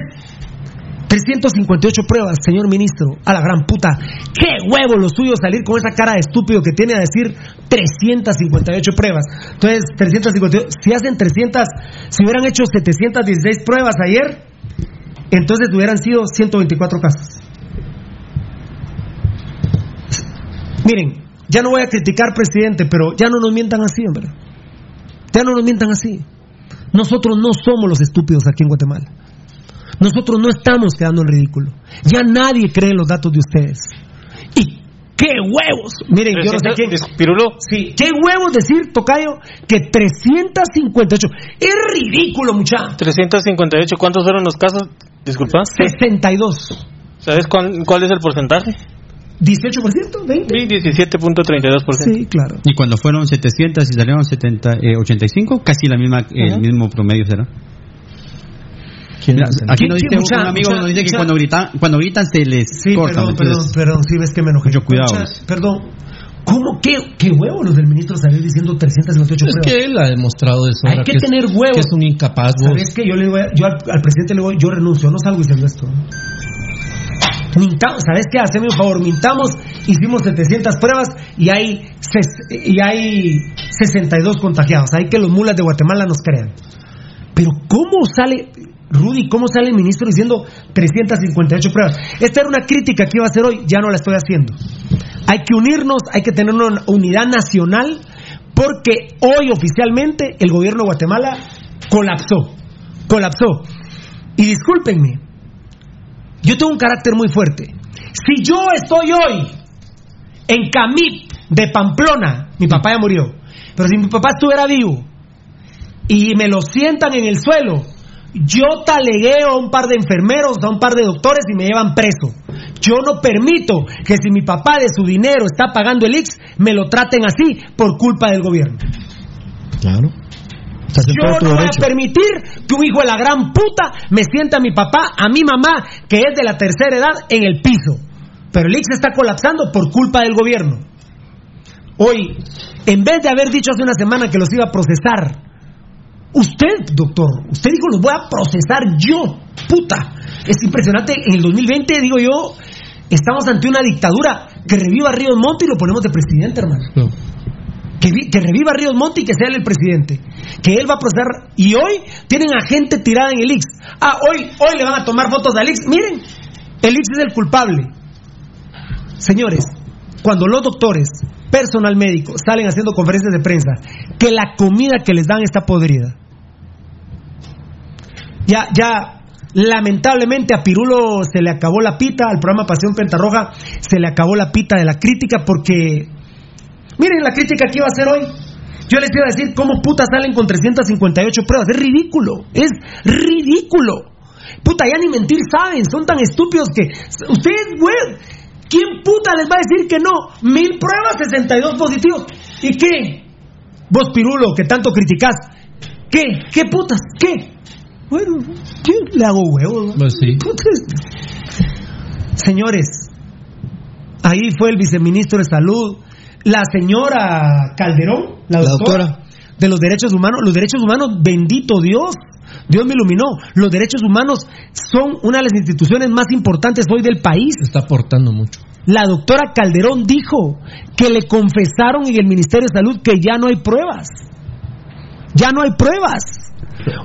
F: 358 pruebas, señor ministro, a la gran puta. Qué huevo lo suyo salir con esa cara de estúpido que tiene a decir 358 pruebas. Entonces, 358, si hacen 300, si hubieran hecho 716 pruebas ayer, entonces hubieran sido 124 casos. Miren, ya no voy a criticar presidente, pero ya no nos mientan así, hombre. Ya no nos mientan así. Nosotros no somos los estúpidos aquí en Guatemala. Nosotros no estamos quedando en ridículo. Ya nadie cree en los datos de ustedes. Y qué huevos. Miren, yo no sé quién.
K: Pirulo.
F: Sí, qué huevos decir, Tocayo, que 358. Es ridículo, muchacho.
K: 358, ¿cuántos fueron los casos? Disculpa.
F: 62.
K: ¿Sabes cuál, cuál es el porcentaje?
F: 18%, 20.
K: Sí, 17.32%.
F: Sí, claro.
I: Y cuando fueron 700 y salieron 70, eh, 85, casi la misma, eh, el mismo promedio será. Mira, aquí nos dice
F: mucha-
I: un amigo
F: mucha-
I: nos dice que
F: mucha-
I: cuando gritan, cuando gritan se les
F: Sí,
I: corta.
F: perdón,
I: ¿me
F: perdón, perdón, sí ves que me enojé.
I: Mucho cuidado.
F: Mucha- perdón. ¿Cómo? ¿Qué, qué huevo los del ministro salir diciendo 358
J: Es
F: pruebas?
J: que él ha demostrado de sobra
F: Hay que
J: es-
F: tener huevos.
J: que es un incapaz. vos.
F: ¿Sabes qué? Yo, le digo, yo al, al presidente le digo, yo renuncio, no salgo diciendo esto. Mintamos, ¿sabes qué? Haceme un favor, mintamos, hicimos 700 pruebas y hay, y hay 62 contagiados. Hay que los mulas de Guatemala nos crean. Pero ¿cómo sale, Rudy, cómo sale el ministro diciendo 358 pruebas? Esta era una crítica que iba a hacer hoy, ya no la estoy haciendo. Hay que unirnos, hay que tener una unidad nacional, porque hoy oficialmente el gobierno de Guatemala colapsó, colapsó. Y discúlpenme, yo tengo un carácter muy fuerte. Si yo estoy hoy en Camip de Pamplona, mi papá ya murió, pero si mi papá estuviera vivo y me lo sientan en el suelo, yo talegueo a un par de enfermeros, a un par de doctores y me llevan preso. Yo no permito que si mi papá de su dinero está pagando el IX, me lo traten así por culpa del gobierno.
G: Claro.
F: Yo no voy a permitir que un hijo de la gran puta me sienta a mi papá, a mi mamá, que es de la tercera edad, en el piso. Pero el IX está colapsando por culpa del gobierno. Hoy, en vez de haber dicho hace una semana que los iba a procesar, usted, doctor, usted dijo los voy a procesar yo, puta. Es impresionante, en el 2020, digo yo, estamos ante una dictadura que reviva a Ríos Monte y lo ponemos de presidente, hermano. Que, vi- que reviva Ríos Monte y que sea él el presidente. Que él va a procesar. Y hoy tienen a gente tirada en el IX. Ah, hoy, hoy le van a tomar fotos al IX. Miren, el IX es el culpable. Señores, cuando los doctores, personal médico, salen haciendo conferencias de prensa, que la comida que les dan está podrida. Ya, ya, lamentablemente a Pirulo se le acabó la pita, al programa Pasión Pentarroja se le acabó la pita de la crítica porque Miren la crítica que iba a hacer hoy. Yo les iba a decir cómo putas salen con 358 pruebas. Es ridículo. Es ridículo. Puta, ya ni mentir saben. Son tan estúpidos que. Ustedes, güey. ¿Quién puta les va a decir que no? Mil pruebas, 62 positivos. ¿Y qué? Vos, Pirulo, que tanto criticás. ¿Qué? ¿Qué putas? ¿Qué? Bueno, yo le hago huevos.
J: Pues sí.
F: Señores, ahí fue el viceministro de Salud, la señora Calderón, la
G: La
F: doctora,
G: doctora.
F: de los derechos humanos. Los derechos humanos, bendito Dios, Dios me iluminó. Los derechos humanos son una de las instituciones más importantes hoy del país.
J: Está aportando mucho.
F: La doctora Calderón dijo que le confesaron en el Ministerio de Salud que ya no hay pruebas. Ya no hay pruebas.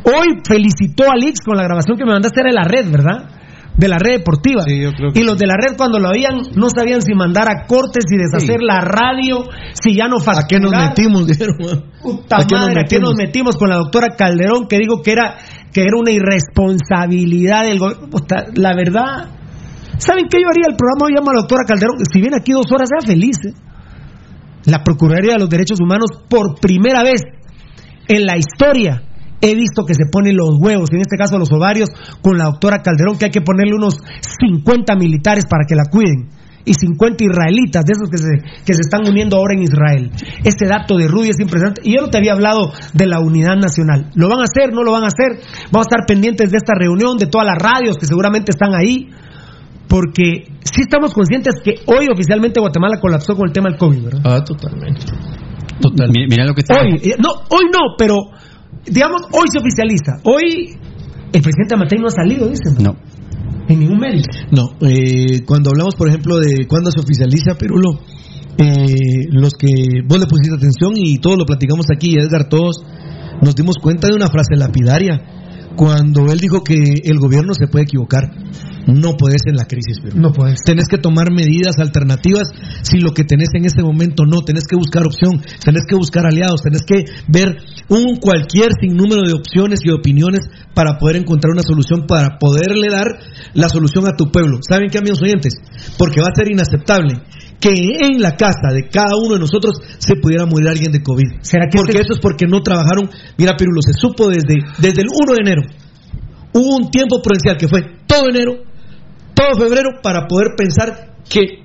F: Hoy felicitó a Lix con la grabación que me mandaste era de la red, ¿verdad? De la red deportiva. y los de la red cuando lo habían no sabían si mandar a cortes, si deshacer la radio, si ya no facturar.
G: ¿A qué nos metimos? Dijeron.
F: Puta
G: ¿A qué nos
F: madre, ¿a qué nos
G: metimos?
F: metimos con la doctora Calderón que dijo que era que era una irresponsabilidad del gobierno? La verdad, ¿saben qué yo haría? El programa hoy llama a la doctora Calderón. Si viene aquí dos horas, sea feliz. ¿eh? La Procuraduría de los Derechos Humanos, por primera vez en la historia, he visto que se ponen los huevos, en este caso los ovarios, con la doctora Calderón, que hay que ponerle unos 50 militares para que la cuiden. Y 50 israelitas, de esos que se, que se están uniendo ahora en Israel. Este dato de Rudy es impresionante. Y yo no te había hablado de la unidad nacional. ¿Lo van a hacer? ¿No lo van a hacer? Vamos a estar pendientes de esta reunión, de todas las radios que seguramente están ahí. Porque sí estamos conscientes que hoy oficialmente Guatemala colapsó con el tema del COVID, ¿verdad?
J: Ah, totalmente.
I: Mi- Mira lo que está.
F: Hoy, eh, no, hoy no, pero digamos, hoy se oficializa. Hoy el presidente Matei no ha salido, dicen.
I: No.
F: en ningún medio.
G: No, eh, cuando hablamos, por ejemplo, de cuándo se oficializa Pirulo, eh, los que vos le pusiste atención y todos lo platicamos aquí, Edgar, todos nos dimos cuenta de una frase lapidaria cuando él dijo que el gobierno se puede equivocar. No puedes en la crisis, pero
F: no puedes.
G: Tenés que tomar medidas alternativas si lo que tenés en este momento no. Tenés que buscar opción, tenés que buscar aliados, tenés que ver un cualquier sinnúmero de opciones y opiniones para poder encontrar una solución, para poderle dar la solución a tu pueblo. ¿Saben qué, amigos oyentes? Porque va a ser inaceptable que en la casa de cada uno de nosotros se pudiera morir alguien de COVID.
F: ¿Será que
G: porque
F: este-
G: eso es porque no trabajaron. Mira, Pirulo, se supo desde, desde el 1 de enero. Hubo un tiempo prudencial que fue todo enero, todo febrero, para poder pensar que,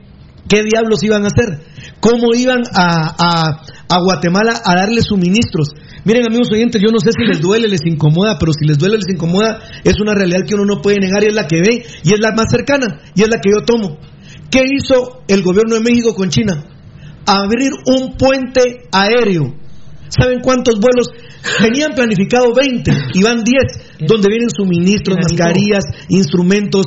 G: qué diablos iban a hacer, cómo iban a, a, Guatemala a darle suministros. Miren, amigos oyentes, yo no sé si les duele, les incomoda, pero si les duele, les incomoda, es una realidad que uno no puede negar y es la que ve y es la más cercana y es la que yo tomo. ¿Qué hizo el gobierno de México con China? Abrir un puente aéreo. ¿Saben cuántos vuelos? Tenían planificado 20 y van 10, donde vienen suministros, mascarillas, instrumentos,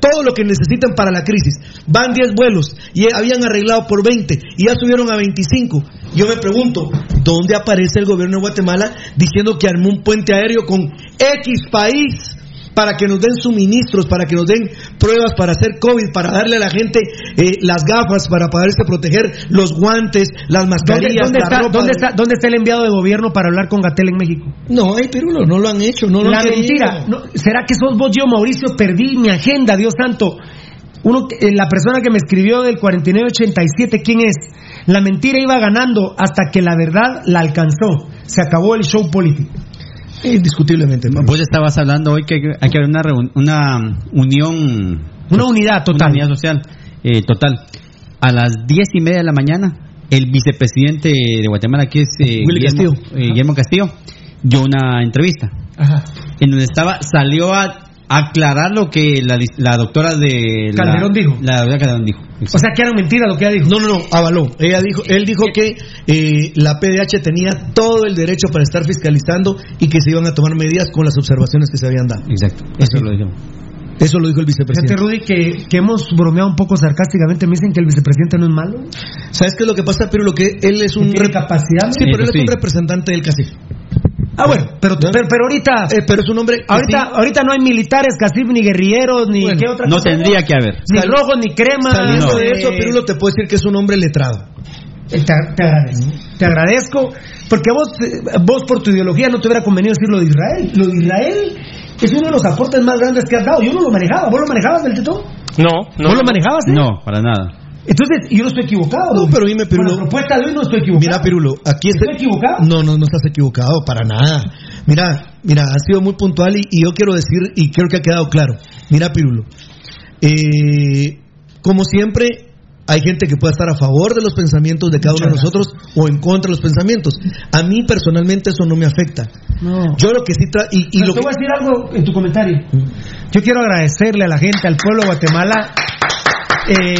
G: todo lo que necesitan para la crisis. Van 10 vuelos y habían arreglado por 20 y ya subieron a 25. Yo me pregunto, ¿dónde aparece el gobierno de Guatemala diciendo que armó un puente aéreo con X país? Para que nos den suministros, para que nos den pruebas para hacer COVID, para darle a la gente eh, las gafas, para poderse proteger, los guantes, las
F: ¿Dónde,
G: mascarillas,
F: dónde
G: la
F: está,
G: ropa
F: dónde,
G: de-
F: está, ¿Dónde está el enviado de gobierno para hablar con Gatel en México?
G: No, ay, Pirulo, no lo han hecho, no lo
F: La
G: han
F: mentira. no, ¿Será que sos vos, yo, Mauricio? Perdí mi agenda, Dios santo. Uno, eh, la persona que me escribió del 4987, ¿quién es? La mentira iba ganando hasta que la verdad la alcanzó. Se acabó el show político.
G: Indiscutiblemente.
I: Vos estabas hablando hoy que hay que haber una, una unión.
F: Una unidad total.
I: Una unidad social eh, total. A las diez y media de la mañana, el vicepresidente de Guatemala, que es eh, Guillermo,
G: Castillo.
I: eh, Guillermo Castillo, dio una entrevista
F: Ajá.
I: en donde estaba, salió a aclarar lo que la, la doctora de. la-
F: Calderón dijo.
I: La doctora Calderón dijo.
F: O sea, que era mentira lo que ella dijo.
G: No, no, no, avaló. Ella dijo, él dijo que eh, la PDH tenía todo el derecho para estar fiscalizando y que se iban a tomar medidas con las observaciones que se habían dado.
I: Exacto, eso lo dijo.
G: Eso lo dijo el
F: Fíjate,
G: vicepresidente.
F: Rudy, que, que hemos bromeado un poco sarcásticamente. Me dicen que el vicepresidente no es malo.
G: ¿Sabes qué es lo que pasa? Pero lo que él es un
F: ¿Tiene
G: rep-
F: capacidad?
G: Sí, pero él es un representante del cacife.
F: Ah, bueno, pero, pero, pero ahorita.
G: Eh, pero es un hombre.
F: ahorita,
G: sí,
F: ahorita no hay militares, casif, ni guerrilleros, ni
G: Bueno,
F: qué otra
I: No
F: cosa.
I: tendría que haber.
F: Ni
G: Sal-
F: rojos, ni crema.
G: Saliendo
I: No.
G: de eso, Pirulo, te puedo decir que es un hombre letrado.
F: Eh, Te, te agradezco. Te agradezco. Porque vos, eh, vos por tu ideología no te hubiera convenido decir lo de Israel. Lo de Israel es uno de los aportes más grandes que has dado. Yo no lo manejaba. ¿Vos lo manejabas del Teto?
K: No, no.
F: ¿Vos lo manejabas? eh?
I: No, para nada.
F: Entonces, yo no estoy equivocado.
G: No, pero dime, Pirulo.
F: Con la propuesta de hoy no estoy equivocado.
G: Mira, Pirulo, aquí
F: ¿Estoy
G: este-
F: equivocado?
G: No, no, no estás equivocado, para nada. Mira, mira, has sido muy puntual y, y yo quiero decir, y creo que ha quedado claro. Mira, Pirulo, eh, como siempre, hay gente que puede estar a favor de los pensamientos de cada uno de nosotros o en contra de los pensamientos. A mí personalmente eso no me afecta.
F: No.
G: Yo lo que sí tra y, y lo
F: te
G: que
F: voy a decir algo en tu comentario. Yo quiero agradecerle a la gente, al pueblo de Guatemala. Eh,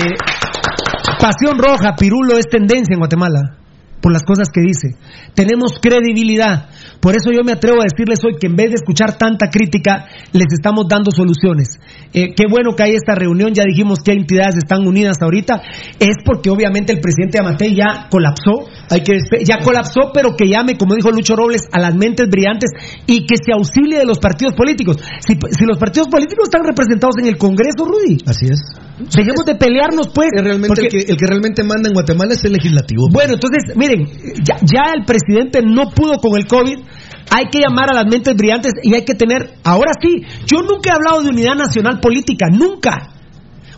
F: Pasión Roja, Pirulo es tendencia en Guatemala por las cosas que dice. Tenemos credibilidad. Por eso yo me atrevo a decirles hoy que en vez de escuchar tanta crítica, les estamos dando soluciones. Eh, qué bueno que hay esta reunión, ya dijimos que entidades están unidas ahorita. Es porque obviamente el presidente Amatei ya colapsó.
G: hay que
F: Ya colapsó, pero que llame, como dijo Lucho Robles, a las mentes brillantes y que se auxilie de los partidos políticos. Si, si los partidos políticos están representados en el Congreso, Rudy,
G: así es.
F: dejemos de pelearnos, pues.
G: Es realmente
F: porque-
G: el, que, el que realmente manda en Guatemala es el legislativo.
F: bueno, entonces, miren, ya, ya el presidente no pudo con el COVID. Hay que llamar a las mentes brillantes y hay que tener, ahora sí, yo nunca he hablado de unidad nacional política, nunca.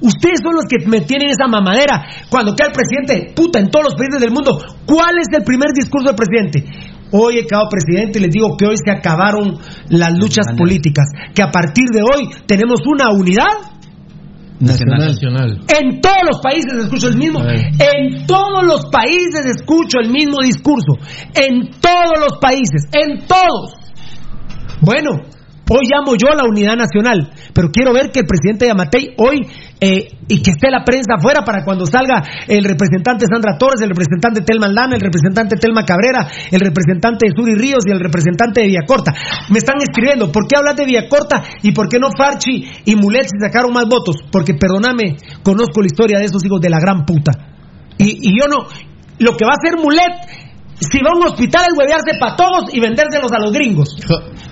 F: Ustedes son los que me tienen esa mamadera. Cuando queda el presidente, puta, en todos los países del mundo, ¿cuál es el primer discurso del presidente? Hoy he quedado presidente y les digo que hoy se acabaron las luchas políticas, que a partir de hoy tenemos una unidad
G: Nacional.
J: Nacional.
F: en todos los países escucho el mismo. En todos los países escucho el mismo discurso. En todos los países. En todos. Bueno, Hoy llamo yo a la unidad nacional, pero quiero ver que el presidente Yamatei hoy eh, y que esté la prensa afuera para cuando salga el representante Sandra Torres, el representante Telma Lana, el representante Telma Cabrera, el representante de Suri Ríos y el representante de Villacorta. Me están escribiendo, ¿por qué hablas de Villacorta y por qué no Farchi y Mulet se sacaron más votos? Porque perdóname, conozco la historia de esos hijos de la gran puta. Y, y yo no, lo que va a hacer Mulet si va a un hospital el huevearse para todos y vendérselos a los gringos,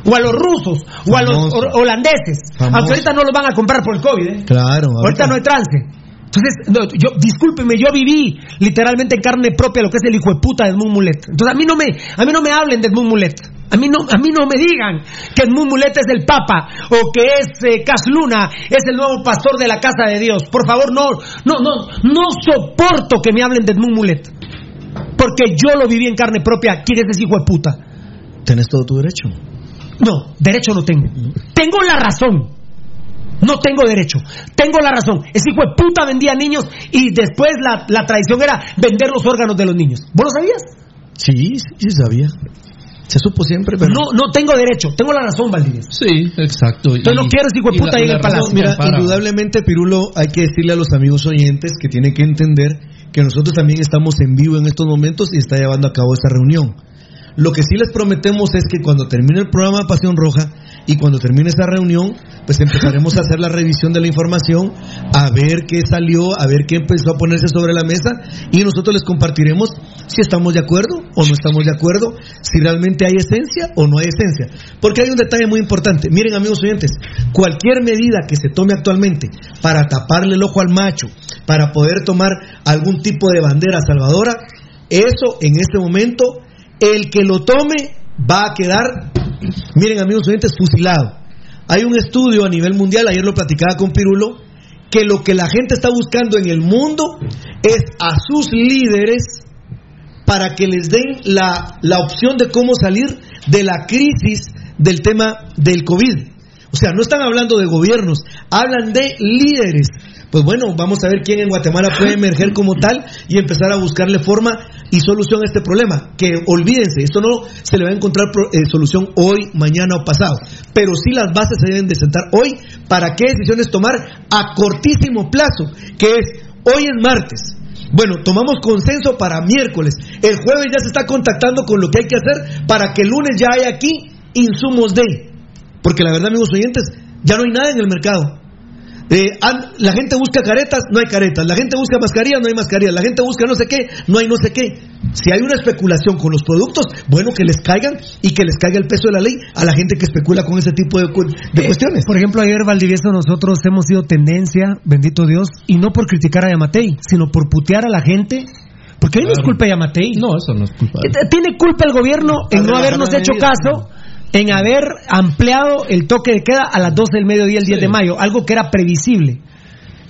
F: o a los rusos, o a los holandeses. Aunque ahorita no los van a comprar por el COVID, ¿eh?
G: Claro,
F: Ahorita no hay trance. Entonces, no, yo, discúlpeme, yo viví literalmente en carne propia lo que es el hijo de puta de Edmund Mulet. Entonces, a mí no me, a mí no me hablen de Edmund Mulet. A mí no, a mí no me digan que Edmund Mulet es el Papa o que es eh, Cas Luna, es el nuevo pastor de la casa de Dios. Por favor, no, no, no, no soporto que me hablen de Edmund Mulet. Porque yo lo viví en carne propia. ¿Quién es ese hijo de puta?
G: Tenés todo tu derecho.
F: No, derecho no tengo. Tengo la razón. No tengo derecho. Tengo la razón. Ese hijo de puta vendía niños y después la, la tradición era vender los órganos de los niños. ¿Vos lo sabías?
G: Sí, sí, sí sabía. Se supo siempre, pero...
F: No, no tengo derecho. Tengo la razón, Valdivia.
J: Sí, exacto.
F: Entonces no quiero ese hijo de
J: y
F: puta
J: la-
F: ahí en
J: y
F: el palacio.
G: Mira,
J: para-
G: indudablemente, Pirulo, hay que decirle a los amigos oyentes que tienen que entender que nosotros también estamos en vivo en estos momentos y está llevando a cabo esta reunión. Lo que sí les prometemos es que cuando termine el programa Pasión Roja y cuando termine esa reunión, pues empezaremos a hacer la revisión de la información, a ver qué salió, a ver qué empezó a ponerse sobre la mesa y nosotros les compartiremos si estamos de acuerdo o no estamos de acuerdo, si realmente hay esencia o no hay esencia. Porque hay un detalle muy importante. Miren amigos oyentes, cualquier medida que se tome actualmente para taparle el ojo al macho, para poder tomar algún tipo de bandera salvadora, eso en este momento, el que lo tome va a quedar, miren amigos oyentes, fusilado. Hay un estudio a nivel mundial, ayer lo platicaba con Pirulo, que lo que la gente está buscando en el mundo es a sus líderes para que les den la, la opción de cómo salir de la crisis del tema del COVID. O sea, no están hablando de gobiernos, hablan de líderes. Pues bueno, vamos a ver quién en Guatemala puede emerger como tal y empezar a buscarle forma y solución a este problema. Que olvídense, esto no se le va a encontrar eh, solución hoy, mañana o pasado. Pero sí las bases se deben de sentar hoy para qué decisiones tomar a cortísimo plazo, que es hoy es martes. Bueno, tomamos consenso para miércoles. El jueves ya se está contactando con lo que hay que hacer para que el lunes ya haya aquí insumos de. Porque la verdad, amigos oyentes, ya no hay nada en el mercado. Eh, han- la gente busca caretas, no hay caretas. La gente busca mascarillas, no hay mascarillas. La gente busca no sé qué, no hay no sé qué. Si hay una especulación con los productos, bueno, que les caigan y que les caiga el peso de la ley a la gente que especula con ese tipo de, cu- de cuestiones.
F: Por ejemplo, ayer Valdivieso nosotros hemos sido tendencia, bendito Dios, y no por criticar a Yamatei, sino por putear a la gente. Porque ahí no es culpa de Yamatei.
J: No, eso no es culpa.
F: Eh, Tiene culpa el gobierno en no habernos hecho caso, en haber ampliado el toque de queda a las 12 del mediodía el 10 de mayo, algo que era previsible.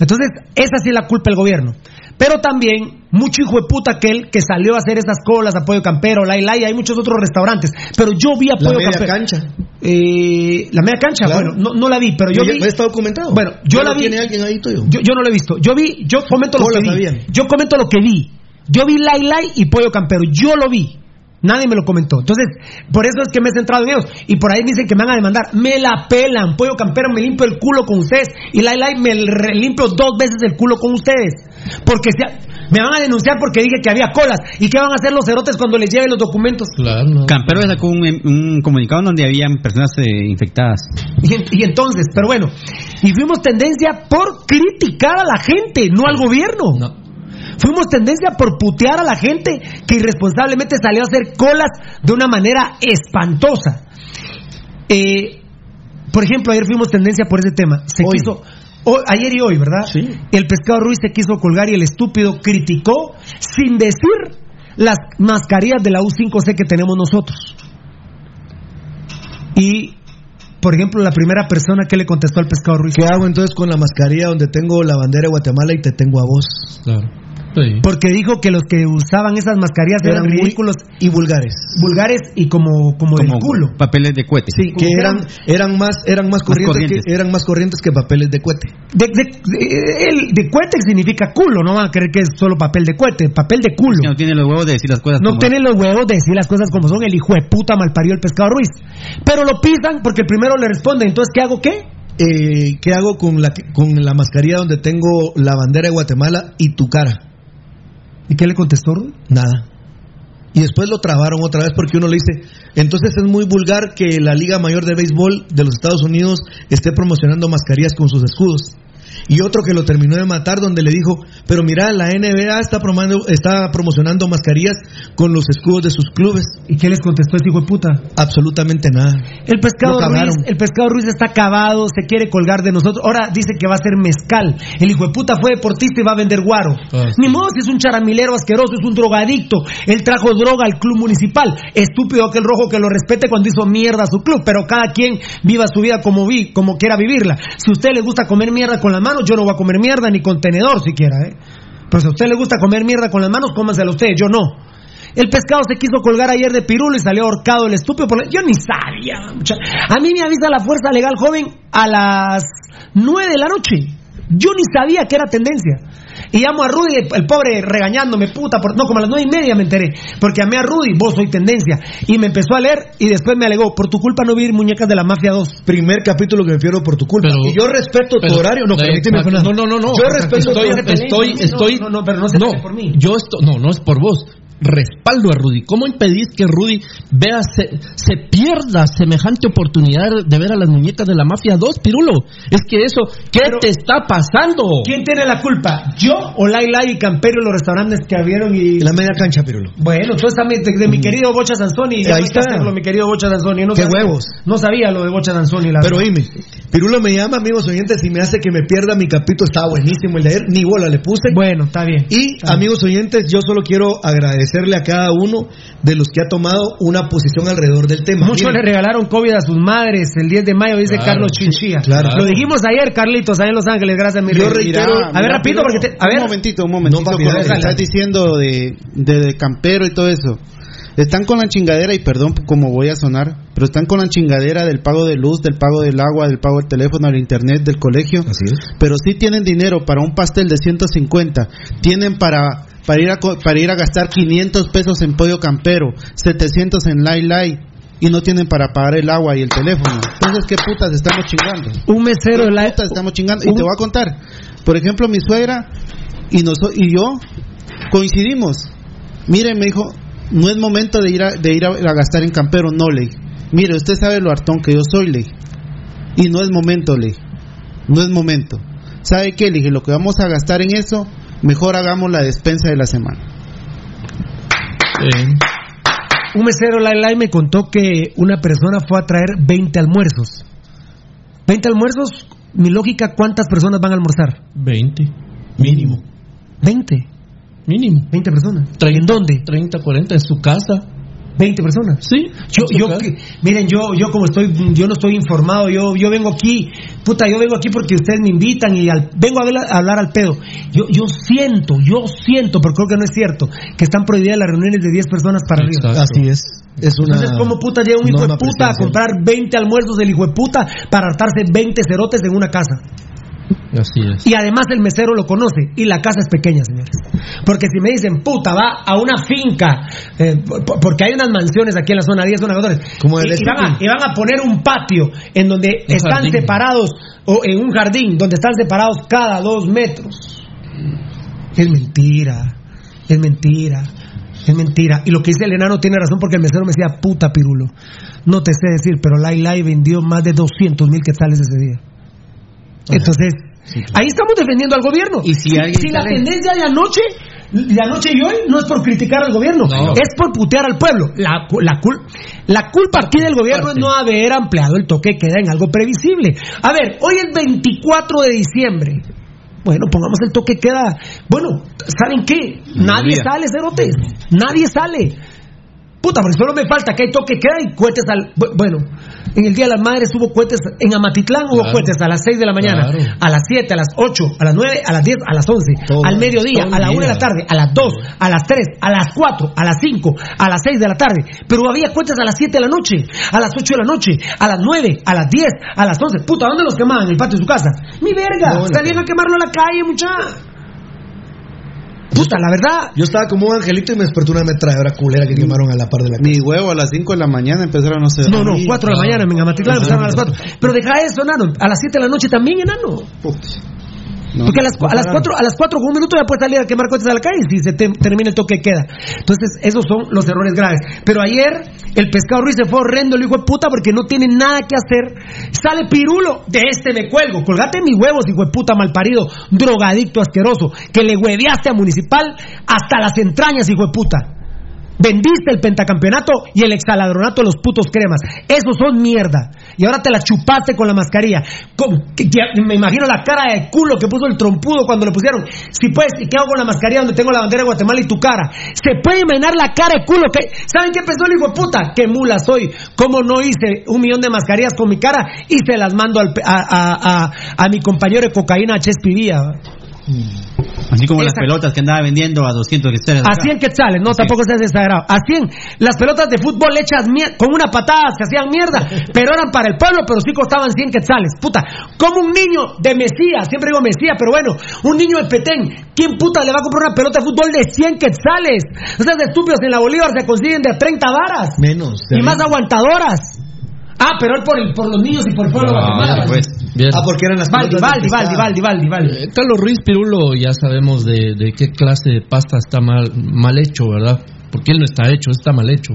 F: Entonces, esa sí es la culpa del gobierno. Pero también, mucho hijo de puta aquel que salió a hacer esas colas, Apoyo Campero, Lai Lai, hay muchos otros restaurantes. Pero yo vi
G: La
F: Apoyo
G: media
F: Campero.
G: cancha.
F: Eh, la media cancha,
G: Claro.
F: bueno, no, no la vi, pero yo
G: Ya-
F: vi.
G: ya está documentado.
F: Bueno, yo
G: ¿Ya
F: la vi.
G: tiene alguien ahí tuyo?
F: Yo, yo no lo he visto. Yo vi, yo comento lo
G: ¿Cómo
F: que
G: la
F: vi.
G: sabían?
F: Yo comento lo que vi. Yo vi Lai Lai y Pollo Campero. Yo lo vi. Nadie me lo comentó. Entonces, por eso es que me he centrado en ellos. Y por ahí dicen que me van a demandar. Me la pelan. Pollo Campero me limpio el culo con ustedes. Y Lai Lai me limpio dos veces el culo con ustedes. Porque me van a denunciar porque dije que había colas. ¿Y qué van a hacer los cerotes cuando les lleven los documentos?
J: Claro,
I: Campero sacó un, un comunicado donde habían personas eh, infectadas.
F: Y, y entonces, pero bueno, y fuimos tendencia por criticar a la gente, no al gobierno. Fuimos tendencia por putear a la gente que irresponsablemente salió a hacer colas de una manera espantosa. Eh, por ejemplo, ayer fuimos tendencia por ese tema. Se quiso, o- ayer y hoy, ¿verdad? El pescado Ruiz se quiso colgar y el estúpido criticó sin decir las mascarillas de la U5C que tenemos nosotros. Y, por ejemplo, la primera persona que le contestó al pescado Ruiz.
G: ¿Qué hago entonces con la mascarilla donde tengo la bandera de Guatemala y te tengo a vos?
J: Claro.
F: Porque dijo que los que usaban esas mascarillas eran,
G: Eran muy-
F: ridículos
G: y vulgares.
F: vulgares y como como, del
I: Como
F: culo.
I: Papeles de cohete.
G: Sí, que eran, eran más, eran más corrientes,
I: corrientes.
G: Que, eran más corrientes que papeles de cohete.
F: De, de, de- el de cohete significa culo, no van a creer que es solo papel de cohete, papel de culo.
I: No tiene los huevos de decir las cosas
F: No
I: como
F: tienen los huevos de decir las cosas como son, el hijo de puta malparió el pescado Ruiz. Pero lo pisan porque el primero le responde, entonces ¿qué hago qué?
G: Eh, ¿Qué hago con la, con la mascarilla donde tengo la bandera de Guatemala y tu cara?
F: ¿Y qué le contestó?
G: Nada. Y después lo trabaron otra vez porque uno le dice, entonces es muy vulgar que la Liga Mayor de Béisbol de los Estados Unidos esté promocionando mascarillas con sus escudos. Y otro que lo terminó de matar donde le dijo, pero mira, la NBA está, promocionando, está promocionando mascarillas con los escudos de sus clubes.
F: ¿Y qué les contestó este hijo de puta?
G: Absolutamente nada.
F: El pescado Ruiz, el pescado Ruiz está acabado, se quiere colgar de nosotros. Ahora dice que va a ser mezcal. El hijo de puta fue deportista y va a vender guaro.
J: Ah,
F: Ni modo si es un charamilero asqueroso, es un drogadicto. Él trajo droga al club municipal. Estúpido aquel rojo que lo respete cuando hizo mierda a su club. Pero cada quien viva su vida como vi, como quiera vivirla. Si a usted le gusta comer mierda con las manos, yo no voy a comer mierda ni con tenedor siquiera, ¿eh? Pero si a usted le gusta comer mierda con las manos, cómansela usted, yo no. El pescado se quiso colgar ayer de pirulo y salió ahorcado el estúpido. Por la- Yo ni sabía. A mí me avisa la fuerza legal joven a las 9 de la noche. Yo ni sabía que era tendencia. Y llamo a Rudy, el pobre regañándome, puta. por- No, como a las nueve y media me enteré. Porque llamé a Rudy, vos soy tendencia. Y me empezó a leer y después me alegó, por tu culpa no vi muñecas de la Mafia 2.
G: Primer capítulo que me fiero por tu culpa.
J: Pero-
G: y yo respeto tu
J: pero-
G: horario. No,
J: eh,
G: permíteme,
J: no, no, no, no.
G: Yo respeto
J: estoy,
G: tu
J: estoy, estoy,
F: No, no, pero no se pelee por mí.
J: Yo esto, no, no es por vos. Respaldo a Rudy. ¿Cómo impedís que Rudy vea, se, se pierda semejante oportunidad de ver a las muñecas de la Mafia 2, Pirulo? Es que eso, ¿qué te está pasando?
F: ¿Quién tiene la culpa? ¿Yo o Laila y Camperio los restaurantes que abrieron y...
G: La media cancha, Pirulo.
F: Bueno, entonces también de, de mi querido Bocha Sansoni. ya
G: Ahí está.
F: hacerlo, mi querido Bocha Sansoni. No
G: Qué
F: sabía-
G: huevos.
F: No sabía lo de Bocha Sansoni, la
G: Pero
F: verdad.
G: oíme, Pirulo me llama, amigos oyentes, y me hace que me pierda mi capítulo. Estaba buenísimo el de ayer, ni bola le puse.
F: Bueno, está bien.
G: Y amigos oyentes, yo solo quiero agradecerle a cada uno de los que ha tomado una posición alrededor del tema.
F: Muchos
G: Miren,
F: le regalaron COVID a sus madres el 10 de mayo, dice
G: Claro,
F: Carlos Chinchilla.
G: claro.
F: Lo dijimos ayer, Carlitos, allá en Los Ángeles. Gracias, mi
G: Yo
F: rey.
G: reitero-
F: a ver,
H: Mira, Pirulo,
F: porque te- a ver.
H: Un momentito, un momentito.
G: No, papi,
H: con lo que estás diciendo de, de, de campero y todo eso. Están con la chingadera, y perdón como voy a sonar, pero están con la chingadera del pago de luz, del pago del agua, del pago del teléfono, del internet, del colegio.
G: Así es.
H: Pero sí tienen dinero para un pastel de 150. Tienen para, para, ir, a, para ir a gastar 500 pesos en pollo campero, 700 en Lai Lai. Y no tienen para pagar el agua y el teléfono. Entonces, ¿qué putas estamos chingando?
F: Un mesero de la...
H: putas estamos chingando? Y te voy a contar. Por ejemplo, mi suegra y, noso- y yo coincidimos. Mire, me dijo, no es momento de ir a, de ir a, a gastar en campero, no, le. dije. Mire, usted sabe lo hartón que yo soy, le. dije. Y no es momento, le. dije. No es momento. ¿Sabe qué? Le dije, lo que vamos a gastar en eso, mejor hagamos la despensa de la semana.
F: Un mesero la la me contó que una persona fue a traer 20 almuerzos. 20 almuerzos, mi lógica, ¿cuántas personas van a almorzar?
J: 20, mínimo.
F: 20.
J: Mínimo.
F: 20 personas.
J: 30,
F: ¿En dónde?
J: 30, 40, en su casa.
F: 20 personas.
J: Sí.
F: Yo, yo, que- miren, yo, yo como estoy, yo no estoy informado, yo, yo vengo aquí, puta, yo vengo aquí porque ustedes me invitan y al- vengo a, hablar, a hablar al pedo. Yo, yo siento, yo siento, pero creo que no es cierto, que están prohibidas las reuniones de 10 personas para arriba.
J: Exacto.
G: Así es. Es una
F: Entonces, ¿cómo puta llega un hijo de puta a comprar 20 almuerzos del hijo de puta para hartarse 20 cerotes en una casa?
J: Así es.
F: Y además el mesero lo conoce y la casa es pequeña, señores. Porque si me dicen, puta, va a una finca, eh, porque hay unas mansiones aquí en la zona 10, zona 14,
G: Como
F: y, y van a,
G: Speaking.
F: y van a poner un patio en donde
J: Un
F: están
J: jardín.
F: separados, o en un jardín donde están separados cada dos metros. Es mentira, es mentira, es mentira. Y lo que dice el enano tiene razón porque el mesero me decía, puta pirulo. No te sé decir, pero Lai Lai vendió más de 200 mil quetzales ese día. Entonces, ahí estamos defendiendo al gobierno.
I: Y si alguien
F: la
I: sale-
F: tendencia de anoche, de anoche y hoy, no es por criticar al gobierno,
J: No.
F: es por putear al pueblo. La, la, cul- la culpa aquí del gobierno es no haber ampliado el toque queda en algo previsible. A ver, hoy es 24 de diciembre. Bueno, pongamos el toque queda. Bueno, ¿saben qué? Nadie sale, cerotes. Nadie sale. Puta, porque solo me falta que hay toque de queda y cohetes al. bu- Bueno, En el Día de las Madres hubo cohetes, en Amatitlán hubo
J: Claro.
F: cohetes a las 6 de la mañana,
J: Claro.
F: a las 7, a las 8, a las 9, a las 10, a las 11,
J: Todo-
F: al mediodía, a la 1 de la tarde, a las 2, a las 3, a las 4, a las 5, a las 6 de la tarde. Pero había cohetes a las 7 de la noche, a las 8 de la noche, a las 9, a las 10, a las 11. Puta, ¿dónde los quemaban? En el patio de su casa. Mi verga,
G: No, la
F: salían a quemarlo a la calle, mucha. Puta, la verdad.
G: Yo estaba como un angelito y me despertó una ametralladora culera que quemaron a la par de la casa.
H: Mi huevo a las 5 de la mañana empezaron a hacer.
F: No, no, 4 de la mañana en Amatitlán empezaron a las 4. Pero deja eso, enano. A las 7 de la noche también, enano. Porque a las, a las 4, a las 4 con un minuto ya puedes salir a quemar cohetes a la calle si se te- termina el toque de queda. Entonces, esos son los errores graves. Pero ayer, el pescado Ruiz se fue horrendo, el hijo de puta, porque no tiene nada que hacer. Sale pirulo, de este me cuelgo. Colgate mis huevos, hijo de puta malparido, drogadicto asqueroso, que le hueveaste a Municipal hasta las entrañas, hijo de puta. Vendiste el pentacampeonato y el exaladronato de los putos cremas. Esos son mierda. Y ahora te la chupaste con la mascarilla. Con- que- me imagino la cara de culo que puso el trompudo cuando le pusieron. Si puedes, ¿y qué hago con la mascarilla donde tengo la bandera de Guatemala y tu cara? Se puede imaginar la cara de culo que. ¿Saben qué pensó el hijo de puta? ¡Qué mula soy! ¿Cómo no hice un millón de mascarillas con mi cara y se las mando al a, a- a- a mi compañero de cocaína, Chespi?
I: Así como las pelotas que andaba vendiendo a 200 quetzales.
F: A 100 quetzales, no, tampoco seas exagerado. A 100. Las pelotas de fútbol hechas con una patada se hacían mierda, pero eran para el pueblo, pero sí costaban 100 quetzales. Puta, como un niño de Mesías, siempre digo Mesías, pero bueno, un niño de Petén, ¿quién puta le va a comprar una pelota de fútbol de 100 quetzales? Esas de estúpidos en la Bolívar se consiguen de 30 varas
G: Menos.
F: y más aguantadoras. Ah, pero él por, el, por los niños y por el pueblo de Guatemala.
J: Bien.
G: Ah, porque eran las
F: Valdi, Valdi, Valdi. Valdi, Valdi, Valdi.
J: Eh, Carlos Ruiz Pirulo ya sabemos de, de qué clase de pasta está mal, mal hecho, ¿verdad? Porque él no está hecho, está mal hecho.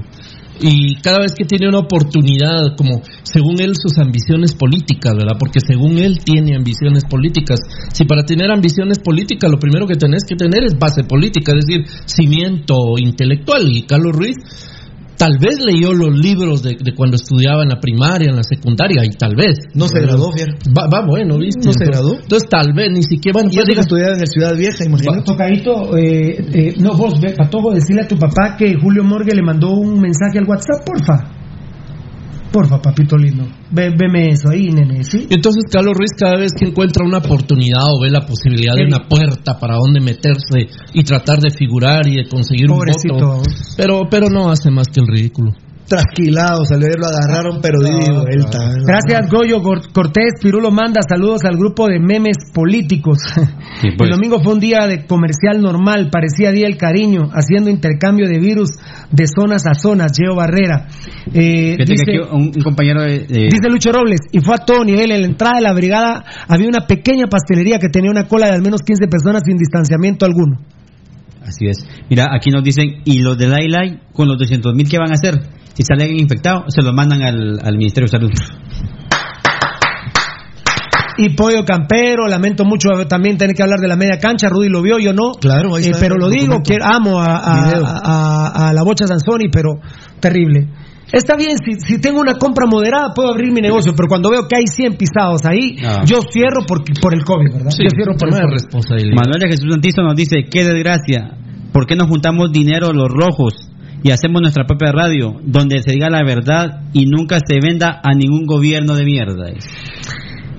J: Y cada vez que tiene una oportunidad, como según él sus ambiciones políticas, ¿verdad? Porque según él tiene ambiciones políticas. Si para tener ambiciones políticas lo primero que tenés que tener es base política, es decir, cimiento intelectual. Y Carlos Ruiz tal vez leyó los libros de, de cuando estudiaba en la primaria, en la secundaria, y tal vez.
G: No se graduó, Fier.
J: Va, va bueno, ¿viste?
G: No se graduó.
J: Entonces tal vez ni siquiera...
G: Bueno, y
J: diga-
G: que estudiaba en el Ciudad Vieja, imagínate.
F: Tocadito, eh, eh, no vos, ve, Patojo, decirle a tu papá que Julio Morgue le mandó un mensaje al WhatsApp, porfa. Porfa, papito lindo. Ve, veme eso ahí, nene, ¿sí?
J: Entonces Carlos Ruiz cada vez que encuentra una oportunidad o ve la posibilidad de una puerta para donde meterse y tratar de figurar y de conseguir
F: Pobrecito.
J: un voto, pero pero no hace más que el ridículo.
G: Trasquilado, salió lo agarraron, pero di de vuelta.
F: Gracias, Goyo Gor- Cortés. Pirulo manda saludos al grupo de memes políticos.
I: pues.
F: El domingo fue un día de comercial normal, parecía día del cariño, haciendo intercambio de virus de zonas a zonas. Geo Barrera. Eh,
I: que un, un compañero de, de-
F: Dice Lucho Robles, y fue a todo nivel. En la entrada de la brigada había una pequeña pastelería que tenía una cola de al menos 15 personas sin distanciamiento alguno.
I: Así es. Mira, aquí nos dicen, ¿y los del Lai con los 200 mil qué van a hacer? Si salen infectados, se los mandan al Ministerio de Salud.
F: Y Pollo Campero, lamento mucho también tener que hablar de la media cancha. Rudy lo vio, yo no.
G: Claro, ahí
F: Eh,
G: está
F: pero lo digo, que amo a, a-
G: Video.
F: a- a la bocha Sansoni, pero terrible. Está bien, si, si tengo una compra moderada puedo abrir mi negocio, pero cuando veo que hay 100 pisados ahí,
I: Ah.
F: yo cierro por, por el COVID, ¿verdad?
J: Sí,
F: yo cierro por el COVID.
J: responsabilidad.
I: Manuel de Jesús Santizo nos dice, qué desgracia, ¿por qué no juntamos dinero los rojos y hacemos nuestra propia radio, donde se diga la verdad y nunca se venda a ningún gobierno de mierda?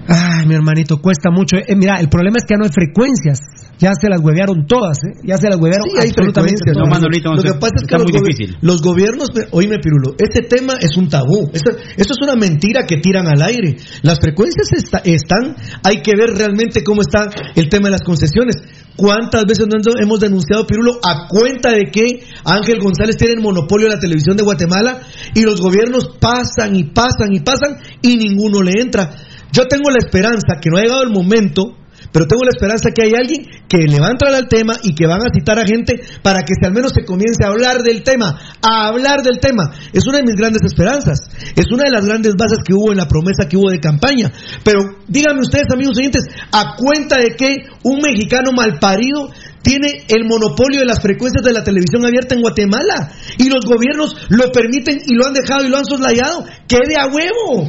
F: Ay, mi hermanito, cuesta mucho. Eh, mira, el problema es que ya no hay frecuencias. Ya se las huevearon todas, ¿eh? Ya se las huevearon
G: Sí,
F: absolutamente todas.
I: No, Manolito,
G: Lo que pasa es que los,
I: muy
G: gobi-
I: difícil.
G: los gobiernos, oíme Pirulo, este tema es un tabú. Esto, esto es una mentira que tiran al aire. Las frecuencias está- están, hay que ver realmente cómo está el tema de las concesiones. ¿Cuántas veces no hemos denunciado, Pirulo, a cuenta de que Ángel González tiene el monopolio de la televisión de Guatemala y los gobiernos pasan y pasan y pasan y ninguno le entra? Yo tengo la esperanza que no ha llegado el momento pero tengo la esperanza que hay alguien que le va a entrar al tema y que van a citar a gente para que si al menos se comience a hablar del tema, a hablar del tema. Es una de mis grandes esperanzas, es una de las grandes bases que hubo en la promesa que hubo de campaña. Pero díganme ustedes, amigos oyentes, a cuenta de que un mexicano malparido tiene el monopolio de las frecuencias de la televisión abierta en Guatemala y los gobiernos lo permiten y lo han dejado y lo han soslayado. ¡Quede a huevo!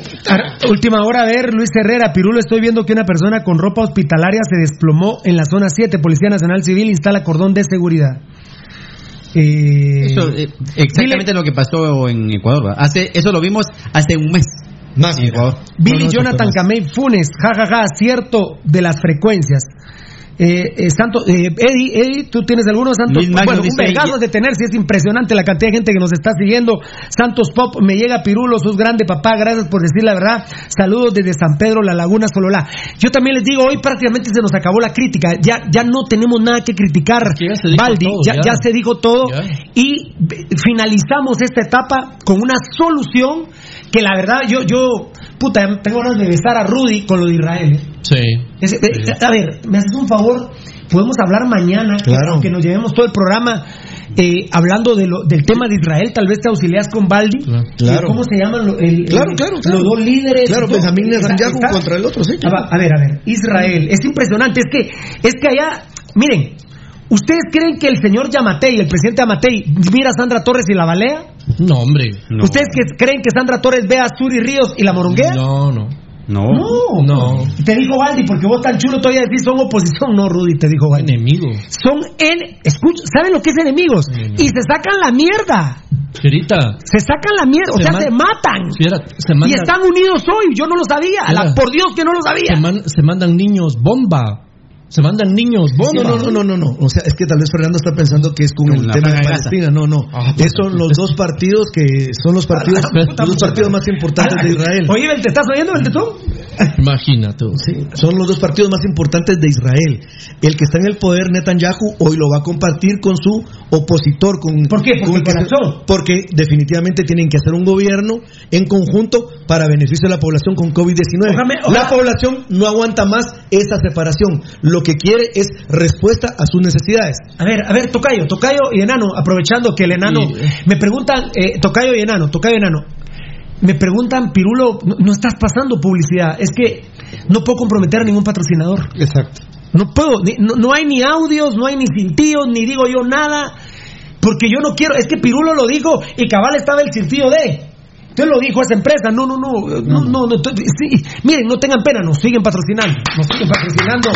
F: Última hora, a ver, Luis Herrera, Pirulo, estoy viendo que una persona con ropa hospitalaria se desplomó en la zona 7. Policía Nacional Civil instala cordón de seguridad. Eh,
I: Eso, eh, exactamente lo que pasó en Ecuador. ¿verdad? Hace, eso lo vimos hace un mes.
G: Más,
F: Billy
G: No, no,
F: Jonathan. Camey Funes, jajaja, cierto de las frecuencias. Eh, eh, Santo, eh, Eddie, Eddie, ¿tú tienes alguno, Santos?
I: Magno
F: bueno, un vergazo de tenerse, es impresionante la cantidad de gente que nos está siguiendo. Santos Pop, me llega Pirulo, sos grande, papá, gracias por decir la verdad. Saludos desde San Pedro, La Laguna, Sololá. Yo también les digo, hoy prácticamente se nos acabó la crítica, ya, ya no tenemos nada que criticar,
J: todo,
F: ya,
J: ya.
F: ya se dijo todo
J: Ya.
F: y eh, finalizamos esta etapa con una solución que la verdad yo, yo, puta, tengo ganas de besar a Rudy con lo de Israel. ¿eh?
J: Sí.
F: Es- eh, A ver, me haces un favor, podemos hablar mañana, que-
G: Claro.
F: aunque nos llevemos todo el programa eh, hablando de lo- del tema de Israel, tal vez te auxilias con Baldi.
G: Claro.
F: ¿Cómo se llaman lo- el-
G: Claro,
F: el-
G: claro, claro.
F: los dos líderes?
G: Claro. Benjamín Netanyahu contra el otro, sí.
F: Ah, A ver, a ver, Israel, es impresionante, es que, es que allá, miren, ¿ustedes creen que el señor Yamatei, el presidente Yamatei, mira a Sandra Torres y la balea?
J: No, hombre.
F: ¿Ustedes que creen que Sandra Torres ve a Suri Ríos y la moronguea?
J: No, no.
I: No.
F: No,
J: No.
F: Te dijo Baldi, porque vos tan chulo todavía decís son oposición. No, Rudy, te dijo Baldi.
J: Enemigos.
F: Son en. Escucha, ¿saben lo que es enemigos? Y se sacan la mierda.
J: Fierita.
F: Se sacan la mierda. O
J: Se
F: sea,
J: man-
F: se matan.
J: Fiera, se
F: Y
J: mandan,
F: están unidos hoy. Yo no lo sabía. La- por Dios que no lo sabía.
J: se, man- se mandan niños bomba. Se mandan niños bomba.
G: No, no, no, no, no, no. O sea, es que tal vez Fernando está pensando que es con el tema de. Palestina. No, no.
J: Ah,
G: Esos son los dos partidos que son los partidos,
F: A la puta
G: los partidos más importantes de Israel.
F: Oye, ¿te estás oyendo, Beltetón?
J: Imagínate.
G: Sí, son los dos partidos más importantes de Israel. El que está en el poder, Netanyahu, hoy lo va a compartir con su opositor. Con,
F: ¿Por qué? Porque
G: el que
F: con
G: porque definitivamente tienen que hacer un gobierno en conjunto para beneficio de la población con COVID-19.
F: Ójame,
G: La población no aguanta más esa separación. Lo que quiere es respuesta a sus necesidades.
F: A ver, a ver, Tocayo, Tocayo y Enano, aprovechando que el Enano.
J: Y-
F: Me preguntan, eh, Tocayo y Enano, Tocayo y Enano. Me preguntan, Pirulo, no, no estás pasando publicidad. Es que no puedo comprometer a ningún patrocinador.
H: Exacto.
F: No puedo, ni- no, no hay ni audios, no hay ni cintillos, ni digo yo nada. Porque yo no quiero, es que Pirulo lo dijo y cabal estaba el cintillo de. Entonces lo dijo esa empresa, no, no, no, no, no, no, sí, miren, no tengan pena, nos siguen patrocinando, nos siguen patrocinando.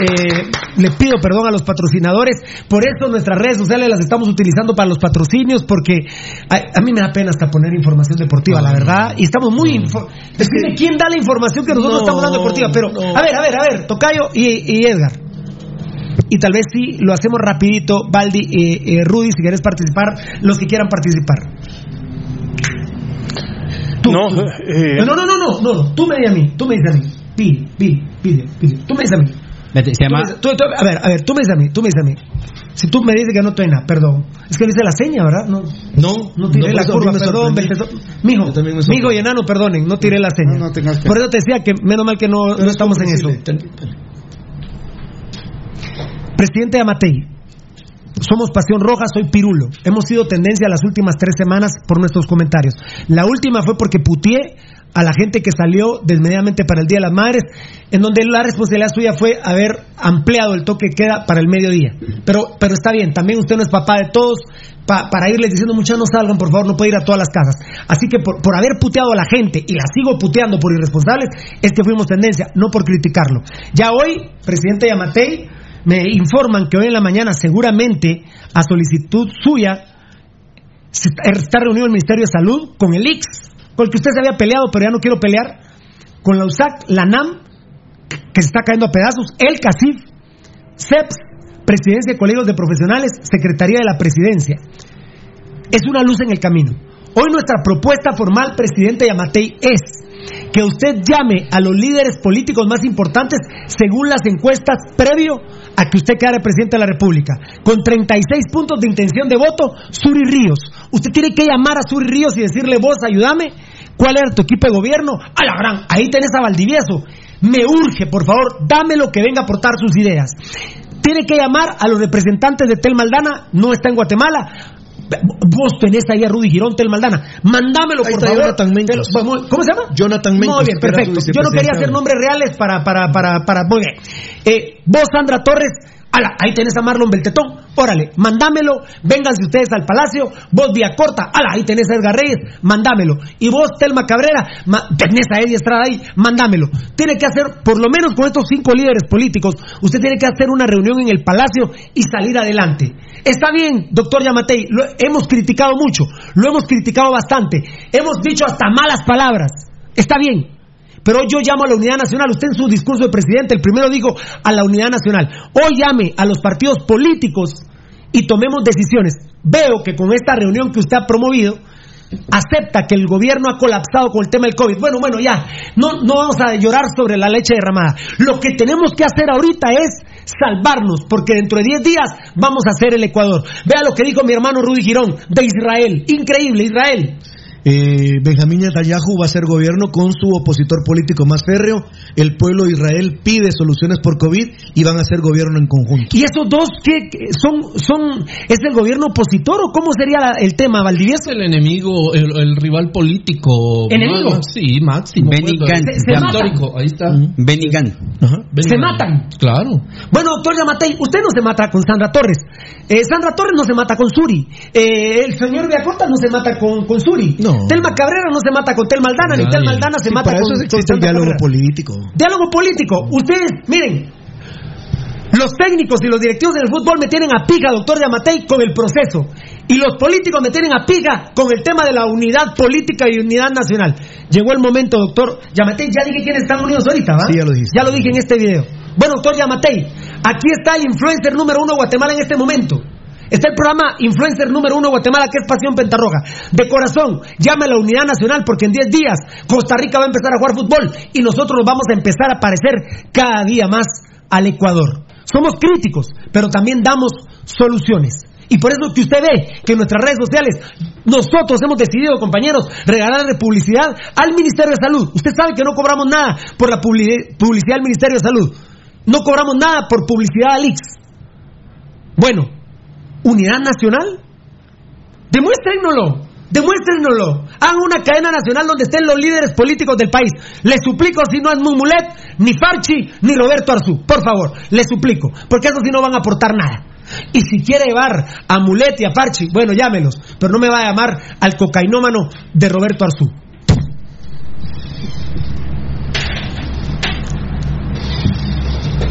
F: Eh, le pido perdón a los patrocinadores, por eso nuestras redes sociales las estamos utilizando para los patrocinios, porque a, a mí me da pena hasta poner información deportiva, la verdad, y estamos muy... Decime quién da la información que nosotros
G: No,
F: estamos dando deportiva, pero
G: no.
F: a ver, a ver, a ver, Tocayo y, y Edgar. Y tal vez sí lo hacemos rapidito, Baldi, eh, eh, Rudy, si quieres participar, los que quieran participar. Tú,
K: No,
F: tú.
K: eh,
F: no, no, no, no, no, tú me dices a mí, tú me dices a mí, pide, pide, pide, pide, tú me dices a mí.
I: Vete, Se llama.
F: tú- tú- a ver, a ver, tú me dices a mí, tú me dices a mí. Si tú me dices que no estoy nada, perdón. Es que dice la seña, ¿verdad? No,
G: No,
F: no tiré
G: no,
F: la curva, perdón. Mijo, mijo y enano, perdonen, no tiré la seña.
H: No, no tengas pena.
F: Por eso te decía que menos mal que no, no estamos en eso. Presidente Amatei, somos Pasión Roja, soy Pirulo. Hemos sido tendencia las últimas tres semanas por nuestros comentarios. La última fue porque putié a la gente que salió desmedidamente para el Día de las Madres, en donde la responsabilidad suya fue haber ampliado el toque que queda para el mediodía. Pero, pero está bien, también usted no es papá de todos pa- para irles diciendo muchachos no salgan, por favor, no puede ir a todas las casas. Así que por, por haber puteado a la gente y la sigo puteando por irresponsables, es que fuimos tendencia, no por criticarlo. Ya hoy, presidente Yamatei, me informan que hoy en la mañana seguramente a solicitud suya está reunido el Ministerio de Salud con el IX, con el que usted se había peleado, pero ya no quiero pelear, con la USAC, la NAM, que se está cayendo a pedazos, el CACIF, CEPS, Presidencia de Colegios de Profesionales, Secretaría de la Presidencia. Es una luz en el camino. Hoy nuestra propuesta formal, presidente Yamatei, es que usted llame a los líderes políticos más importantes según las encuestas previo a que usted quede presidente de la República. Con 36 puntos de intención de voto, Suri Ríos. Usted tiene que llamar a Suri Ríos y decirle, vos ayúdame, ¿cuál era tu equipo de gobierno? A la gran, ahí tenés a Valdivieso. Me urge, por favor, dame lo que venga a aportar sus ideas. Tiene que llamar a los representantes de Tel Maldana, no está en Guatemala. Vos tenés ahí a Rudy Girón, Tel Maldana. Mándamelo,
G: Ahí
F: por
G: está
F: favor.
G: Jonathan Mencos.
F: ¿Cómo se llama?
G: Jonathan Mencos,
F: Muy bien, perfecto. Yo no quería hacer nombres reales para, para, para, para. Muy bien. Eh, vos, Sandra Torres. Ala, ahí tenés a Marlon Beltetón. Órale, mandámelo. Vénganse ustedes al palacio. Vos, Vía Corta. Ala, ahí tenés a Edgar Reyes. Mandámelo. Y vos, Telma Cabrera. ma- tenés a Eddie Estrada ahí. Mandámelo. Tiene que hacer, por lo menos con estos cinco líderes políticos, usted tiene que hacer una reunión en el palacio y salir adelante. Está bien, doctor Yamatei. Lo hemos criticado mucho. Lo hemos criticado bastante. Hemos dicho hasta malas palabras Está bien. Pero hoy yo llamo a la unidad nacional. Usted en su discurso de presidente, el primero dijo a la unidad nacional. Hoy llame a los partidos políticos y tomemos decisiones. Veo que con esta reunión que usted ha promovido, acepta que el gobierno ha colapsado con el tema del COVID. Bueno, bueno, ya, no, no vamos a llorar sobre la leche derramada. Lo que tenemos que hacer ahorita es salvarnos, porque dentro de 10 días vamos a hacer el Ecuador. Vea lo que dijo mi hermano Rudy Girón de Israel. Increíble, Israel.
G: Eh, Benjamín Netanyahu va a ser gobierno con su opositor político más férreo. El pueblo de Israel pide soluciones por COVID y van a ser gobierno en conjunto.
F: ¿Y esos dos qué son? son ¿Es el gobierno opositor o cómo sería la- el tema, Valdivieso?
J: El enemigo, el, el rival político.
F: ¿Enemigo?
J: Ma- Sí, máximo.
I: Benny
J: histórico, ahí está.
I: Benny.
J: Benny
F: Se matan.
J: Claro.
F: Bueno, doctor Yamatei, usted no se mata con Sandra Torres. Eh, Sandra Torres no se mata con Suri. Eh, el señor Viacota no se mata con, con Suri.
G: No.
F: Telma Cabrera no se mata con Tel Maldana, ni
G: Nadie.
F: Tel Maldana se
G: Sí,
F: mata
G: para
F: con
G: eso
F: con
G: existe el
F: Sandra
G: diálogo
F: Cabrera.
G: político.
F: Diálogo político. Ustedes, miren, los técnicos y los directivos del fútbol me tienen a pica, doctor Yamatei, con el proceso. Y los políticos me tienen a pica con el tema de la unidad política y unidad nacional. Llegó el momento, doctor Yamatei. Ya dije quiénes están unidos ahorita, ¿va?
G: Sí, ya lo dijiste.
F: Ya lo dije en este video. Bueno, doctor Yamatei, aquí está el influencer número uno de Guatemala en este momento. Está el programa Influencer número uno de Guatemala, que es Pasión Pentarroja. De corazón, llame a la Unidad Nacional porque en 10 días Costa Rica va a empezar a jugar fútbol y nosotros nos vamos a empezar a parecer cada día más al Ecuador. Somos críticos, pero también damos soluciones. Y por eso que usted ve que en nuestras redes sociales nosotros hemos decidido, compañeros, regalarle publicidad al Ministerio de Salud. Usted sabe que no cobramos nada por la publi- publicidad del Ministerio de Salud. No cobramos nada por publicidad al IX. Bueno, Unidad Nacional, demuéstrennoslo. Demuéstrennoslo. Hagan una cadena nacional donde estén los líderes políticos del país. Les suplico si no es Mumulet, ni Farchi, ni Roberto Arzú. Por favor, les suplico. Porque esos sí no van a aportar nada. Y si quiere llevar a Mulet y a Farchi, bueno, llámelos. Pero no me va a llamar al cocainómano de Roberto Arzú.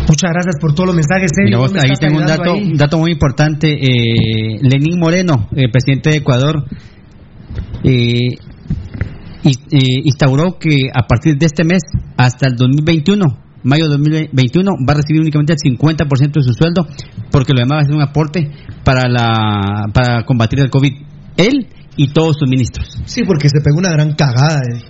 F: Muchas gracias por todos los mensajes. Sergio.
I: Mira vos,
F: Me
I: ahí tengo un dato,
F: ahí.
I: un dato muy importante. Eh, Lenín Moreno, el presidente de Ecuador, eh, eh, instauró que a partir de este mes hasta el 2021, mayo de 2021, va a recibir únicamente el 50% de su sueldo porque lo demás va a ser un aporte para, la, para combatir el COVID. Él y todos sus ministros.
G: Sí, porque se pegó una gran cagada. eh.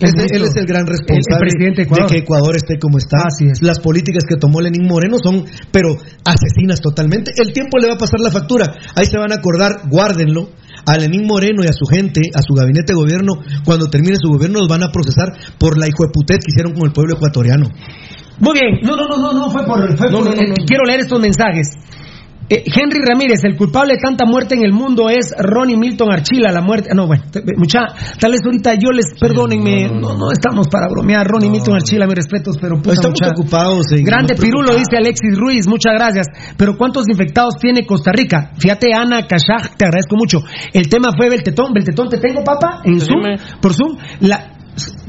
G: Él es el gran
F: el- el
G: responsable
F: presidente de
G: que Ecuador esté como está.
F: Así es.
G: Las políticas que tomó Lenín Moreno son, pero asesinas totalmente. El tiempo le va a pasar la factura. Ahí se van a acordar, guárdenlo. A Lenín Moreno y a su gente, a su gabinete de gobierno, cuando termine su gobierno, los van a procesar por la hijueputez que hicieron con el pueblo ecuatoriano.
F: Muy bien, no, no, no, no, no fue por. fue
G: No,
F: por-
G: no, no, no.
F: Quiero leer estos mensajes. Eh, Henry Ramírez, el culpable de tanta muerte en el mundo es Ronnie Milton Archila, la muerte. No, bueno, mucha, tal vez ahorita yo les, perdónenme, no, no, estamos para bromear. Ronnie Milton Archila, mis respetos, pero puta,
G: Estamos
F: mucha-
G: ocupados en-
F: Grande Pirulo, dice Alexis Ruiz, muchas gracias. Pero ¿cuántos infectados tiene Costa Rica? Fíjate, Ana Kashaj, te agradezco mucho. El tema fue Beltetón. Beltetón, ¿te tengo, papá? En Zoom, por Zoom. La,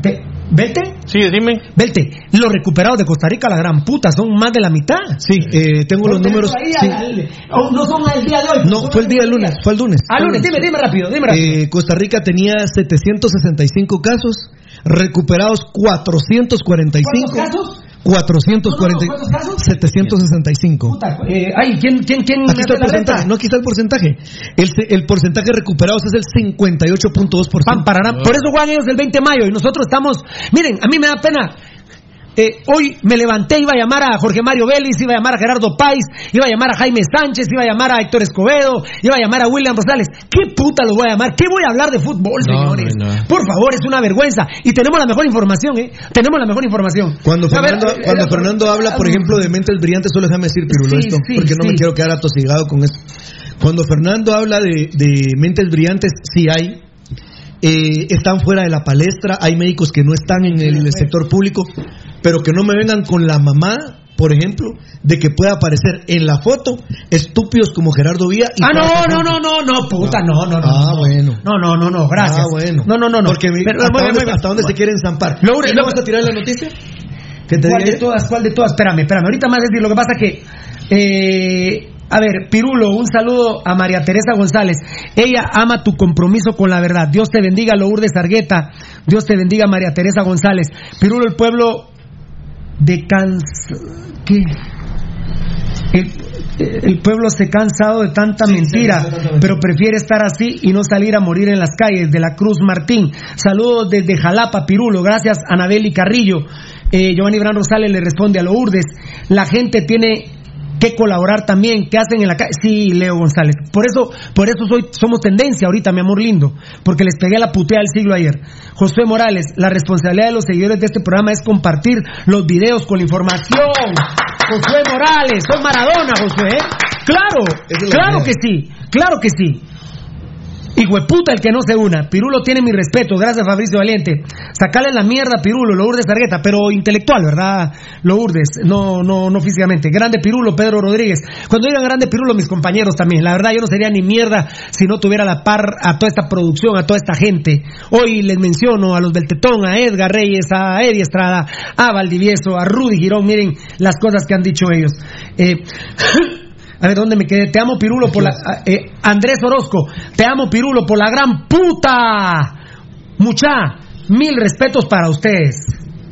F: te- ¿Belte?
K: Sí, dime.
F: Velte, los recuperados de Costa Rica, la gran puta, son más de la mitad.
G: Sí, eh, tengo los números.
F: Ahí,
G: sí.
F: al- oh, no son al día de hoy.
G: No, fue el día del lunes, fue el lunes.
F: Ah, lunes, dime, dime rápido, dime rápido.
G: Eh, Costa Rica tenía 765 casos, recuperados 445.
F: ¿Cuántos casos?
G: 440,
F: No, no, ¿cuántos casos?
G: 765.
F: Puta, eh, ay, ¿quién, quién, quién
G: Aquí está el porcentaje. No, aquí está el porcentaje. El, se- el porcentaje de recuperados es el 58.2%.
F: Pam, parará. Por eso juegan ellos el 20 de mayo y nosotros estamos. Miren, a mí me da pena. Eh, hoy me levanté, iba a llamar a Jorge Mario Vélez, iba a llamar a Gerardo Páez, iba a llamar a Jaime Sánchez, iba a llamar a Héctor Escobedo, iba a llamar a William Rosales. ¿Qué puta los voy a llamar? ¿Qué voy a hablar de fútbol,
J: No,
F: señores?
J: no, no.
F: Por favor, es una vergüenza. Y tenemos la mejor información, ¿eh? Tenemos la mejor información.
G: Cuando
F: ver,
G: Fernando,
F: eh,
G: cuando
F: eh,
G: Fernando habla, por ejemplo, de mentes brillantes, solo déjame decir, Pirulo,
F: Sí,
G: esto,
F: sí,
G: porque no
F: sí.
G: me quiero quedar atosigado con esto. Cuando Fernando habla de, de mentes brillantes, sí hay. Eh, están fuera de la palestra, hay médicos que no están en el sector público, pero que no me vengan con la mamá, por ejemplo, de que pueda aparecer en la foto estúpidos como Gerardo Vía. y
F: Ah, no, no, no, no, no, puta, no, no, no.
G: Ah,
F: no.
G: bueno.
F: No, no, no, no, gracias.
G: Ah, bueno.
F: No, no, no, no.
G: Porque
F: Pero,
G: ¿hasta, dónde, se quieren zampar?
F: Lo-
G: ¿Y
F: lo-
G: vamos a tirar la noticia? ¿Qué te
F: ¿Cuál de todas? ¿Cuál de todas? Espérame, espérame. Ahorita más decir, lo que pasa que eh, A ver, Pirulo, un saludo a María Teresa González. Ella ama tu compromiso con la verdad. Dios te bendiga, Lourdes Argueta. Dios te bendiga, María Teresa González. Pirulo, el pueblo de Cans... ¿Qué? El, el pueblo se ha cansado de tanta mentira, pero prefiere estar así y no salir a morir en las calles. De la Cruz Martín. Saludos desde Jalapa, Pirulo. Gracias, Anabeli Carrillo. Eh, Giovanni Bran Rosales le responde a Lourdes. La gente tiene que colaborar también, ¿qué hacen en la calle? Sí, Leo González. Por eso, por eso soy, somos tendencia ahorita, mi amor lindo, porque les pegué la putea del siglo ayer. Josué Morales, la responsabilidad de los seguidores de este programa es compartir los videos con la información. Josué Morales, soy Maradona, Josué. ¿eh? Claro, claro que sí, claro que sí. Hijo de puta el que no se una. Pirulo tiene mi respeto. Gracias, Fabricio Valiente. Sacale la mierda a Pirulo, Lourdes Targueta, pero intelectual, ¿verdad? Lourdes, no, no, no físicamente. Grande Pirulo, Pedro Rodríguez. Cuando digan grande Pirulo, mis compañeros también. La verdad, yo no sería ni mierda si no tuviera la par a toda esta producción, a toda esta gente. Hoy les menciono a los del Tetón, a Edgar Reyes, a Eddie Estrada, a Valdivieso, a Rudy Girón. Miren las cosas que han dicho ellos. Eh, A ver, ¿dónde me quedé? Te amo, Pirulo, por la... eh, Andrés Orozco, te amo, Pirulo, por la gran puta. Mucha, mil respetos para ustedes.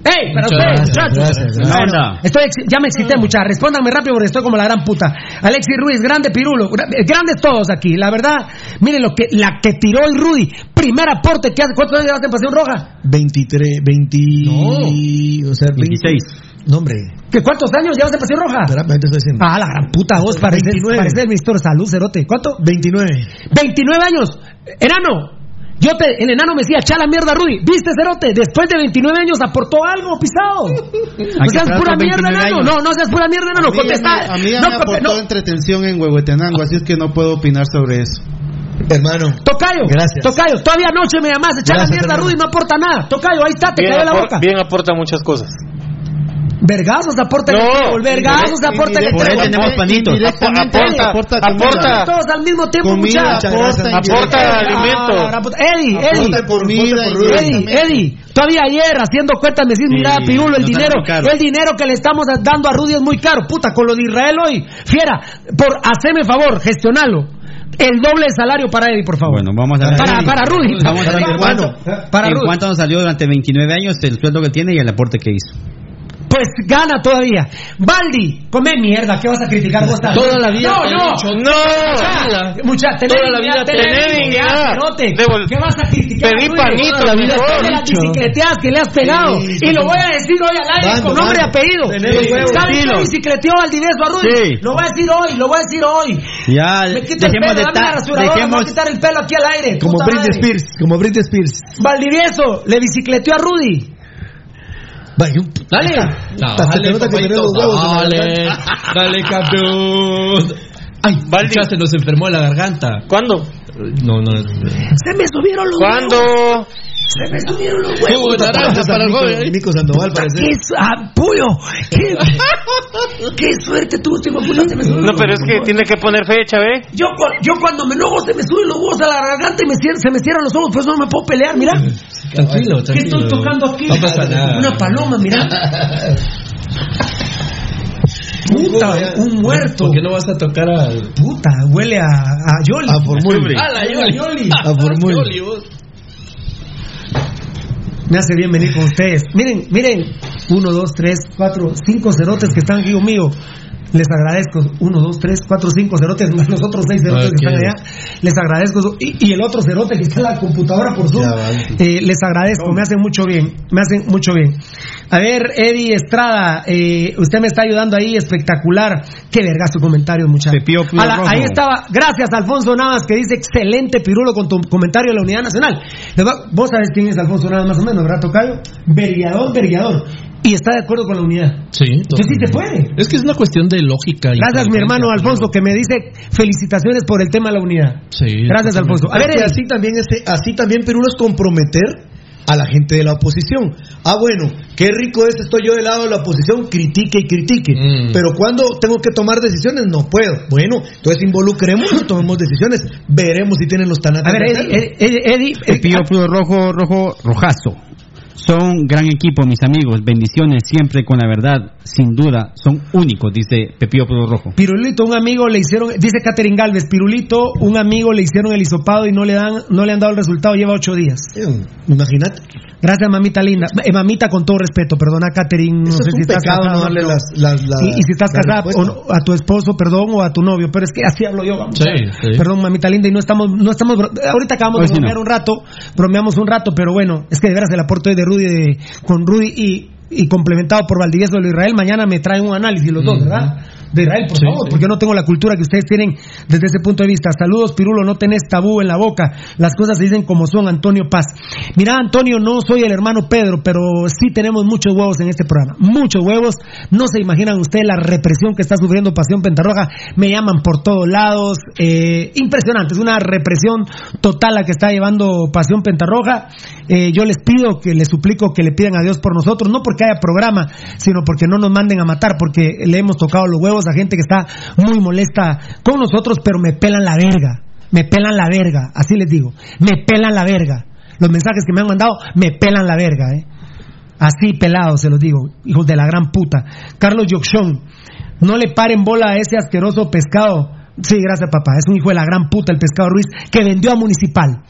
F: ¡Ey! Para ustedes,
J: gracias,
F: muchachos. Bueno, estoy ya me excité, mucha. Respóndanme rápido porque estoy como la gran puta. Alexis Ruiz, grande Pirulo. eh, Grandes todos aquí. La verdad, miren lo que la que tiró el Rudy. Primer aporte que hace. ¿Cuántos años llevaste en Pasión Roja?
G: 23, 20. O sea, 26. No, hombre.
F: ¿Qué, ¿Cuántos años llevas en Pasión Roja?
G: Espera, te estoy diciendo.
F: Ah, la gran puta vos, parece,
G: 29.
F: parece el ministro de salud, cerote. ¿Cuánto?
G: 29.
F: 29 años. Enano. Yo te, el enano me decía, echa la mierda, Rudy. ¿Viste, Cerote? Después de 29 años aportó algo, pisado. No seas pura mierda,
H: 29
F: enano.
H: años.
F: No, no seas pura mierda, enano.
H: A mí
F: Contesta.
H: A mí ya
F: no,
H: me aportó
F: no.
H: entretención en Huehuetenango, así es que no puedo opinar sobre eso.
G: Hermano.
F: Tocayo.
H: Gracias.
F: Tocayo, todavía anoche me llamaste. Echa la mierda,
H: hermano.
F: Rudy. No aporta nada. Tocayo, ahí está, te cayó la boca.
K: bien aporta muchas cosas.
F: Vergazos aporta el
K: No,
F: trébol, Vergazos
K: indire-
F: aporta el
K: por ahí tenemos panitos. Aporta-
F: aporta,
K: aporta-
F: todos al mismo tiempo,
K: comida,
F: muchachos.
K: aporta Aporta.
F: Eddie, Eddie.
K: Aporta
F: Eddie. Eddie. Todavía ayer haciendo cuentas me decís, mira, Pirulo, el
K: no
F: dinero, el dinero que le estamos dando a Rudy es muy caro. Puta, con lo de Israel hoy. Fiera, por haceme favor, gestionalo. El doble de salario para Eddie, por favor.
I: Bueno, vamos a ver.
F: Para, para Rudy.
I: Vamos a ver cuánto,
F: para
I: en cuánto nos salió durante 29 años el sueldo que tiene y el aporte que hizo.
F: Pues gana todavía. Baldi, come mierda, ¿qué vas a criticar vos también?
J: Toda la vida
F: No, no,
J: dicho,
F: no. Mucha, tenés
J: Toda la vida
F: tenés
K: dignidad.
F: ¿Qué vas a criticar?
K: Pedí panito,
F: Toda la vida de las bicicleteadas que le has pegado.
K: Sí,
F: y lo voy a decir hoy al aire con nombre y apellido. ¿Sabes qué
G: Dilo.
F: bicicleteó Valdivieso a Rudy?
I: Sí.
F: Lo voy a decir hoy, lo voy a decir hoy.
I: Ya,
F: Me quita el
I: dejemos
F: pelo,
I: de
F: dame la rasuradora, me
I: dejemos
F: a quitar el pelo aquí al aire.
G: Como Britney. Spears. Como Britney Spears.
F: Valdivieso le bicicleteó a Rudy.
G: Vaya,
J: Dale.
G: Te
J: Dale, dale.
G: garganta.
J: Dale, campeón. Ay, ya se nos enfermó la garganta.
K: ¿Cuándo?
J: No, no.
F: Se me subieron los
K: ¿Cuándo?
F: huevos. Se me subieron los huevos.
J: Jugo de naranja para el joven.
G: Nico Sandoval parece.
F: ¡Qué su- ah! ¡Qué, qué suerte hijo de puta! Se me
K: No, pero es que tiene que poner fecha, ¿ve?
F: Yo, cu- yo cuando me enojo se me suben los huevos a la garganta y me cier- se me cierran los ojos, pues no me puedo pelear, mira.
J: Tranquilo,
F: ¿Qué
J: tranquilo.
F: estoy tocando aquí?
J: No pasa nada.
F: Una paloma, mira. Puta, un muerto.
J: ¿Por qué no vas a tocar al.
F: Puta, huele a, a Yoli.
G: A Formul.
J: A la Yoli.
G: A Formul.
F: Me hace bien venir con ustedes. Miren, miren. Uno, dos, tres, cuatro, cinco cerotes que están aquí conmigo. Les agradezco. Uno, dos, tres, cuatro, cinco cerotes, más los otros seis cerotes que están allá. Les agradezco. Y, y el otro cerote que está en la computadora por Zoom. Eh, les agradezco. Me hacen mucho bien. Me hacen mucho bien. A ver, Eddie Estrada, eh, usted me está ayudando ahí, espectacular. Qué verga su comentario, muchachos. Ahí estaba, gracias Alfonso Navas, que dice excelente pirulo con tu comentario de la Unidad Nacional. Vos sabés quién es Alfonso Navas más o menos, ¿verdad, Tocayo? Verguiador, verguiador. Y está de acuerdo con la unidad.
J: Sí,
F: Entonces sí se puede.
J: Es que es una cuestión de lógica. y
F: Gracias, mi hermano Alfonso, que me dice felicitaciones por el tema de la unidad.
J: Sí.
F: Gracias, Alfonso. A ver,
G: así también, este, así también Perú es comprometer a la gente de la oposición. Ah, bueno, qué rico es, estoy yo del lado de la oposición, critique y critique.
J: Mm.
G: Pero cuando tengo que tomar decisiones, no puedo. Bueno, entonces involucremos y tomemos decisiones. Veremos si tienen los tanates.
F: A ver, Eddie. Eddie, Eddie, Eddie,
I: Pepillo Pío Rojo, Rojo, Rojazo. Son gran equipo, mis amigos. Bendiciones siempre con la verdad. Sin duda, son únicos, dice Pepillo Puro Rojo.
F: Pirulito, un amigo le hicieron, dice Catherine Galvez, Pirulito, un amigo le hicieron el hisopado y no le dan, no le han dado el resultado, lleva ocho días.
G: Imagínate.
F: Gracias, mamita linda. Eh, mamita, con todo respeto, perdona, Catherine. No
G: Eso
F: sé
G: es
F: si
G: un
F: estás
G: pecado
F: casada
G: no
F: o
G: darle
F: no.
G: las, las, las-
F: y, y si estás casada
G: respuesta.
F: o no, a tu esposo, perdón, o a tu novio, pero es que así hablo yo. vamos.
J: Sí, sí.
F: Perdón, mamita linda, y no estamos, no estamos, ahorita acabamos
I: Hoy
F: de
I: sí no.
F: bromear un rato, bromeamos un rato, pero bueno, es que de veras el aporte de Rudy de, con Rudy y, y complementado por Valdivieso de lo Israel, mañana me traen un análisis los dos, ¿verdad? De Israel, por
J: Sí,
F: favor,
J: sí.
F: porque yo no tengo la cultura que ustedes tienen desde ese punto de vista. Saludos, Pirulo, no tenés tabú en la boca. Las cosas se dicen como son, Antonio Paz. Mira, Antonio, no soy el hermano Pedro, pero sí tenemos muchos huevos en este programa. Muchos huevos. No se imaginan ustedes la represión que está sufriendo Pasión Pentarroja. Me llaman por todos lados. Eh, impresionante, es una represión total la que está llevando Pasión Pentarroja. Eh, yo les pido que les suplico que le pidan a Dios por nosotros, no porque haya programa, sino porque no nos manden a matar, porque le hemos tocado los huevos a gente que está muy molesta con nosotros, pero me pelan la verga. Me pelan la verga, así les digo. Me pelan la verga. Los mensajes que me han mandado me pelan la verga, ¿eh? Así pelado, se los digo, hijos de la gran puta. Carlos Yoxón, no le paren bola a ese asqueroso pescado. Sí, gracias papá, es un hijo de la gran puta el pescado Ruiz que vendió a Municipal.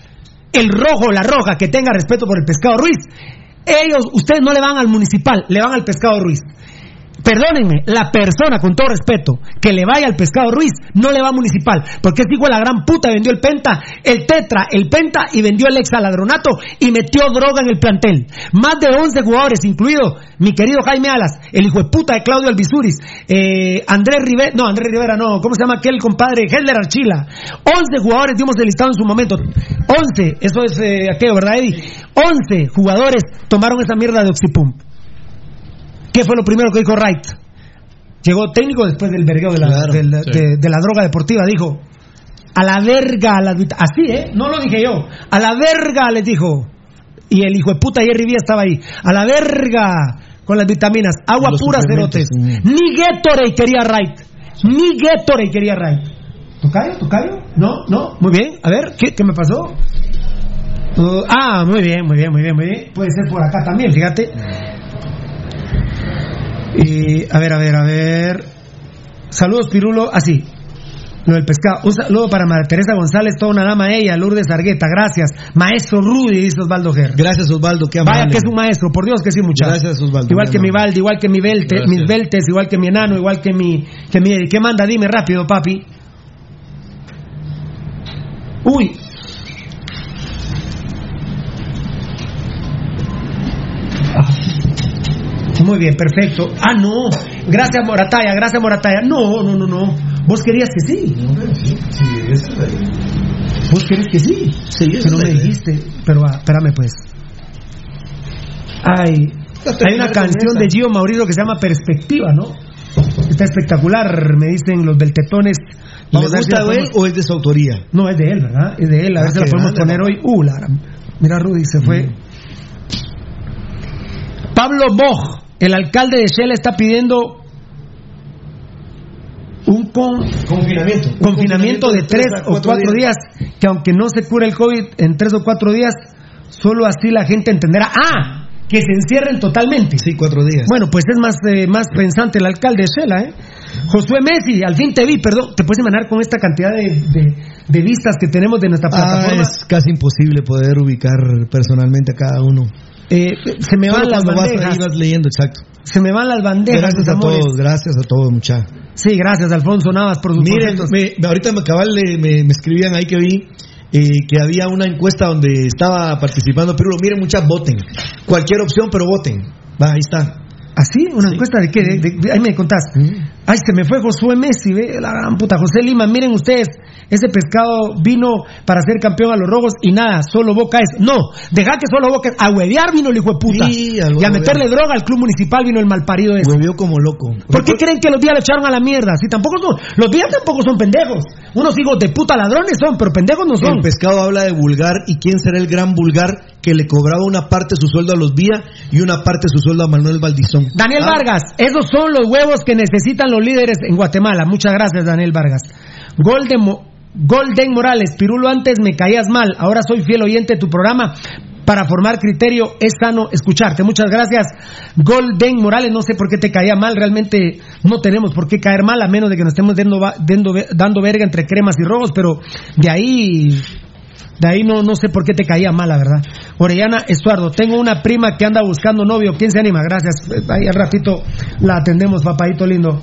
F: El rojo, la roja, que tenga respeto por el pescado Ruiz. Ellos, ustedes no le van al Municipal, le van al pescado Ruiz. Perdónenme, la persona, con todo respeto, que le vaya al pescado Ruiz, no le va municipal, porque este hijo de la gran puta vendió el penta, el tetra, el penta y vendió el exaladronato y metió droga en el plantel. Más de 11 jugadores, incluido mi querido Jaime Alas, el hijo de puta de Claudio Albizuris, eh, Andrés Rivera, no, Andrés Rivera no, ¿cómo se llama aquel compadre? Hedler Archila. 11 jugadores dimos el listado en su momento. 11, eso es eh, aquello, ¿verdad, Eddie? 11 jugadores tomaron esa mierda de Oxipump. ¿Qué fue lo primero que dijo Wright? Llegó técnico después del vergueo de la,
G: Claro,
F: del-
J: sí.
F: de, de la droga deportiva. Dijo, a la verga, a las vit- así, ¿eh? No lo dije yo. A la verga, les dijo. Y el hijo de puta Jerry Vía estaba ahí. A la verga con las vitaminas. Agua pura, cerotes. Ni Gatorade quería Wright. Ni Gatorade quería Wright. ¿Tocayo? ¿Tocayo? No, no. Muy bien. A ver, ¿qué, qué me pasó? Uh, ah, muy bien, muy bien, muy bien, muy bien. Puede ser por acá también, fíjate. Y, a ver, a ver, a ver. Saludos, Pirulo. Así. lo del pescado. Un saludo para María Teresa González, toda una dama ella, Lourdes Argueta. Gracias. Maestro Rudy, dice Osvaldo Ger.
G: Gracias, Osvaldo. Qué
F: Vaya
G: amable.
F: que es un maestro, por Dios que sí, muchachos.
G: Gracias, Osvaldo.
F: Igual que mi. Valde, igual que mi Belte,
J: Gracias.
F: mis Beltes, igual que mi enano, igual que mi, que mi. ¿Qué manda? Dime rápido, papi. Uy. Muy bien, perfecto. Ah, no. Gracias, Morataya, gracias, Morataya. No, no, no, no. Vos querías que sí. Vos querés que sí.
G: Sí,
F: Que no me dijiste. Pero ah, espérame, pues. Ay, hay una canción de Gio Mauricio que se llama Perspectiva, ¿no? Está espectacular, me dicen los beltetones.
G: ¿Le
F: Vamos a ver si
G: gusta de él o es de su autoría?
F: No, es de él, ¿verdad? Es de él. A ver
G: Ah,
F: si la podemos poner hoy. Uh, la Mira, Rudy se fue. Pablo Boj, el alcalde de Shela, está pidiendo un con-
G: Confinamiento.
F: confinamiento de tres o cuatro días. que aunque no se cure el COVID en tres o cuatro días, solo así la gente entenderá. ¡Ah! Que se encierren totalmente.
G: Sí, cuatro días.
F: Bueno, pues es más, eh, más pensante el alcalde de Shela, ¿eh? Josué Messi, al fin te vi, perdón, te puedes imaginar con esta cantidad de, de- de vistas que tenemos de nuestra
G: Ah,
F: plataforma.
G: es casi imposible poder ubicar personalmente a cada uno.
F: Eh, se me
G: Solo
F: van las bandejas.
G: vas leyendo, exacto.
F: Se me van las bandejas.
G: Gracias a
F: amores.
G: todos, gracias a todos, muchachos.
F: Sí, gracias, Alfonso Navas, por sus
G: Miren, me- ahorita me cabal le- me, me escribían ahí que vi eh, que había una encuesta donde estaba participando Pirulo. Miren, muchas voten. Cualquier opción, pero voten. Va, ahí está.
F: ¿Así? ¿Una encuesta de qué? De- de- de- ahí me contás. Ay, se me fue Josué Messi, ve, la gran puta. José Lima, miren ustedes, ese pescado vino para ser campeón a los rojos y nada, solo Boca es. No, deja que solo Boca es. A huevear vino el hijo de puta.
G: Sí,
F: y a
G: huevear.
F: meterle droga al club municipal vino el malparido ese.
G: Volvió como loco.
F: ¿Por qué creen que los días lo echaron a la mierda? Si tampoco son, los días tampoco son pendejos. Unos hijos de puta ladrones son, pero pendejos no son.
G: El pescado habla de vulgar y quién será el gran vulgar que le cobraba una parte de su sueldo a los Vía y una parte de su sueldo a Manuel Valdizón.
F: Daniel
G: Ah,
F: Vargas, esos son los huevos que necesitan los líderes en Guatemala. Muchas gracias, Daniel Vargas. Golden, Mo- Golden Morales, Pirulo, antes me caías mal, ahora soy fiel oyente de tu programa. para formar criterio es sano escucharte. Muchas gracias, Golden Morales. No sé por qué te caía mal, realmente no tenemos por qué caer mal, a menos de que nos estemos dando, dando, dando verga entre cremas y rojos, pero de ahí de ahí no, no sé por qué te caía mal, la verdad. Orellana Estuardo, tengo una prima que anda buscando novio. ¿Quién se anima? Gracias. Ahí al ratito la atendemos, papadito lindo.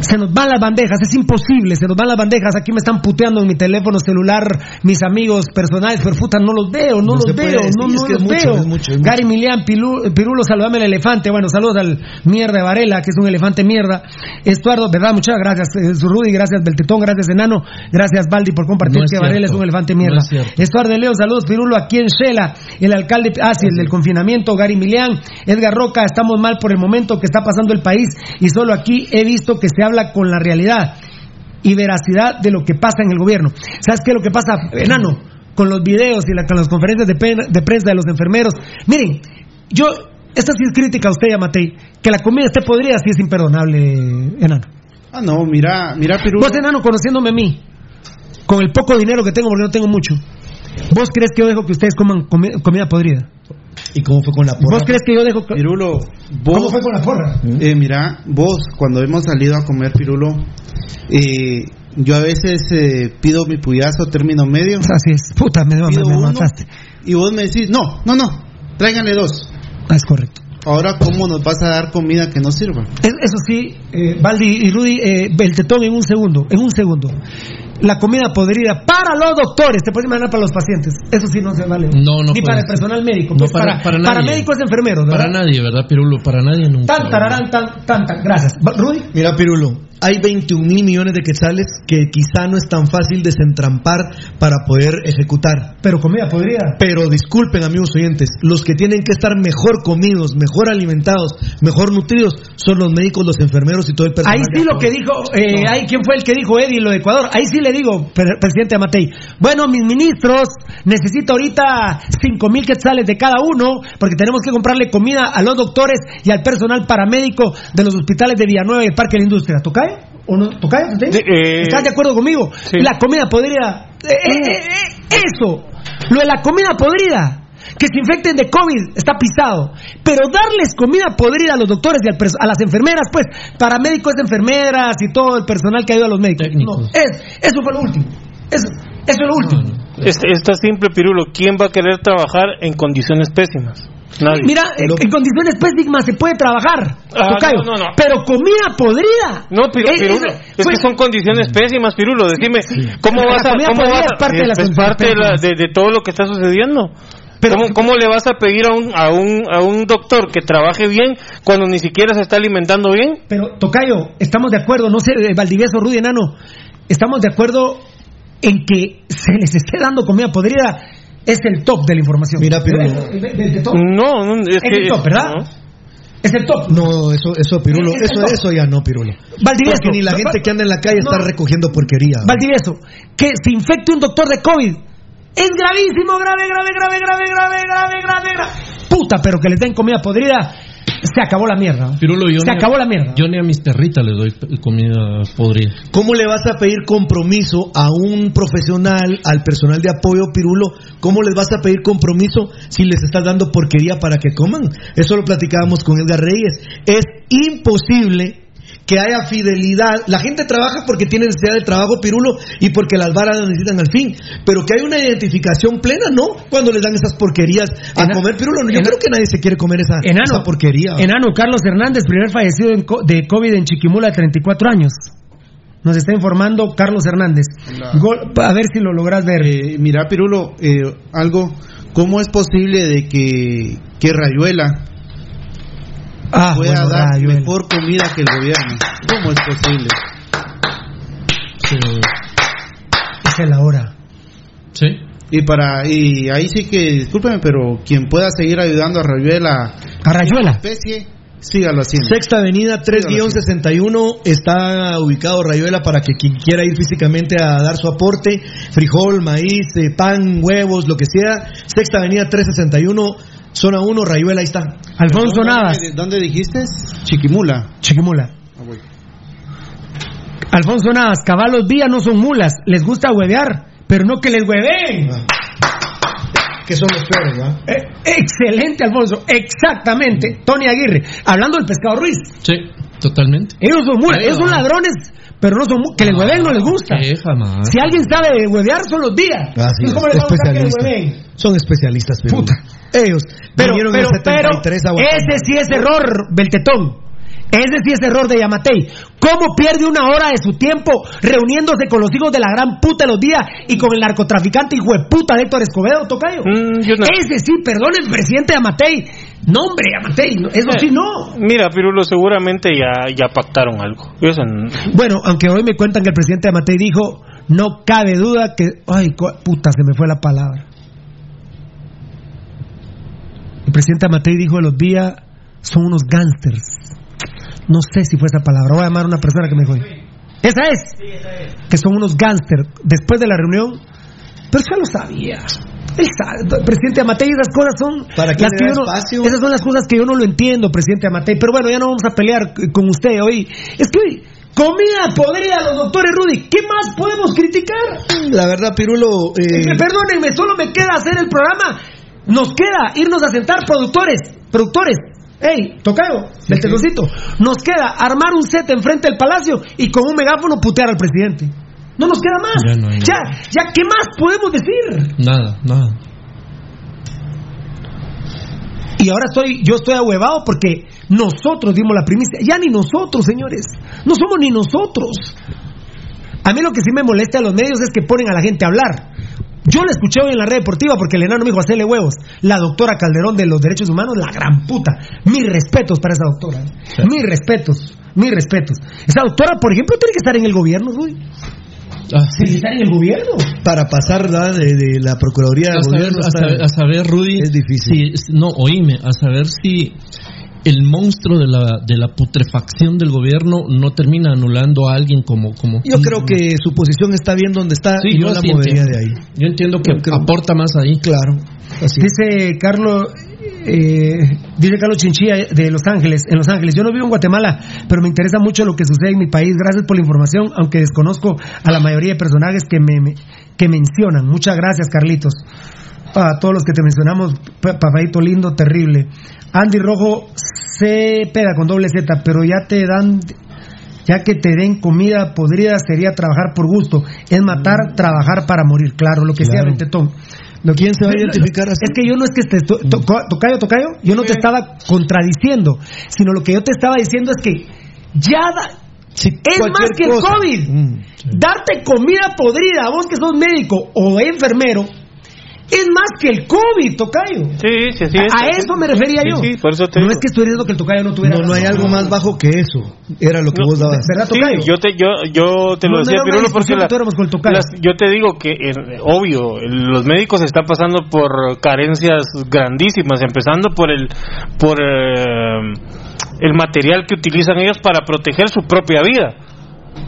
F: Se nos van las bandejas, es imposible, se nos van las bandejas. Aquí me están puteando en mi teléfono celular mis amigos personales, pero puta, no los veo, no, los veo,
G: decir,
F: no,
G: es es
F: los
G: mucho,
F: veo.
G: es mucho, es.
F: Gary Milian, Pilu- Pirulo, saludame el elefante. Bueno, saludos al mierda de Varela, que es un elefante mierda. Estuardo, ¿verdad? Muchas gracias, eh, Rudy, gracias Beltetón, gracias Enano, gracias Baldi por compartir
J: No es
F: que Varela es un elefante mierda.
J: es.
F: Estuardo de Leo, saludos Pirulo, aquí en Shela, el alcalde, ah, sí, el del confinamiento, Gary Milian, Edgar Roca, estamos mal por el momento que está pasando el país y solo aquí he visto que se habla con la realidad y veracidad de lo que pasa en el gobierno. ¿Sabes qué es lo que pasa, enano? Con los videos y la- con las conferencias de, de prensa de los enfermeros. Miren, yo, esta sí es crítica a usted, Yamatei, que la comida esté podrida sí es imperdonable, enano.
H: Ah, no, mira, mira, Perú.
F: Vos, enano, conociéndome a mí, con el poco dinero que tengo, porque no tengo mucho, ¿vos crees que yo dejo que ustedes coman comi- comida podrida?
G: ¿Y cómo fue con la porra?
F: ¿Vos crees que yo dejo.
H: Pirulo, vos,
F: ¿Cómo fue con la porra?
H: Eh, mira, vos, cuando hemos salido a comer Pirulo, eh, yo a veces eh, pido mi puyazo término medio.
F: Así es, puta, me, me,
H: pido
F: me
H: uno,
F: mataste.
H: Y vos me decís, no, no, no, tráiganle dos.
F: Ah, es correcto.
H: Ahora, ¿cómo nos vas a dar comida que no sirva?
F: Es- Eso sí, eh, Baldi y Rudy, eh, Beltetón en un segundo, en un segundo. La comida podrida para los doctores, te puedes imaginar para los pacientes. Eso sí no se vale.
J: No, no
F: Ni para el personal médico.
J: No,
F: Pues
J: para-
F: para,
J: para nadie.
F: médicos enfermeros, ¿verdad?
J: Para nadie, ¿verdad, Pirulo? Para nadie nunca.
F: Tan, tararán, tan, tan, tan. Gracias. Rudy.
G: Mira, Pirulo, hay 21 mil millones de quetzales que quizá no es tan fácil desentrampar para poder ejecutar.
F: Pero comida podrida.
G: Pero disculpen, amigos oyentes, los que tienen que estar mejor comidos, mejor alimentados, mejor nutridos, son los médicos, los enfermeros y todo el personal.
F: Ahí sí lo que dijo, eh, ahí quién fue el que dijo Eddie lo de Ecuador. Ahí sí le digo, pre- presidente Amatei. Bueno, mis ministros, necesito ahorita cinco mil quetzales de cada uno, porque tenemos que comprarle comida a los doctores y al personal paramédico de los hospitales de Villanueva y el Parque de la Industria. ¿Tocayo? ¿O no?
K: Sí, eh,
F: ¿Estás de acuerdo conmigo?
K: sí.
F: La comida podrida. eh, eh, eh, eso, lo de la comida podrida. Que se infecten de COVID está pisado. Pero darles comida podrida a los doctores y al a las enfermeras, pues, paramédicos, enfermeras y todo el personal que ayuda a los médicos. No, es, eso fue lo último. Eso, eso es lo último.
K: Está simple, Pirulo. ¿Quién va a querer trabajar en condiciones pésimas? Nadie.
F: Mira, en, en condiciones pésimas se puede trabajar.
K: Ah,
F: Tocayo,
K: no, no, no.
F: Pero comida podrida.
K: No, Pirulo,
F: es-
K: es
F: fue-
K: que son condiciones pésimas, Pirulo. Decime, ¿cómo vas a, cómo vas
F: es parte de las
K: es parte de, la-
F: condiciones
K: de- de todo lo que está sucediendo? ¿Cómo, cómo le vas a pedir a un, a, un, a un doctor que trabaje bien cuando ni siquiera se está alimentando bien?
F: Pero, Tocayo, estamos de acuerdo, no sé, eh, Valdivieso, Rudy Enano, estamos de acuerdo en que se les esté dando comida podrida, es el top de la información.
G: Mira, pero-.
K: No, no, es
F: Es
K: que...
F: el top, ¿verdad?
K: no.
F: Es el top.
G: No, eso, eso, Pirulo,
F: Es
G: eso, eso ya no, Pirulo.
F: Valdivieso.
G: Porque ni la gente que anda en la calle está recogiendo porquería.
F: Valdivieso, que se infecte un doctor de COVID. Es gravísimo, grave, grave, grave, grave, grave, grave, grave, grave. Puta, pero que les den comida podrida, se acabó la mierda.
J: Pirulo, yo
F: se acabó la mierda.
J: Yo ni a mis perritas les doy comida podrida.
G: ¿Cómo le vas a pedir compromiso a un profesional, al personal de apoyo, Pirulo? ¿Cómo les vas a pedir compromiso si les estás dando porquería para que coman? Eso lo platicábamos con Edgar Reyes. Es imposible que haya fidelidad. La gente trabaja porque tiene necesidad de trabajo, Pirulo, y porque las varas las necesitan al fin. Pero que hay una identificación plena, ¿no? Cuando les dan esas porquerías a
F: Ena-
G: comer, Pirulo. Yo creo que nadie se quiere comer esa,
F: Enano,
G: esa porquería.
F: Enano, Carlos Hernández, primer fallecido en co- de COVID en Chiquimula, de 34 años. Nos está informando Carlos Hernández. Gol- a ver si lo logras ver.
H: Eh, mira, Pirulo, eh, algo, ¿cómo es posible de que, que Rayuela
F: Ah,
H: pueda
F: bueno,
H: dar
F: Rayuela.
H: mejor comida que el gobierno? ¿Cómo es posible?
F: Esa es la hora.
J: Sí.
H: Y para y ahí sí que discúlpeme, pero quien pueda seguir ayudando a Rayuela,
F: A Rayuela.
H: especie, sígalo haciendo.
G: Sexta Avenida 3-61 está ubicado Rayuela para que quien quiera ir físicamente a dar su aporte, frijol, maíz, eh, pan, huevos, lo que sea. Sexta Avenida 361, zona 1, Rayuela, ahí está.
F: Alfonso Navas.
H: ¿Dónde, dónde dijiste? Chiquimula.
F: Chiquimula.
H: Ah.
F: Alfonso Navas, caballos vía no son mulas, les gusta huevear, pero no que les hueveen.
G: Que son los peores, ¿verdad?
F: Eh, excelente, Alfonso. Exactamente. Tony Aguirre. Hablando del pescado Ruiz.
J: Sí, totalmente.
F: Ellos son, muy- ellos son ladrones, pero no son que les hueven no les gusta. Si alguien sabe huevear son los días.
G: Así es,
F: ¿Cómo les va a que les.
G: Son especialistas, pero ellos
F: Pero, pero,
G: en el 73
F: pero ese sí es error, Beltetón. Ese sí es error de Yamatei. ¿Cómo pierde una hora de su tiempo reuniéndose con los hijos de la gran puta los días y con el narcotraficante hijo de puta de Héctor Escobedo, Tocayo?
K: Mm,
F: Ese sí, perdón, el presidente Yamatei. No, hombre, Yamatei, eso sí no.
K: Mira, Pirulo, seguramente ya, ya pactaron algo.
F: Bueno, aunque hoy me cuentan que el presidente Yamatei dijo, no cabe duda que... Ay, puta, se me fue la palabra. El presidente Amatei dijo los días son unos gángsters. No sé si fue esa palabra. Voy a llamar a una persona que me dijo. Esa es. Que son unos gángsters. Después de la reunión. Pero ya lo sabía. Él sabe. Presidente Amatei, esas cosas son.
G: ¿Para qué
F: las que yo no- esas son las cosas que yo no lo entiendo, presidente Amatei. Pero bueno, ya no vamos a pelear con usted hoy. Es que hoy. Comida podrida, los doctores Rudy. ¿Qué más podemos criticar?
G: La verdad, Pirulo. eh,
F: Eh, Perdónenme, solo me queda hacer el programa. Nos queda irnos a sentar productores, productores. Ey, tocayo, del tesorcito. Nos queda armar un set enfrente del palacio y con un megáfono putear al presidente. No nos queda más.
J: Ya no
F: ya, ya, ¿qué más podemos decir?
J: Nada, nada.
F: Y ahora estoy, yo estoy ahuevado porque nosotros dimos la primicia. Ya ni nosotros, señores. No somos ni nosotros. A mí lo que sí me molesta a los medios es que ponen a la gente a hablar. Yo la escuché hoy en la red deportiva porque el enano me dijo hacerle huevos. La doctora Calderón de los Derechos Humanos, la gran puta. Mis respetos para esa doctora. ¿eh? Mis respetos, mis respetos. Esa doctora, por ejemplo, tiene que estar en el gobierno, güey.
J: Ah,
F: Tiene que estar en el gobierno.
G: Para pasar ¿verdad? de, de la Procuraduría del
J: saber,
G: Gobierno
J: a saber, a saber, Rudy,
G: Es difícil.
J: si- no, oíme, a saber si el monstruo de la, de la putrefacción del gobierno no termina anulando a alguien como... como
G: Yo creo que su posición está bien donde está
J: Sí,
G: y
J: yo
G: no la
J: sí
G: movería
J: entiendo.
G: de ahí.
J: Yo entiendo que
G: Yo creo-
J: aporta más ahí.
G: Claro. Así.
F: Dice Carlos, eh, dice Carlos Chinchilla de Los Ángeles, en Los Ángeles. Yo no vivo en Guatemala, pero me interesa mucho lo que sucede en mi país. Gracias por la información, aunque desconozco a la mayoría de personajes que me, me- que mencionan. Muchas gracias, Carlitos. A todos los que te mencionamos, pa- papadito lindo, terrible. Andy Rojo se pega con doble Z, pero ya te dan ya que te den comida podrida sería trabajar por gusto, es matar, trabajar para morir, claro, lo que sea,
G: Claro.
F: Bentetón. Lo-
G: ¿Quién se va a identificar así?
F: Es que yo no es que te to- to- tocayo, tocayo, yo no te estaba contradiciendo, sino lo que yo te estaba diciendo es que ya da- es más que el. COVID.
G: Mm,
F: Darte comida podrida, vos que sos médico o enfermero, es más que el COVID, tocayo.
K: Sí, sí, sí.
F: A eso me refería
K: Sí,
F: yo.
K: Sí, por eso te
F: no es que estoy diciendo que el tocayo no tuviera
G: No, no hay
F: razón.
G: algo más bajo que eso. Era lo que
K: No,
G: vos dabas.
F: ¿Verdad,
K: Sí,
F: tocayo?
K: yo te, yo, yo te
F: No,
K: lo
F: no
K: decía, Pirulo, porque la-
F: que tuviéramos con el tocayo.
K: las- yo te digo que, eh, obvio, los médicos están pasando por carencias grandísimas, empezando por el, por eh, el material que utilizan ellos para proteger su propia vida.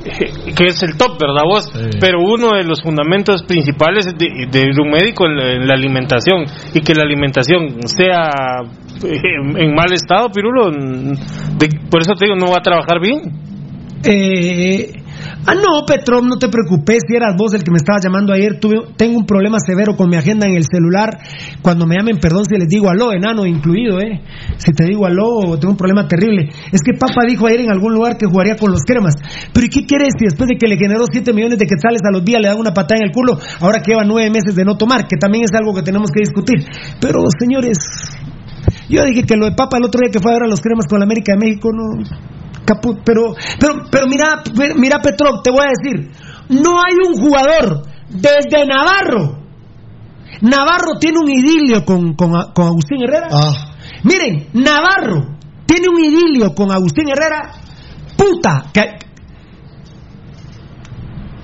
K: que es el top, ¿verdad vos? Pero uno de los fundamentos principales de, de un médico en la, en la alimentación y que la alimentación sea eh, en mal estado, Pirulo, de- por eso te digo, no va a trabajar bien.
F: Eh, ah, no, Petrom, no te preocupes. Si eras vos el que me estaba llamando ayer, tengo un problema severo con mi agenda en el celular. Cuando me llamen, perdón si les digo aló, enano incluido, ¿eh? Si te digo aló, tengo un problema terrible. Es que Papa dijo ayer en algún lugar que jugaría con los cremas. Pero ¿y qué quieres si después de que le generó 7 millones de quetzales a los días le dan una patada en el culo, ahora que lleva 9 meses de no tomar? Que también es algo que tenemos que discutir. Pero, señores, yo dije que lo de Papa el otro día que fue a ver a los cremas con la América de México, no. Pero, pero, pero mira, mira Petrov, te voy a decir, no hay un jugador desde Navarro. Navarro tiene un idilio con, con, con Agustín Herrera. Miren, Navarro tiene un idilio con Agustín Herrera. Puta, que-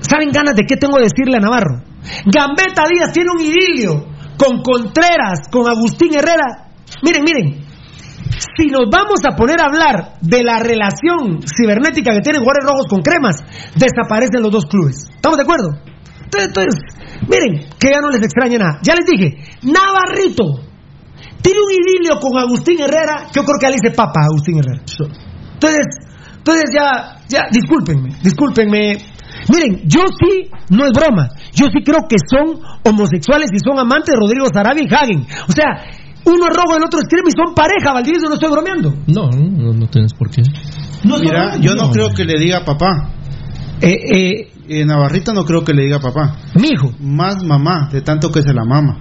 F: ¿saben ganas de qué tengo que decirle a Navarro? Gambetta Díaz tiene un idilio con Contreras, con Agustín Herrera. Miren, miren, si nos vamos a poner a hablar de la relación cibernética que tienen Juárez Rojos con Cremas, desaparecen los dos clubes. ¿Estamos de acuerdo? Entonces, entonces, miren, que ya no les extraña nada. Ya les dije, Navarrito tiene un idilio con Agustín Herrera, que yo creo que le dice papa a Agustín Herrera. Entonces, entonces ya, ya, discúlpenme, discúlpenme. Miren, yo sí, no es broma, yo sí creo que son homosexuales y son amantes de Rodrigo Sarabia y Hagen. O sea, uno es rojo del otro extremo y son pareja, Valdivieso, no estoy bromeando.
J: No, no, no tienes por qué.
F: No,
H: Mira,
F: no,
H: yo no
F: no.
H: creo que le diga papá.
F: Eh,
H: Eh, Navarrita no creo que le diga papá.
F: Mi hijo.
H: Más mamá, de tanto que se la mama.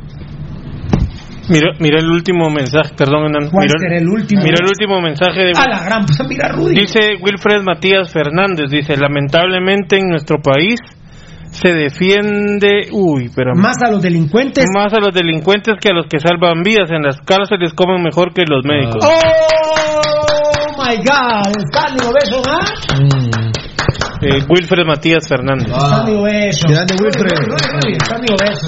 K: Mira, mira el último mensaje, perdón, Hernán.
F: ¿Cuál
K: Mira,
F: será el último?
K: mira el último mensaje de
F: A la gran puta, mira Rudy.
K: Dice Wilfred Matías Fernández, dice, lamentablemente en nuestro país se defiende, uy, pero
F: Más a los delincuentes.
K: más a los delincuentes que a los que salvan vidas. En las cárceles comen mejor que los médicos.
F: Oh my god, está mi beso, ¿ah?
K: Eh, Wilfred Matías Fernández.
F: Está mi beso.
H: Grande Wilfred.
F: Rudy, Rudy, Rudy, Está mi beso.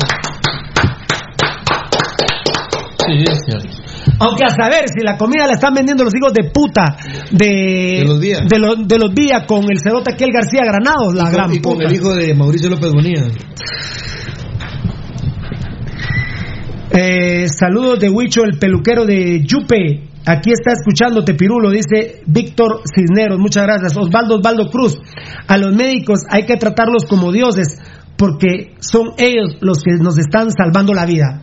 J: Sí, es cierto.
F: Aunque a saber si la comida la están vendiendo los hijos de puta de,
G: De los Vía.
F: de, los- de los Vía con el cerote aquel García Granados, la
G: Y con-
F: gran
G: y con
F: puta.
G: el hijo de Mauricio López Bonilla.
F: Eh, saludos de Huicho, el peluquero de Yupe. Aquí está escuchándote, Pirulo, dice Víctor Cisneros. Muchas gracias. Osvaldo Osvaldo Cruz. A los médicos hay que tratarlos como dioses porque son ellos los que nos están salvando la vida.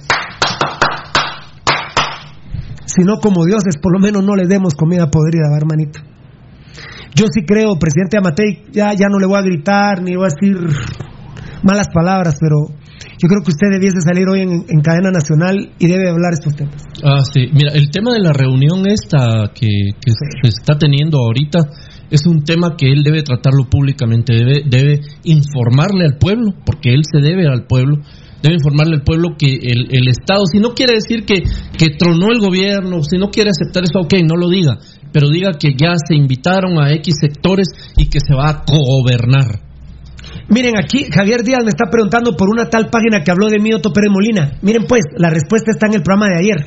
F: Si no como dioses, por lo menos no les demos comida podrida, hermanito. Yo sí creo, presidente Amatei, ya, ya no le voy a gritar ni voy a decir malas palabras, pero yo creo que usted debiese salir hoy en, en cadena nacional y debe hablar estos temas.
J: Ah, sí. Mira, el tema de la reunión esta que, que se está teniendo ahorita es un tema que él debe tratarlo públicamente, debe, debe informarle al pueblo, porque él se debe al pueblo, debe informarle al pueblo que el, Estado, si no quiere decir que, que tronó el gobierno, si no quiere aceptar eso, ok, no lo diga, pero diga que ya se invitaron a X sectores y que se va a gobernar.
F: Miren, aquí Javier Díaz me está preguntando por una tal página que habló de mí, Otto Pérez Molina. Miren, pues, la respuesta está en el programa de ayer.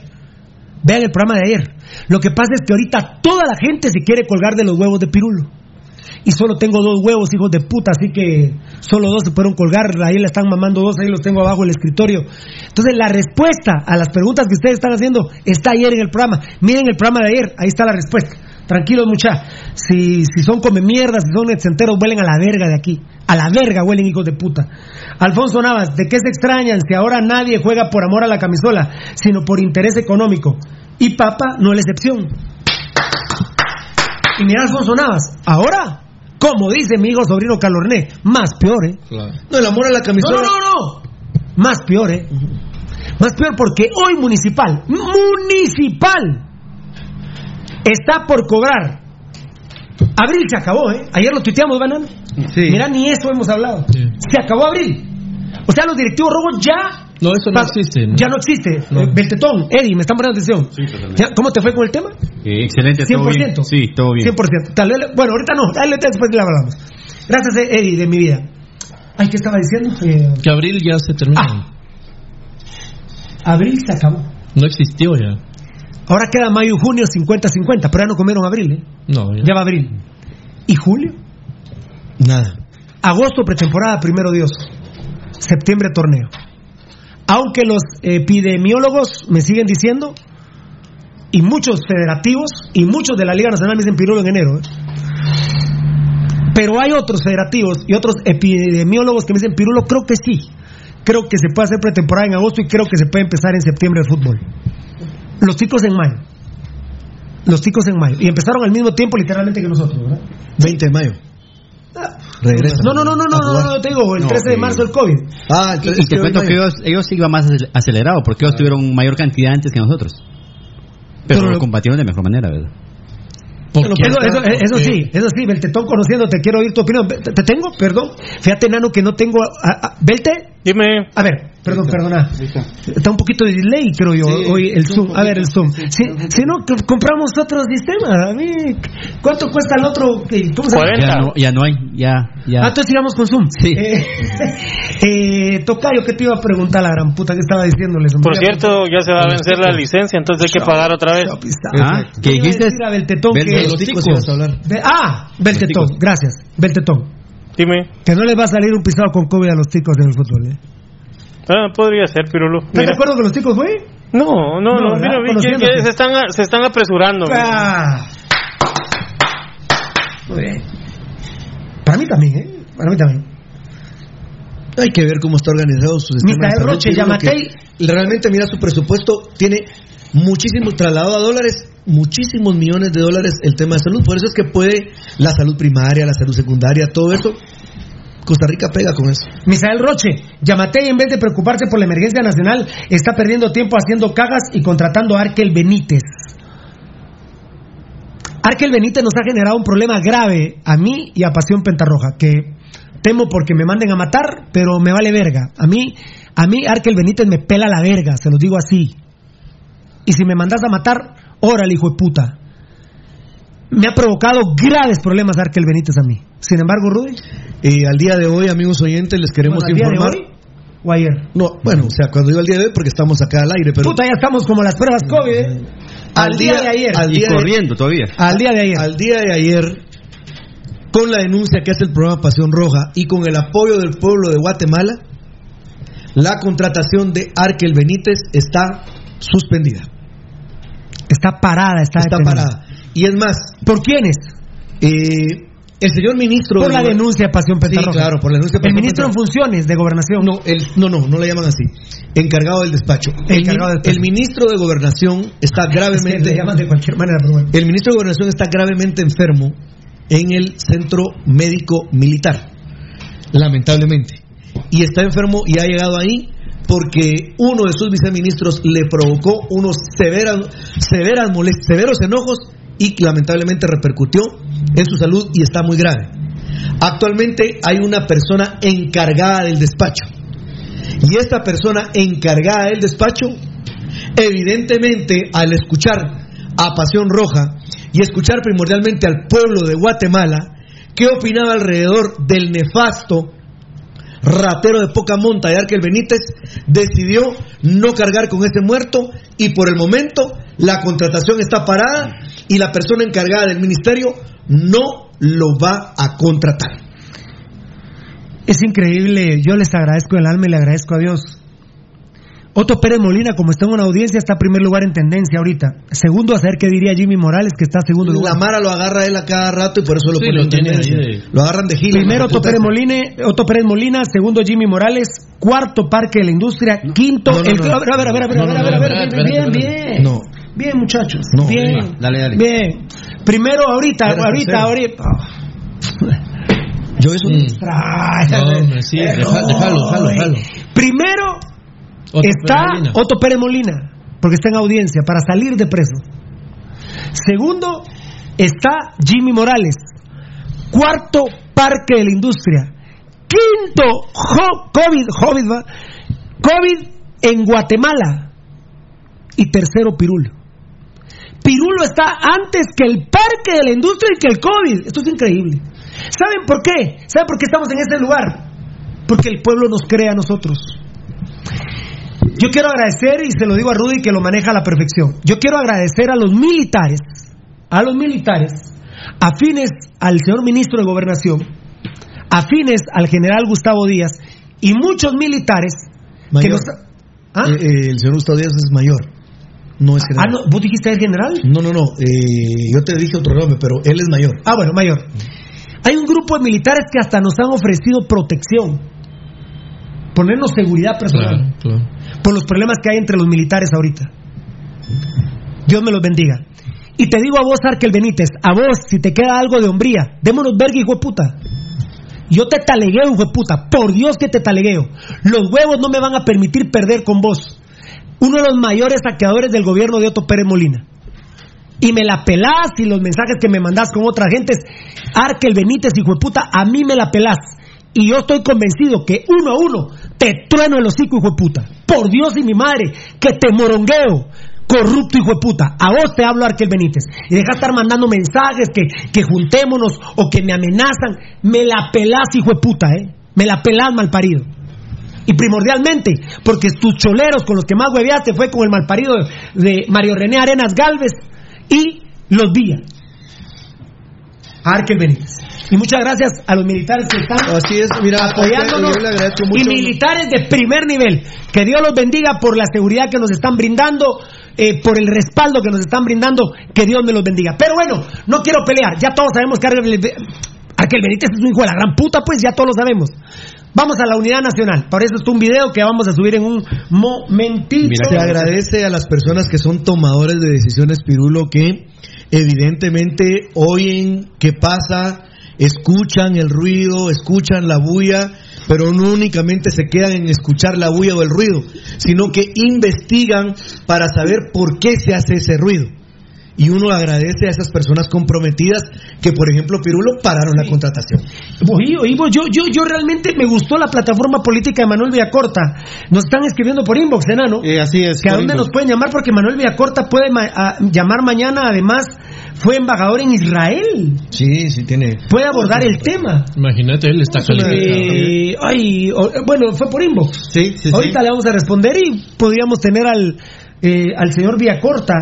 F: Vean el programa de ayer. Lo que pasa es que ahorita toda la gente se quiere colgar de los huevos de Pirulo. Y solo tengo dos huevos, hijos de puta, así que solo dos se fueron colgar. Ahí le están mamando dos, ahí los tengo abajo del escritorio. Entonces, la respuesta a las preguntas que ustedes están haciendo está ayer en el programa. Miren el programa de ayer, ahí está la respuesta. Tranquilos, mucha. Si, si son come mierdas, si son exenteros, huelen a la verga de aquí. A la verga huelen, hijos de puta. Alfonso Navas, ¿de qué se extrañan si ahora nadie juega por amor a la camisola, sino por interés económico? Y Papa no es la excepción. Y mira Alfonso Navas, ahora, como dice mi hijo sobrino Calorné, más peor, ¿eh?
G: No, el amor a la camisola.
F: No, no, no, no. Más peor, ¿eh? Más peor porque hoy Municipal, Municipal, está por cobrar. Abril se acabó, ¿eh? Ayer lo tuiteamos, Banano. Mira, ni eso hemos hablado. Se acabó abril. O sea, los directivos rojos ya.
J: No, eso no existe. ¿no?
F: Ya no existe. Eh, Beltetón, Eddie, me están poniendo atención. Ya, ¿Cómo te fue con el tema?
I: Eh, excelente, todo
F: 100%.
I: bien. Sí, todo bien.
F: 100%. Tal vez, bueno, ahorita no, dale, después le hablamos. Gracias, eh, Eddie, de mi vida. Ay, ¿qué estaba diciendo? Eh,
J: Que abril ya se termina.
F: Ah. abril se acabó.
J: No existió ya.
F: Ahora queda mayo y junio 50-50, pero ya no comieron abril, ¿eh?
J: No, ya.
F: Ya va abril. ¿Y julio?
G: Nada.
F: Agosto, pretemporada, primero Dios. Septiembre, torneo. Aunque los epidemiólogos me siguen diciendo, y muchos federativos, y muchos de la Liga Nacional me dicen pirulo en enero, ¿eh? Pero hay otros federativos y otros epidemiólogos que me dicen pirulo, creo que sí. Creo que se puede hacer pretemporada en agosto y creo que se puede empezar en septiembre el fútbol. Los chicos en mayo. Los chicos en mayo. Y empezaron al mismo tiempo literalmente que nosotros, ¿verdad?
G: 20 de mayo. Regresa.
F: No, no, no, no, no, no, no, te digo, el
I: No,
F: 13 de marzo el COVID.
G: Ah,
I: Y, y te cuento que ellos, ellos iban más acel- acelerado porque ellos tuvieron mayor cantidad antes que nosotros. Pero,
F: Pero-
I: lo combatieron de mejor manera, ¿verdad?
F: Eso, eso, eso sí, eso sí, Beltetón conociéndote, quiero oír tu opinión. ¿Te, te tengo? Perdón. Fíjate, Nano, que no tengo. a- a- ¿Belte?
K: Dime.
F: A ver, perdón, perdona. Está un poquito de delay, creo yo,
K: Sí,
F: hoy el Zoom. A ver, el Zoom.
K: sí,
F: Si, si no, compramos otro sistema. A mí, ¿cuánto cuesta el otro? ¿Cómo se llama?
I: Ya no, ya no hay, ya, ya.
F: Ah, entonces sigamos con Zoom.
I: Sí.
F: Eh, eh, Tocayo, ¿qué te iba a preguntar la gran puta que estaba diciéndoles?
K: Por cierto, ya se va a vencer la licencia, entonces hay que pagar otra vez.
I: Ah, ¿qué
F: ¿Qué
I: dijiste?
F: Beltetón ah, Beltetón, gracias. Beltetón.
K: Dime.
F: Que no les va a salir un pisado con COVID a los ticos en el fútbol, ¿eh?
K: Ah, podría ser, Pirulo.
F: ¿Estás de acuerdo con los ticos, güey?
K: No, no, no,
F: No,
K: mira, que- que se están, se están apresurando.
F: Ah. Muy bien. Para mí también, ¿eh? Para mí también.
G: Hay que ver cómo está organizado su sistema
F: Misael. Roche, Yamatei.
G: Realmente, mira, su presupuesto tiene muchísimo trasladado a dólares, muchísimos millones de dólares el tema de salud. Por eso es que puede la salud primaria, la salud secundaria, todo eso. Costa Rica pega con eso.
F: Misael Roche, Yamatei en vez de preocuparse por la emergencia nacional, está perdiendo tiempo haciendo cagas y contratando a Arkel Benítez. Arkel Benítez nos ha generado un problema grave a mí y a Pasión Pentarroja, que temo porque me manden a matar, pero me vale verga. A mí, a mí Arkel Benítez me pela la verga, se los digo así. Y si me mandas a matar, órale, hijo de puta. Me ha provocado graves problemas Arkel Benítez a mí. Sin embargo, Rudy.
G: Eh, al día de hoy, amigos oyentes, les queremos
F: Bueno, ¿al día de
G: informar.
F: hoy o ayer?
G: No, bueno, o sea, cuando digo al día de hoy, porque estamos acá al aire, pero.
F: Puta, ya estamos como las pruebas COVID. ¿eh? Al, día, de ayer.
G: al
I: Y
G: de-
I: corriendo todavía.
F: Al día de ayer.
G: Al día de ayer, con la denuncia que hace el programa Pasión Roja y con el apoyo del pueblo de Guatemala, la contratación de Arkel Benítez está suspendida.
F: Está parada, está,
G: Está parada. Y es más,
F: ¿Por quiénes?
G: eh, el señor ministro.
F: Por la denuncia de Pasión
G: Sí,
F: Pentarroja.
G: claro, por la denuncia de
F: El
G: Pasión
F: ministro en funciones de gobernación.
G: No, el, no, no, no le llaman así. Encargado del despacho. El,
F: Encargado del
G: el ministro de Gobernación está
F: Es que
G: gravemente.
F: le llaman de cualquier manera, pero bueno.
G: El ministro de Gobernación está gravemente enfermo en el centro médico militar, lamentablemente. Y está enfermo y ha llegado ahí porque uno de sus viceministros le provocó unos severas, severas severos enojos y lamentablemente repercutió en su salud y está muy grave. Actualmente hay una persona encargada del despacho. Y esta persona encargada del despacho, evidentemente al escuchar a Pasión Roja y escuchar primordialmente al pueblo de Guatemala, qué opinaba alrededor del nefasto ratero de poca monta de Arkel Benítez, decidió no cargar con ese muerto y por el momento la contratación está parada y la persona encargada del ministerio no lo va a contratar.
F: Es increíble, yo les agradezco el alma y le agradezco a Dios. Otto Pérez Molina, como está en una audiencia, está en primer lugar en tendencia ahorita. Segundo, a saber qué diría Jimmy Morales, que está en segundo
G: La
F: lugar.
G: Mara lo agarra él a cada rato y por eso lo
J: Sí,
G: ponen
J: lo
G: en tendencia.
J: ahí de-
G: Lo agarran de gil.
F: Primero Otto. Pérez, Molina, Otto Pérez Molina, segundo Jimmy Morales, cuarto Parque de la Industria, quinto
G: No, no,
F: el
G: no.
F: a ver, a ver, a ver, a ver,
J: No,
F: a ver,
J: no,
F: a ver,
J: no,
F: a ver,
J: espérate,
F: bien, bien.
G: No.
F: Bien, muchachos.
G: No.
F: bien.
I: Dale, dale.
F: Bien. Primero ahorita, ahorita, ahorita.
G: Yo eso
F: Mm. Ay,
J: No, sí, déjalo, déjalo, déjalo.
F: Primero
J: Otto
F: está
J: Pérez.
F: Otto Pérez Molina, porque está en audiencia para salir de preso. Segundo está Jimmy Morales. Cuarto, Parque de la Industria. Quinto, COVID, COVID, ¿va? COVID en Guatemala. Y tercero, Pirulo. Pirulo está antes que el Parque de la Industria y que el COVID. Esto es increíble. ¿Saben por qué? ¿Saben por qué estamos en este lugar? Porque el pueblo nos cree a nosotros. Yo quiero agradecer, y se lo digo a Rudy que lo maneja a la perfección, yo quiero agradecer a los militares, a los militares, afines al señor ministro de Gobernación, afines al general Gustavo Díaz, y muchos militares que
G: Mayor.
F: nos... ¿Ah?
G: Eh, eh, el señor Gustavo Díaz es mayor. No es
F: Ah,
G: general.
F: no, ¿vos dijiste el general?
G: No, no, no. eh, yo te dije otro nombre, pero él es mayor.
F: Ah, bueno, mayor. Hay un grupo de militares que hasta nos han ofrecido protección, ponernos seguridad personal.
J: Claro, claro.
F: Por los problemas que hay entre los militares ahorita. Dios me los bendiga. Y te digo a vos, Arkel Benítez, a vos, si te queda algo de hombría, démonos verga, hijo de puta. Yo te talegueo, hijo de puta. Por Dios que te talegueo. Los huevos no me van a permitir perder con vos. Uno de los mayores saqueadores del gobierno de Otto Pérez Molina. Y me la pelás y los mensajes que me mandás con otras gentes. Arkel Benítez, hijo de puta, a mí me la pelás. Y yo estoy convencido que uno a uno te trueno el hocico, hijo de puta. Por Dios y mi madre, que te morongueo. Corrupto hijo de puta. A vos te hablo, Arkel Benítez. Y deja de estar mandando mensajes que, que juntémonos o que me amenazan. Me la pelás, hijo de puta, ¿eh? Me la pelás, malparido. Y primordialmente, porque tus choleros con los que más hueveaste fue con el malparido de, de Mario René Arenas Galvez y los Villa. Arkel Benítez. Y muchas gracias a los militares que están
G: Así es, mira,
F: apoyándonos
G: yo le agradezco
F: y militares de primer nivel. Que Dios los bendiga por la seguridad que nos están brindando, eh, por el respaldo que nos están brindando. Que Dios me los bendiga. Pero bueno, no quiero pelear. Ya todos sabemos que Arkel Benítez es un hijo de la gran puta, pues ya todos lo sabemos. Vamos a la unidad nacional. Por eso está un video que vamos a subir en un momentito.
G: Se agradece a las personas que son tomadores de decisiones, Pirulo, que evidentemente oyen qué pasa, escuchan el ruido, escuchan la bulla, pero no únicamente se quedan en escuchar la bulla o el ruido, sino que investigan para saber por qué se hace ese ruido. Y uno agradece a esas personas comprometidas que, por ejemplo, Pirulo, pararon la contratación.
F: Oí, vos, yo, yo, yo realmente me gustó la plataforma política de Manuel Villacorta. Nos están escribiendo por inbox, enano.
H: Eh, así es.
F: que a dónde
H: inbox.
F: nos pueden llamar porque Manuel Villacorta puede ma- a- llamar mañana. Además, fue embajador en Israel.
G: Sí, sí, tiene.
F: Puede abordar el tema.
J: Imagínate, él está calificado.
F: Eh, ay, o- bueno, fue por inbox.
H: Sí, sí, sí.
F: Ahorita le vamos a responder y podríamos tener al, eh, al señor Villacorta,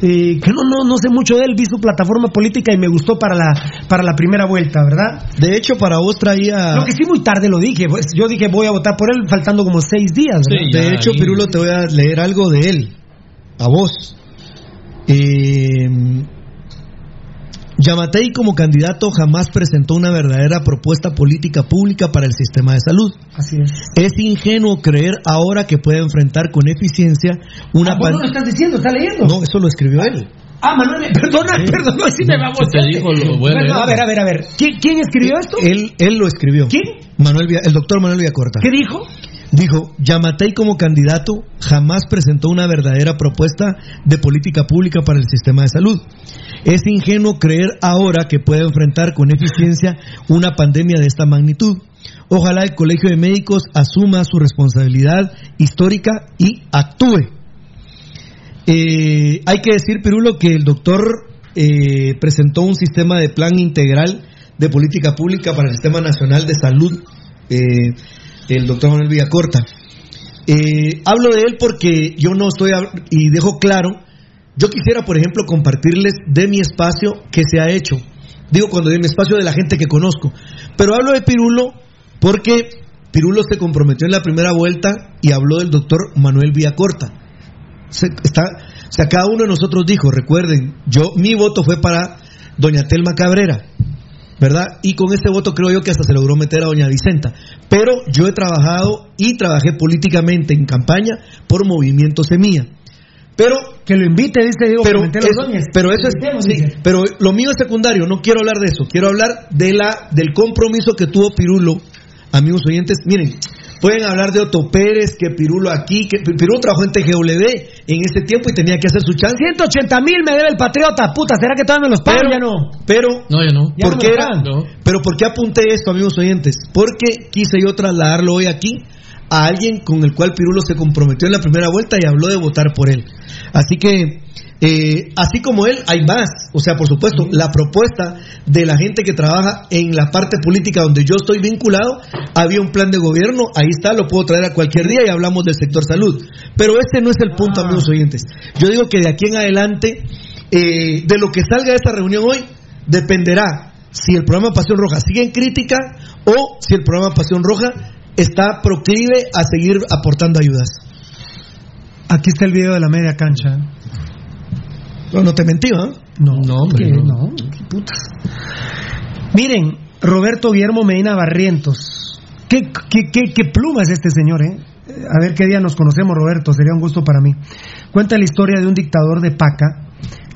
F: eh, que no, no, no sé mucho de él, vi su plataforma política y me gustó para la, para la primera vuelta, ¿verdad?
G: De hecho, para vos traía.
F: Lo que sí muy tarde lo dije, pues yo dije voy a votar por él faltando como seis días, ¿verdad?
G: de hecho, Pirulo, te voy a leer algo de él. A vos. Eh, Yamatei como candidato jamás presentó una verdadera propuesta política pública para el sistema de salud.
F: Así es.
G: Es ingenuo creer ahora que puede enfrentar con eficiencia una
F: Ah, vos no lo estás diciendo, está leyendo.
G: No, eso lo escribió él.
F: Ah, Manuel, perdona, perdona, si me va a
G: Se te dijo, lo voy a
F: ver, a ver, a ver. ¿Quién, quién escribió esto?
G: Él, él lo escribió.
F: ¿Quién?
G: Manuel, el doctor Manuel Villacorta.
F: ¿Qué dijo?
G: Dijo, Yamatei como candidato jamás presentó una verdadera propuesta de política pública para el sistema de salud. Es ingenuo creer ahora que puede enfrentar con eficiencia una pandemia de esta magnitud. Ojalá el Colegio de Médicos asuma su responsabilidad histórica y actúe. Eh, hay que decir, Pirulo, que el doctor eh, presentó un sistema de plan integral de política pública para el Sistema Nacional de Salud, eh, el doctor Manuel Villacorta. Eh, hablo de él porque yo no estoy, y dejo claro, yo quisiera, por ejemplo, compartirles de mi espacio que se ha hecho. Digo cuando de mi espacio de la gente que conozco. Pero hablo de Pirulo porque Pirulo se comprometió en la primera vuelta y habló del doctor Manuel Villacorta. Se, está, o sea, cada uno de nosotros dijo, recuerden, yo mi voto fue para doña Telma Cabrera, ¿verdad? Y con ese voto creo yo que hasta se logró meter a doña Vicenta. Pero yo he trabajado y trabajé políticamente en campaña por Movimiento Semilla. Pero
F: que lo invite, dice Diego
G: pero
F: Ordóñez.
G: pero eso es sí, pero lo mío es secundario, no quiero hablar de eso, quiero hablar de la del compromiso que tuvo Pirulo, amigos oyentes, miren, pueden hablar de Otto Pérez, que Pirulo aquí, que Pirulo trabajó en TGW en ese tiempo y tenía que hacer su chance.
F: 180 mil me debe el patriota, puta, ¿será que todavía me los pagan?
G: Pero-
F: Ya no.
G: Pero
J: No, ya no.
G: ¿Por qué era?
J: No.
G: Pero ¿por qué apunté esto, amigos oyentes? Porque quise yo trasladarlo hoy aquí a alguien con el cual Pirulo se comprometió en la primera vuelta y habló de votar por él. Así que, eh, así como él, hay más. O sea, por supuesto, la propuesta de la gente que trabaja en la parte política donde yo estoy vinculado, había un plan de gobierno, ahí está, lo puedo traer a cualquier día y hablamos del sector salud. Pero este no es el punto, amigos oyentes. Yo digo que de aquí en adelante, eh, de lo que salga de esta reunión hoy, dependerá si el programa Pasión Roja sigue en crítica o si el programa Pasión Roja está proclive a seguir aportando ayudas.
F: Aquí está el video de la media cancha.
G: No, no te mentí, ¿ah?
F: No,
J: No, hombre, no.
F: no, qué putas. Miren, Roberto Guillermo Medina Barrientos. ¿Qué, qué, qué, qué pluma es este señor, eh? A ver qué día nos conocemos, Roberto, sería un gusto para mí. Cuenta la historia de un dictador de Paca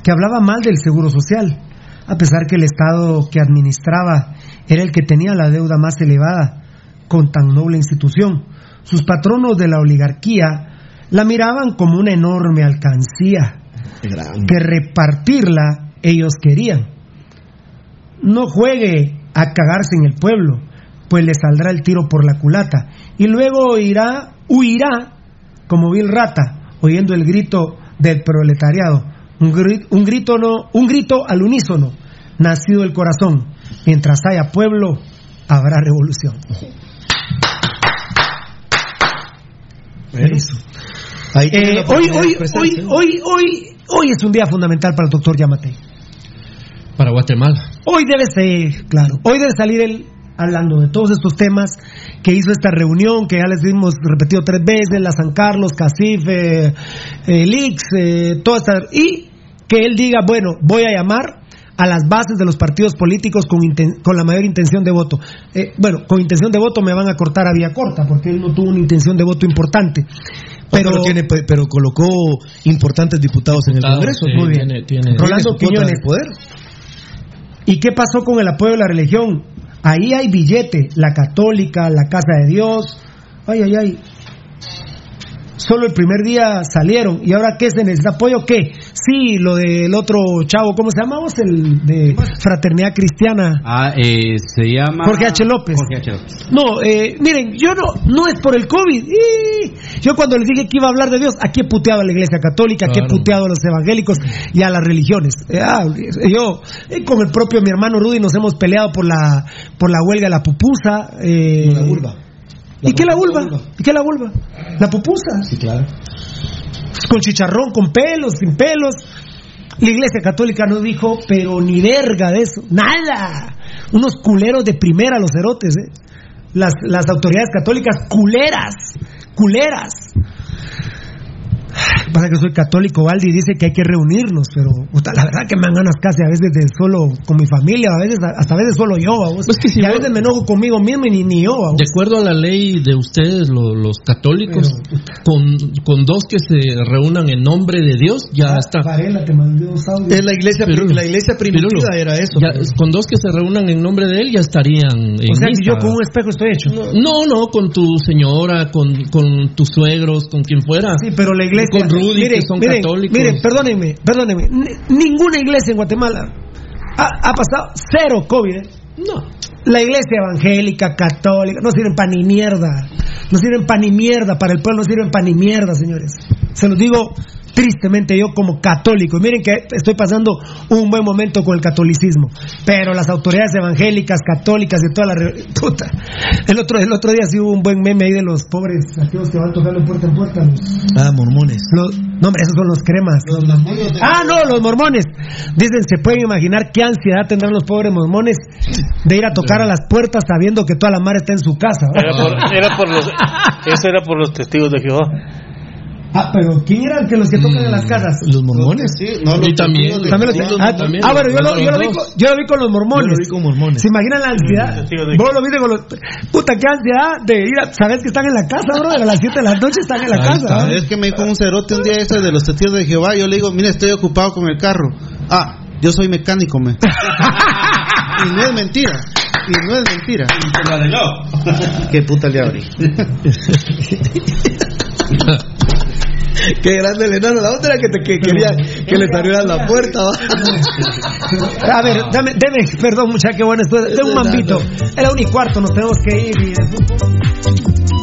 F: que hablaba mal del seguro social, a pesar que el Estado que administraba era el que tenía la deuda más elevada con tan noble institución. Sus patronos de la oligarquía la miraban como una enorme alcancía que repartirla ellos querían. No juegue a cagarse en el pueblo, pues le saldrá el tiro por la culata y luego irá, huirá como vil rata, oyendo el grito del proletariado, un grito, un grito no, un grito al unísono, nacido del corazón. Mientras haya pueblo, habrá revolución. Eso.
G: Ahí
F: Eh, hoy, hoy, hoy, hoy, hoy, hoy es un día fundamental para el doctor Yamate.
J: Para Guatemala.
F: Hoy debe ser, claro, hoy debe salir él hablando de todos estos temas que hizo esta reunión, que ya les hemos repetido tres veces, la San Carlos, Casif, eh, eh, Lix, eh, toda esta, y que él diga, bueno, voy a llamar a las bases de los partidos políticos con, con la mayor intención de voto. Eh, bueno, con intención de voto me van a cortar a vía corta, porque él no tuvo una intención de voto importante.
G: Pero,
F: Pero,
G: tiene, pero colocó importantes diputados en el Congreso.
J: sí,
G: Muy bien.
J: tiene- tiene-
F: Rolando Quiñones.
G: de poder.
F: ¿Y qué pasó con el apoyo de la religión? Ahí hay billete, la católica, la casa de Dios. Ay, ay, ay. Solo el primer día salieron. ¿Y ahora qué se necesita apoyo? ¿Qué? Sí, lo del otro chavo, ¿cómo se llama vos? El de Fraternidad Cristiana.
I: Ah, eh, se llama...
F: Jorge H. López.
I: Jorge H. López.
F: No, eh, miren, yo no, no es por el COVID. Yo cuando les dije que iba a hablar de Dios, aquí he puteado a la iglesia católica, aquí he puteado a los evangélicos y a las religiones. Eh, ah, yo, eh, con el propio mi hermano Rudy nos hemos peleado por la, por la huelga de la pupusa. eh,
G: La vulva.
F: ¿Y qué la vulva? ¿Y qué la vulva? La pupusa.
G: Sí, claro.
F: Con chicharrón, con pelos, sin pelos. La iglesia católica no dijo, pero ni verga de eso. Nada. Unos culeros de primera los cerotes, ¿eh? Las, las autoridades católicas, culeras. Culeras. Pasa que soy católico, Valdi, dice que hay que reunirnos, pero puta, la verdad que me dan ganas casi a veces de solo con mi familia, a veces hasta a veces solo yo, vamos.
J: Pues que si
F: y a
J: vos-
F: veces me enojo conmigo mismo y ni, ni yo, vamos.
J: De acuerdo a la ley de ustedes, lo- los católicos, con, con dos que se reúnan en nombre de Dios, ya está.
F: Varela te audios.
G: Es la iglesia,
J: Pirulo.
G: la iglesia primitiva
J: Pirulo.
G: era eso.
J: Ya, con dos que se reúnan en nombre de él, ya estarían en
F: O sea que
J: misa.
F: yo con un espejo estoy hecho.
J: No, no, con tu señora, con, con tus suegros, con quien fuera.
F: Sí, pero la iglesia.
J: Con Rudy,
F: miren,
J: que son
F: miren,
J: católicos.
F: Miren, perdónenme, perdónenme. Ninguna iglesia en Guatemala ha, ha pasado cero COVID. ¿eh?
J: No.
F: La iglesia evangélica, católica, no sirven para ni mierda. No sirven para ni mierda. Para el pueblo no sirven para ni mierda, señores. Se los digo tristemente yo como católico. Y miren que estoy pasando un buen momento con el catolicismo. Pero las autoridades evangélicas, católicas de toda la... Puta. El otro, el otro día sí hubo un buen meme ahí de los pobres aquellos que van tocando puerta en puerta. Los,
G: Ah, mormones.
F: los- no, hombre, esos son los cremas. Ah, no, los mormones. Dicen, se pueden imaginar qué ansiedad tendrán los pobres mormones de ir a tocar a las puertas sabiendo que toda la mar está en su casa.
K: Era por, era por los, eso era por los testigos de Jehová.
F: Ah, pero ¿quién eran que los que tocan en las casas?
G: Los mormones.
H: Sí, no, los
J: Y también,
F: También los-
H: Jehová.
F: ah,
J: también
F: ah, bueno, yo
J: los-
F: lo, yo, lo vi
J: los
F: con, yo lo vi con los mormones.
G: Yo lo vi con mormones.
F: ¿Se imaginan la ansiedad? Vos lo viste con los... Puta, qué ansiedad de ir a... ¿Sabes que están en la casa, bro? A las 7 de la noche están en la
J: Ahí
F: casa. ¿eh?
H: Es que me dijo un cerote un día ese de los testigos de Jehová. Yo le digo, mira, estoy ocupado con el carro. Ah, yo soy mecánico, me. y no es mentira. Y no es mentira. Qué puta le abrí.
G: Qué grande el enano. La otra era que, te, que quería que les abrieran la puerta. ¿va?
F: A ver, dame, deme, perdón, muchacha, qué bueno esto. De un mambito. Era un y cuarto, nos tenemos que ir. Y...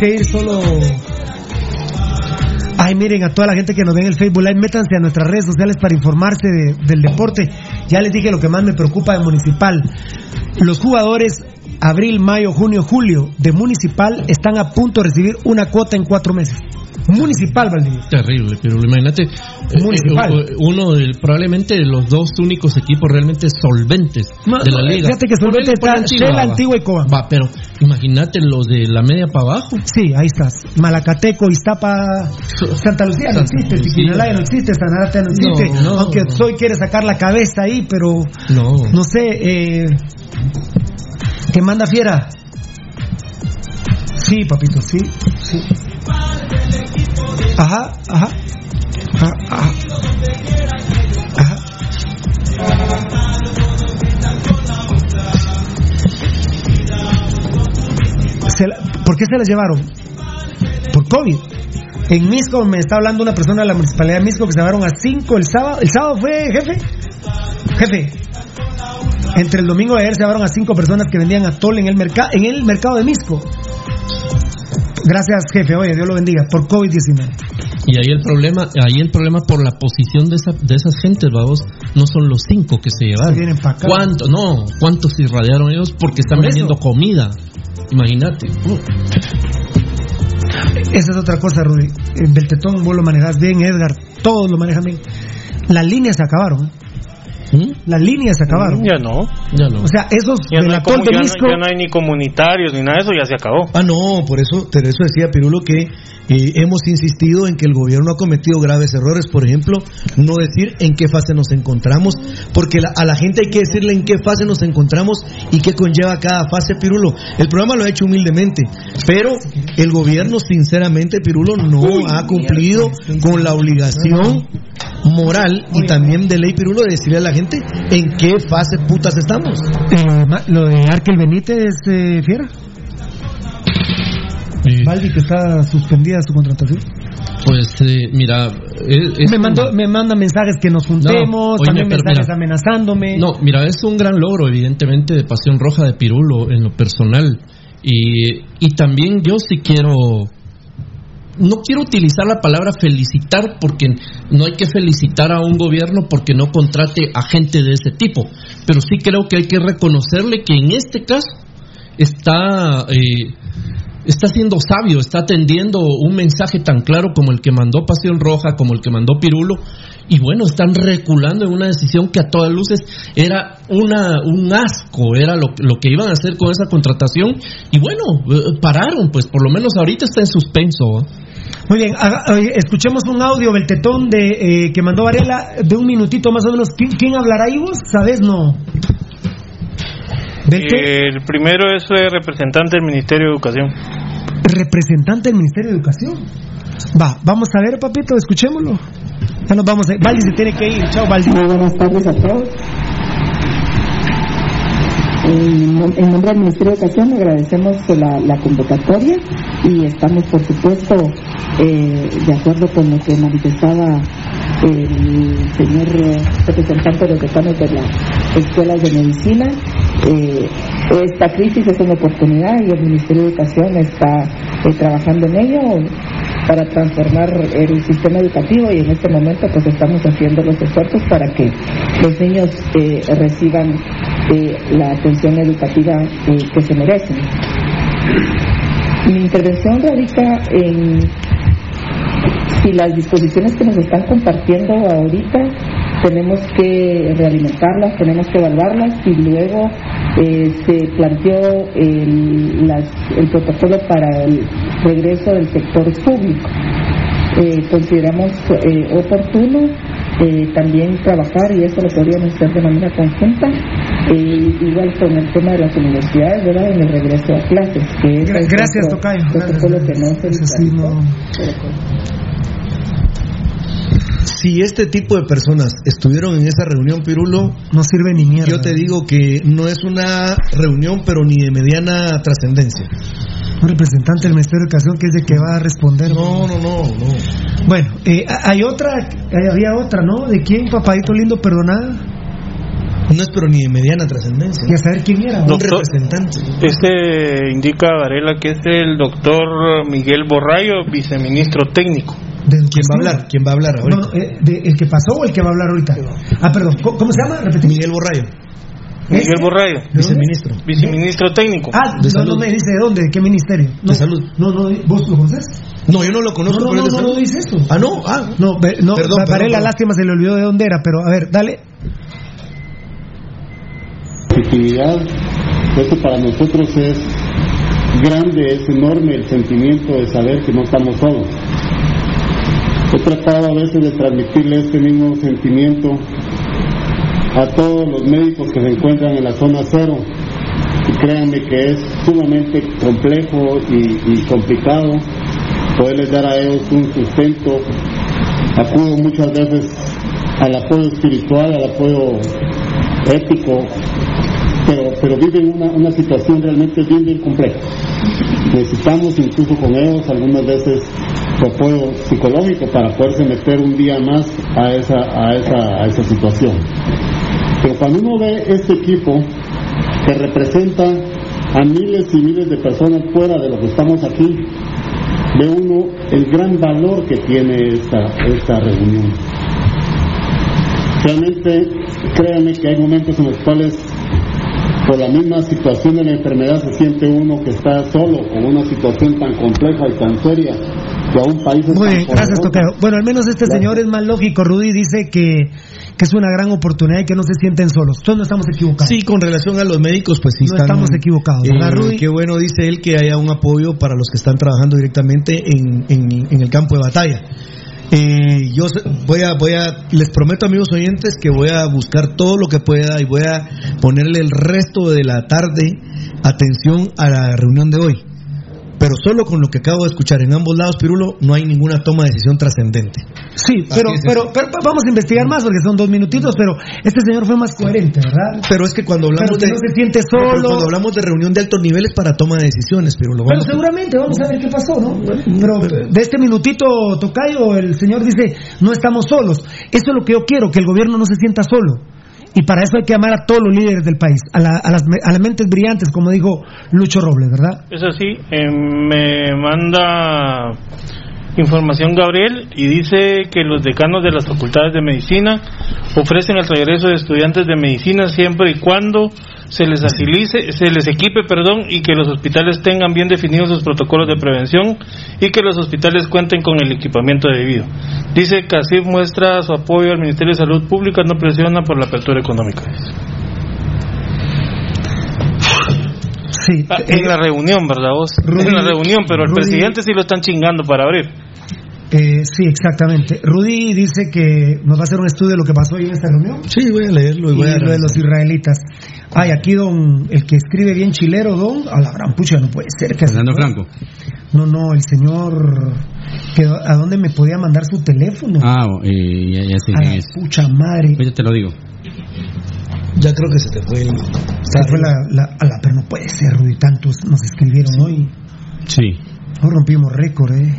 F: que ir solo. Ay, miren, a toda la gente que nos ve en el Facebook Live, métanse a nuestras redes sociales para informarse de- del deporte. Ya les dije lo que más me preocupa de Municipal. Los jugadores abril, mayo, junio, julio de Municipal están a punto de recibir una cuota en cuatro meses. Municipal, Valdivia.
J: Terrible, pero imagínate, eh,
F: Municipal.
J: eh, uno de probablemente los dos únicos equipos realmente solventes de la
F: no,
J: liga.
F: fíjate que solvente está
J: Antigua.
F: Antigua y.
J: Va, pero imagínate los de la media para abajo.
F: Sí, ahí estás. Malacateco, Iztapa, Santa Lucía no existe. Tiquinalaya no existe, Sanarate no existe.
J: No, no.
F: Aunque Soy quiere sacar la cabeza ahí, pero
J: No.
F: no sé. Eh, ¿Qué manda Fiera? Sí, papito, sí, Ajá, ajá. Ajá, ajá. Ajá. La- ¿Por qué se las llevaron? Por COVID. En Misco me está hablando una persona de la municipalidad de Misco que se llevaron a cinco el sábado. ¿El sábado fue, jefe? Jefe. Entre el domingo de ayer se llevaron a cinco personas que vendían atole en el, mercado en el mercado de Misco. Gracias, jefe. Oye, Dios lo bendiga. Por COVID-19.
J: Y ahí el problema, ahí el problema por la posición de, esa, de esas gentes, vamos, no son los cinco que se llevaron.
F: vienen pa' acá.
J: ¿Cuánto? No, ¿cuántos se irradiaron ellos? Porque están
F: Por eso.
J: vendiendo comida. Imagínate.
F: Esa es otra cosa, Rudy. En Beltetón vos lo manejas bien, Edgar. Todos lo manejan bien. Las líneas se acabaron. ¿Eh? Las líneas se acabaron.
K: Ya no.
J: Ya no.
F: O sea, esos
K: Ya
F: del
K: no,
F: de
K: ya no- ya no hay ni comunitarios ni nada de eso, ya se acabó.
G: Ah, no, por eso, por eso decía Pirulo que eh, hemos insistido en que el gobierno ha cometido graves errores. Por ejemplo, no decir en qué fase nos encontramos, porque la- a la gente hay que decirle en qué fase nos encontramos y qué conlleva cada fase, Pirulo. El programa lo ha hecho humildemente, pero el gobierno, sinceramente, Pirulo, no ha cumplido con la obligación moral y también de ley, Pirulo, de decirle a la gente en qué fase putas estamos.
F: Eh, ma- lo de Arkel Benítez, eh, Fiera. Valdi, que está suspendida su contratación.
J: Pues eh, mira, es, es
F: me,
J: un-
F: mandó, me manda mensajes que nos juntemos,
J: No,
F: también mensajes
J: mira.
F: amenazándome.
J: No, mira, es un gran logro, evidentemente, de Pasión Roja de Pirulo en lo personal. Y, y también yo sí quiero. No quiero utilizar la palabra felicitar porque no hay que felicitar a un gobierno porque no contrate a gente de ese tipo. Pero sí creo que hay que reconocerle que en este caso está. eh, está siendo sabio, está atendiendo un mensaje tan claro como el que mandó Pasión Roja, como el que mandó Pirulo, y bueno, están reculando en una decisión que a todas luces era una, un asco, era lo, lo que iban a hacer con esa contratación, y bueno, eh, pararon, pues por lo menos ahorita está en suspenso. ¿eh?
F: Muy bien, escuchemos un audio, Beltetón, de, eh, que mandó Varela, de un minutito más o menos. ¿Quién, quién hablará ahí? ¿Sabes? No.
K: El primero es el representante del Ministerio de Educación.
F: representante del Ministerio de Educación. Va, vamos a ver, papito, escuchémoslo. Ya nos vamos a... Valdi se tiene que ir. Chao, Valdi.
L: Muy buenas tardes a todos. En, nom- en nombre del Ministerio de Educación le agradecemos la, la convocatoria y estamos, por supuesto, eh, de acuerdo con lo que manifestaba el señor eh, representante de los decanos de las escuelas de medicina. Eh, esta crisis es una oportunidad y el Ministerio de Educación está eh, trabajando en ello para transformar el sistema educativo y en este momento pues estamos haciendo los esfuerzos para que los niños eh, reciban eh, la atención educativa eh, que se merecen. Mi intervención radica en si las disposiciones que nos están compartiendo ahorita tenemos que realimentarlas, tenemos que evaluarlas y luego eh, se planteó el, las- el protocolo para el regreso del sector público. Eh, consideramos eh, oportuno eh, también trabajar y eso lo podríamos hacer de manera conjunta, eh, igual con el tema de las universidades, ¿verdad? En el regreso a clases. Que es el
F: Gracias, Tocayo.
L: protocolo que no se
F: Ese sí no-
G: Si este tipo de personas estuvieron en esa reunión, Pirulo,
F: no sirve ni mierda.
G: Yo te digo que no es una reunión, pero ni de mediana trascendencia.
F: Un representante del Ministerio de Educación que es de que va a responder.
G: No, no, no, no.
F: Bueno, eh, hay otra, hay- había otra, ¿no? ¿De quién, papadito lindo, perdonada?
G: No es, pero ni de mediana trascendencia.
F: Y a saber quién era.
G: Un representante.
K: Este indica Varela que es el doctor Miguel Borrayo, viceministro técnico.
G: ¿Quién va a hablar? ¿Quién va a hablar ahorita?
F: No, eh, de- ¿El que pasó o el que va a hablar ahorita? Ah, perdón, ¿cómo, cómo se llama? Repetí.
G: Miguel Borrayo.
K: Miguel Borrayo,
G: Viceministro.
K: viceministro técnico.
F: Ah, no, no me dice de dónde, de qué ministerio. No,
G: De salud.
F: No, no, ¿vos lo conoces?
G: No, yo no lo conozco,
F: No, no,
G: pero es de
F: no, no,
G: salud.
F: no dice eso.
G: Ah, no, ah.
F: No, no
G: Perdón,
F: Pa-
G: perdón,
F: Varela,
G: perdón.
F: lástima, se le olvidó de dónde era, pero a ver, dale.
M: positividad, eso para nosotros es grande, es enorme el sentimiento de saber que no estamos solos. He tratado a veces de transmitirle este mismo sentimiento a todos los médicos que se encuentran en la zona cero y créanme que es sumamente complejo y, complicado poderles dar a ellos un sustento. Acudo muchas veces al apoyo espiritual, al apoyo ético, pero, pero viven una, una situación realmente bien, bien compleja. Necesitamos incluso con ellos algunas veces su apoyo psicológico para poderse meter un día más a esa, a esa, a esa situación. Pero cuando uno ve este equipo que representa a miles y miles de personas fuera de los que estamos aquí, ve uno el gran valor que tiene esta, esta reunión. Realmente, créanme que hay momentos en los cuales por la misma situación de la enfermedad se siente uno que está solo con una situación tan compleja y tan seria que a un país es
F: Muy bien, gracias. Tocayo. Bueno, al menos este señor es más lógico. Rudy dice que, que es una gran oportunidad y que no se sienten solos. Entonces no estamos equivocados.
G: Sí, con relación a los médicos, pues sí
F: No
G: están-
F: estamos equivocados,
G: Eh,
F: ¿verdad, Rudy?
G: Qué bueno, dice él, que haya un apoyo para los que están trabajando directamente en, en- en el campo de batalla. Eh, yo voy a, voy a, les prometo amigos oyentes que voy a buscar todo lo que pueda y voy a ponerle el resto de la tarde atención a la reunión de hoy. Pero solo con lo que acabo de escuchar en ambos lados, Pirulo, no hay ninguna toma de decisión trascendente.
F: Sí, pero,
G: es
F: pero, pero vamos a investigar más porque son dos minutitos, pero este señor fue más coherente, ¿verdad?
G: Pero es que cuando hablamos
F: Pero que
G: de
F: no se siente
G: pero
F: solo.
G: cuando hablamos de reunión de altos niveles para toma de decisiones, Pirulo,
F: Bueno,
G: vamos a-
F: seguramente, vamos a ver qué pasó, ¿no? Pero de este minutito, Tocayo, el señor dice, no estamos solos. Eso es lo que yo quiero, que el gobierno no se sienta solo. Y para eso hay que amar a todos los líderes del país, a, la- a las, a las mentes brillantes, como dijo Lucho Robles, ¿verdad?
K: Es así, eh, me manda información Gabriel y dice que los decanos de las facultades de medicina ofrecen el regreso de estudiantes de medicina siempre y cuando se les agilice, se les equipe, perdón, y que los hospitales tengan bien definidos sus protocolos de prevención y que los hospitales cuenten con el equipamiento debido. Dice que así muestra su apoyo al Ministerio de Salud Pública, no presiona por la apertura económica.
F: Sí.
K: Ah, en la reunión, ¿verdad vos? en la reunión, pero
F: Rudy-
K: presidente sí lo están chingando para abrir.
F: Eh, sí, exactamente. Rudy dice que nos va a hacer un estudio de lo que pasó hoy en esta reunión.
G: Sí, voy a leerlo y
F: Y
G: voy a
F: lo de los israelitas. Ay, aquí don, el que escribe bien chilero, don, a la gran pucha, no puede ser. que
B: Fernando Franco.
F: No, no, el señor, que, ¿a dónde me podía mandar su teléfono?
B: Ah, eh, ya, ya sé
F: a la
B: es.
F: pucha madre.
B: Pues ya te lo digo.
G: Ya creo que se te fue el...
F: Se fue la, la- a la- pero no puede ser, Rudy, tantos nos escribieron hoy.
B: Sí.
F: Hoy rompimos récord, eh.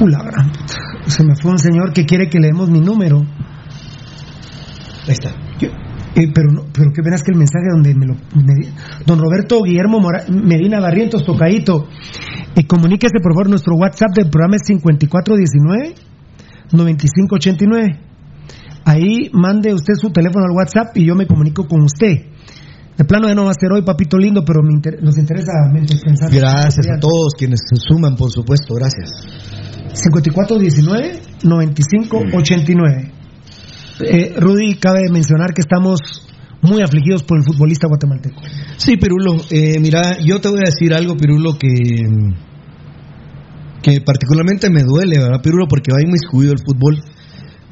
F: Uh, la gran puta. Se me fue un señor que quiere que le demos mi número.
G: Ahí está.
F: Eh, pero, no, pero que verás que el mensaje donde me lo. me don Roberto Guillermo Mora- Medina Barrientos, tocadito. Y comuníquese por favor, nuestro WhatsApp del programa es 5419-9589. Ahí mande usted su teléfono al WhatsApp y yo me comunico con usted. De plano ya no va a ser hoy, papito lindo, pero me inter- nos interesa pensantes.
G: Gracias a todos quienes se suman, por supuesto, gracias.
F: 5419-9589. Eh, Rudy, cabe mencionar que estamos muy afligidos por el futbolista guatemalteco.
G: Sí, Pirulo, eh, mira, yo te voy a decir algo, Pirulo, que, que particularmente me duele, ¿verdad, Pirulo? Porque va muy inmiscuido el fútbol.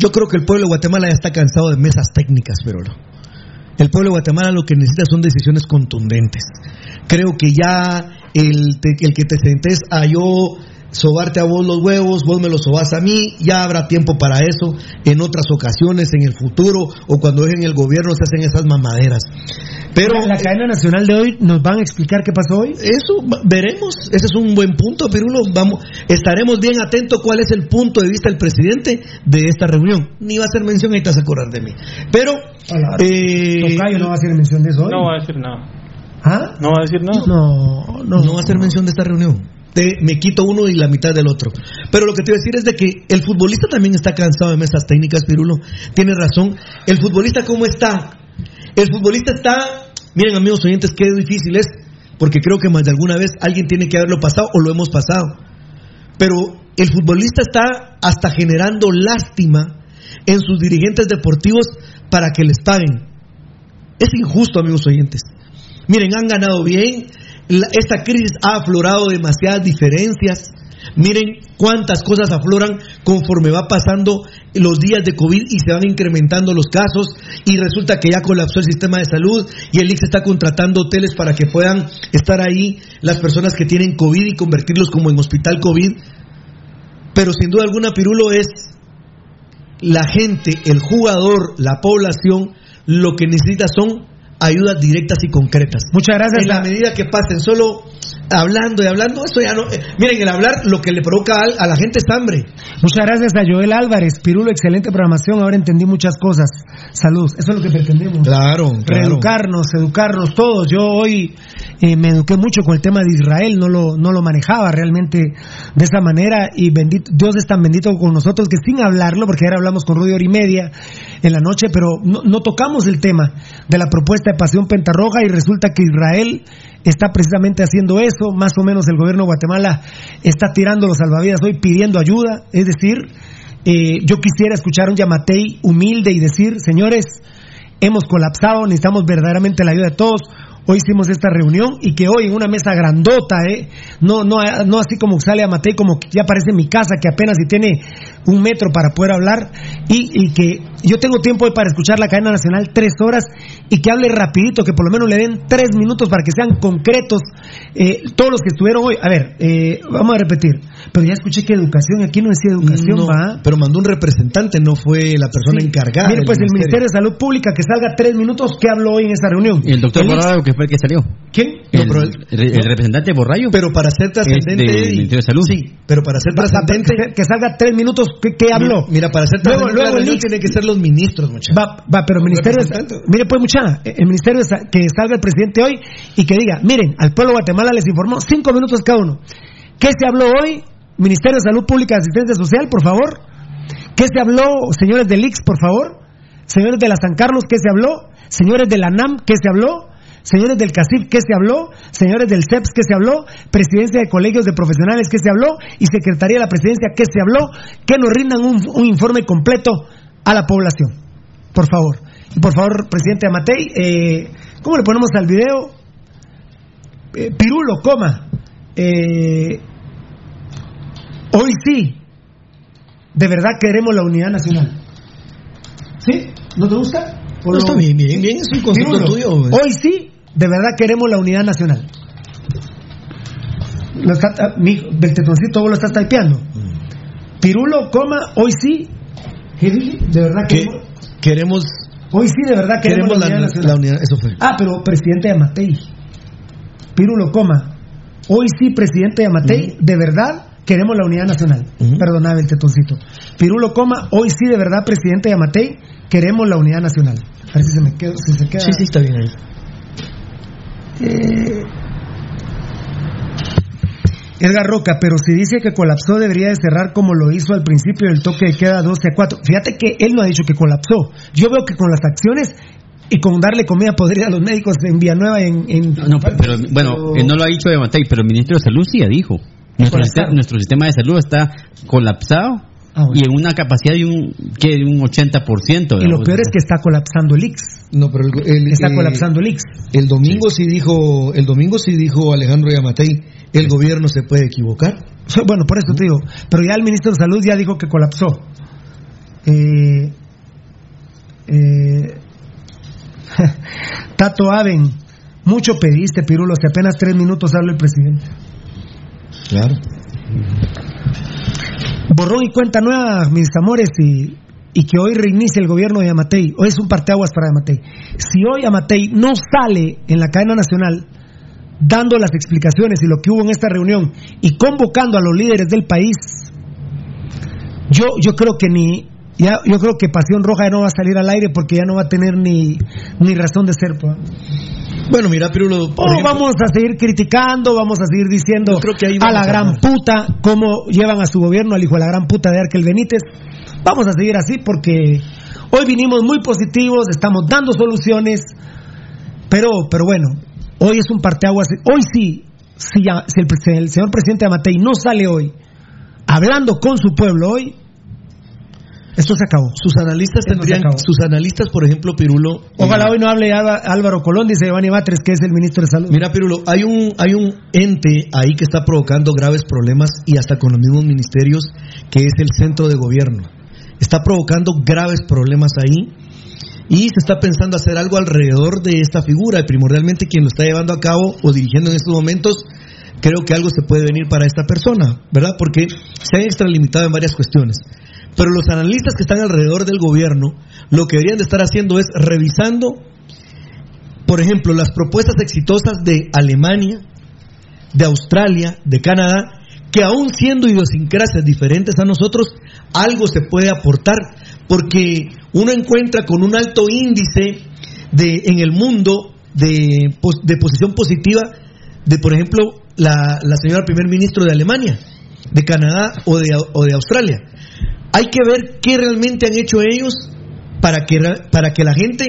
G: Yo creo que el pueblo de Guatemala ya está cansado de mesas técnicas, Pirulo. El pueblo de Guatemala lo que necesita son decisiones contundentes. Creo que ya el que te sentes a yo sobarte a vos los huevos, vos me los sobas a mí, ya habrá tiempo para eso en otras ocasiones, en el futuro, o cuando dejen el gobierno se hacen esas mamaderas. Pero
F: la, la cadena nacional de hoy nos van a explicar qué pasó hoy.
G: Eso veremos, ese es un buen punto, Pirulo. Vamos, estaremos bien atentos cuál es el punto de vista del presidente de esta reunión. Ni va a hacer mención, ahí te vas a acordar de mí. Pero eh,
F: Tocayo no va a hacer mención de eso hoy.
K: No va a decir nada.
F: ¿Ah?
K: No va a decir nada.
F: No,
G: no, va a hacer mención de esta reunión. Te- me quito uno y la mitad del otro. Pero lo que te voy a decir es de que el futbolista también está cansado de mesas técnicas, Pirulo. Tiene razón. El futbolista, ¿cómo está? El futbolista está, miren amigos oyentes, qué difícil es, porque creo que más de alguna vez alguien tiene que haberlo pasado o lo hemos pasado. Pero el futbolista está hasta generando lástima en sus dirigentes deportivos para que les paguen. Es injusto, amigos oyentes. Miren, han ganado bien. La- esta crisis ha aflorado demasiadas diferencias. Miren cuántas cosas afloran conforme va pasando los días de COVID y se van incrementando los casos y resulta que ya colapsó el sistema de salud y el IX está contratando hoteles para que puedan estar ahí las personas que tienen COVID y convertirlos como en hospital COVID. Pero sin duda alguna, Pirulo es la gente, el jugador, la población, lo que necesita son ayudas directas y concretas.
F: Muchas gracias.
G: En la medida que pasen solo hablando y hablando, eso ya no. eh, miren, el hablar lo que le provoca al- a, la gente es hambre.
F: Muchas gracias a Joel Álvarez. Pirulo, excelente programación. Ahora entendí muchas cosas. Saludos. Eso es lo que pretendemos.
G: Claro, claro.
F: Reeducarnos, educarnos todos. Yo hoy eh, me eduqué mucho con el tema de Israel. No lo, no lo manejaba realmente de esa manera. Y bendito, Dios es tan bendito con nosotros que sin hablarlo, porque ahora hablamos con Rudy hora y media en la noche, pero no, no tocamos el tema de la propuesta de Pasión Pentarroja y resulta que Israel está precisamente haciendo eso, más o menos el gobierno de Guatemala está tirando los salvavidas hoy pidiendo ayuda, es decir, eh, yo quisiera escuchar un Yamatei humilde y decir, señores, hemos colapsado, necesitamos verdaderamente la ayuda de todos. Hoy hicimos esta reunión y que hoy en una mesa grandota, ¿eh? no, así como sale a Matei, como que ya parece mi casa, que apenas si tiene un metro para poder hablar, y, y que yo tengo tiempo hoy para escuchar la cadena nacional tres horas y que hable rapidito, que por lo menos le den tres minutos para que sean concretos eh, todos los que estuvieron hoy. A ver, eh, vamos a repetir, pero ya escuché que educación, aquí no decía educación,
G: No,
F: va.
G: pero mandó un representante, no fue la persona encargada.
F: Mire, pues el Ministerio de Salud Pública que salga tres minutos, ¿qué habló hoy en esa reunión?
I: Y el doctor Borrayo, que fue el que salió.
F: ¿Quién?
I: El, el- el representante Borrayo.
G: Pero para ser trascendente,
I: Es del
G: Eddie.
I: Ministerio de Salud.
G: Sí, pero para ser trascendente.
F: que, que salga tres minutos, ¿qué, qué habló?
G: Mira, para ser
F: Luego-
G: trascendente,
F: luego
G: la
F: el
G: reunión
F: Ix-
G: tiene que ser los ministros, muchachos.
F: Va, va, pero el ministerio, mire pues mucha, el ministerio que salga el presidente hoy y que diga, miren, al pueblo de Guatemala les informó cinco minutos cada uno. ¿Qué se habló hoy? Ministerio de Salud Pública y Asistencia Social, por favor. ¿Qué se habló, señores del IX, por favor? Señores de la San Carlos, ¿qué se habló? Señores de la NAM, ¿qué se habló? Señores del CACIF, ¿qué se habló? Señores del CEPS, ¿qué se habló? Presidencia de colegios de profesionales, ¿qué se habló? Y Secretaría de la Presidencia, ¿qué se habló? Que nos rindan un, un informe completo a la población. Por favor. Y por favor, presidente Amatei, eh, ¿cómo le ponemos al video? Eh, Pirulo, coma. Eh, hoy sí, de verdad queremos la unidad nacional. ¿Sí? ¿No te gusta? ¿O
G: No, está bien, bien, bien, es un concepto
F: Pirulo,
G: tuyo, güey.
F: Hoy sí, de verdad queremos la unidad nacional. Lo está, ah, mi, del tetoncito vos lo estás typeando. Pirulo, coma, hoy sí. De verdad
G: Que
F: queremos.
G: queremos,
F: Hoy sí, de verdad queremos,
G: queremos
F: la, unidad nacional.
G: la unidad. Eso fue.
F: Ah, pero presidente de Amatei. Pirulo, coma. Hoy sí, presidente de Amatei, de verdad queremos la unidad nacional. Perdóname el tetoncito. Pirulo, coma. Hoy sí, de verdad, presidente de Amatei, queremos la unidad nacional. A ver si se me queda. Si se queda.
G: Sí, sí, está bien ahí.
F: Eh, Edgar Roca, pero si dice que colapsó, debería de cerrar como lo hizo al principio del toque de queda 12 a 4. Fíjate que él no ha dicho que colapsó. Yo veo que con las acciones y con darle comida podrida a los médicos en Villanueva, en. en-
I: No, pero bueno, él no lo ha dicho de Matei, pero el ministro de Salud sí ya dijo. Nuestro, nuestro sistema de salud está colapsado
F: Ah, bueno.
I: y en una capacidad de un, que de un 80%.
F: Y lo peor es que está colapsando el IX.
G: No, pero el, el-
F: Está
G: eh,
F: colapsando el IX.
G: El domingo sí. dijo, el domingo sí dijo Alejandro Yamatei, el gobierno se puede equivocar.
F: Bueno, por eso te digo. Pero ya el ministro de Salud ya dijo que colapsó. Eh, eh, Tato Aven, mucho pediste, Pirulo. Hace apenas tres minutos habla el presidente.
G: Claro.
F: Borrón y cuenta nueva, mis amores, y, y que hoy reinicie el gobierno de Amatei. Hoy es un parteaguas para Amatei. Si hoy Amatei no sale en la cadena nacional dando las explicaciones y lo que hubo en esta reunión y convocando a los líderes del país, yo, yo creo que ni. Ya, yo creo que Pasión Roja ya no va a salir al aire porque ya no va a tener ni, ni razón de ser. pues.
G: Bueno, mira, Pirulo, por
F: O
G: ejemplo,
F: vamos a seguir criticando, vamos a seguir diciendo
G: Yo creo que ahí
F: a la
G: a
F: gran puta cómo llevan a su gobierno al hijo de la gran puta de Arkel Benítez. Vamos a seguir así porque hoy vinimos muy positivos, estamos dando soluciones, pero, pero bueno, hoy es un parteaguas. Hoy sí, si, ya- si el, el señor presidente Amatei no sale hoy hablando con su pueblo hoy, esto se acabó.
G: sus analistas
F: Esto
G: tendrían, sus analistas, por ejemplo, Pirulo.
F: Ojalá hoy no hable Álva- Álvaro Colón, dice Giovanni Batres, que es el ministro de Salud.
G: Mira, Pirulo, hay un, hay un ente ahí que está provocando graves problemas y hasta con los mismos ministerios, que es el centro de gobierno. Está provocando graves problemas ahí y se está pensando hacer algo alrededor de esta figura y primordialmente quien lo está llevando a cabo o dirigiendo en estos momentos, creo que algo se puede venir para esta persona, ¿verdad? Porque se han extralimitado en varias cuestiones. Pero los analistas que están alrededor del gobierno, lo que deberían de estar haciendo es revisando por ejemplo, las propuestas exitosas de Alemania, de Australia, de Canadá, que aún siendo idiosincrasias diferentes a nosotros, algo se puede aportar, porque uno encuentra con un alto índice de, en el mundo de, de posición positiva de, por ejemplo, la, la señora primer ministro de Alemania, de Canadá o de, o de Australia. Hay que ver qué realmente han hecho ellos para que, ra- para que la gente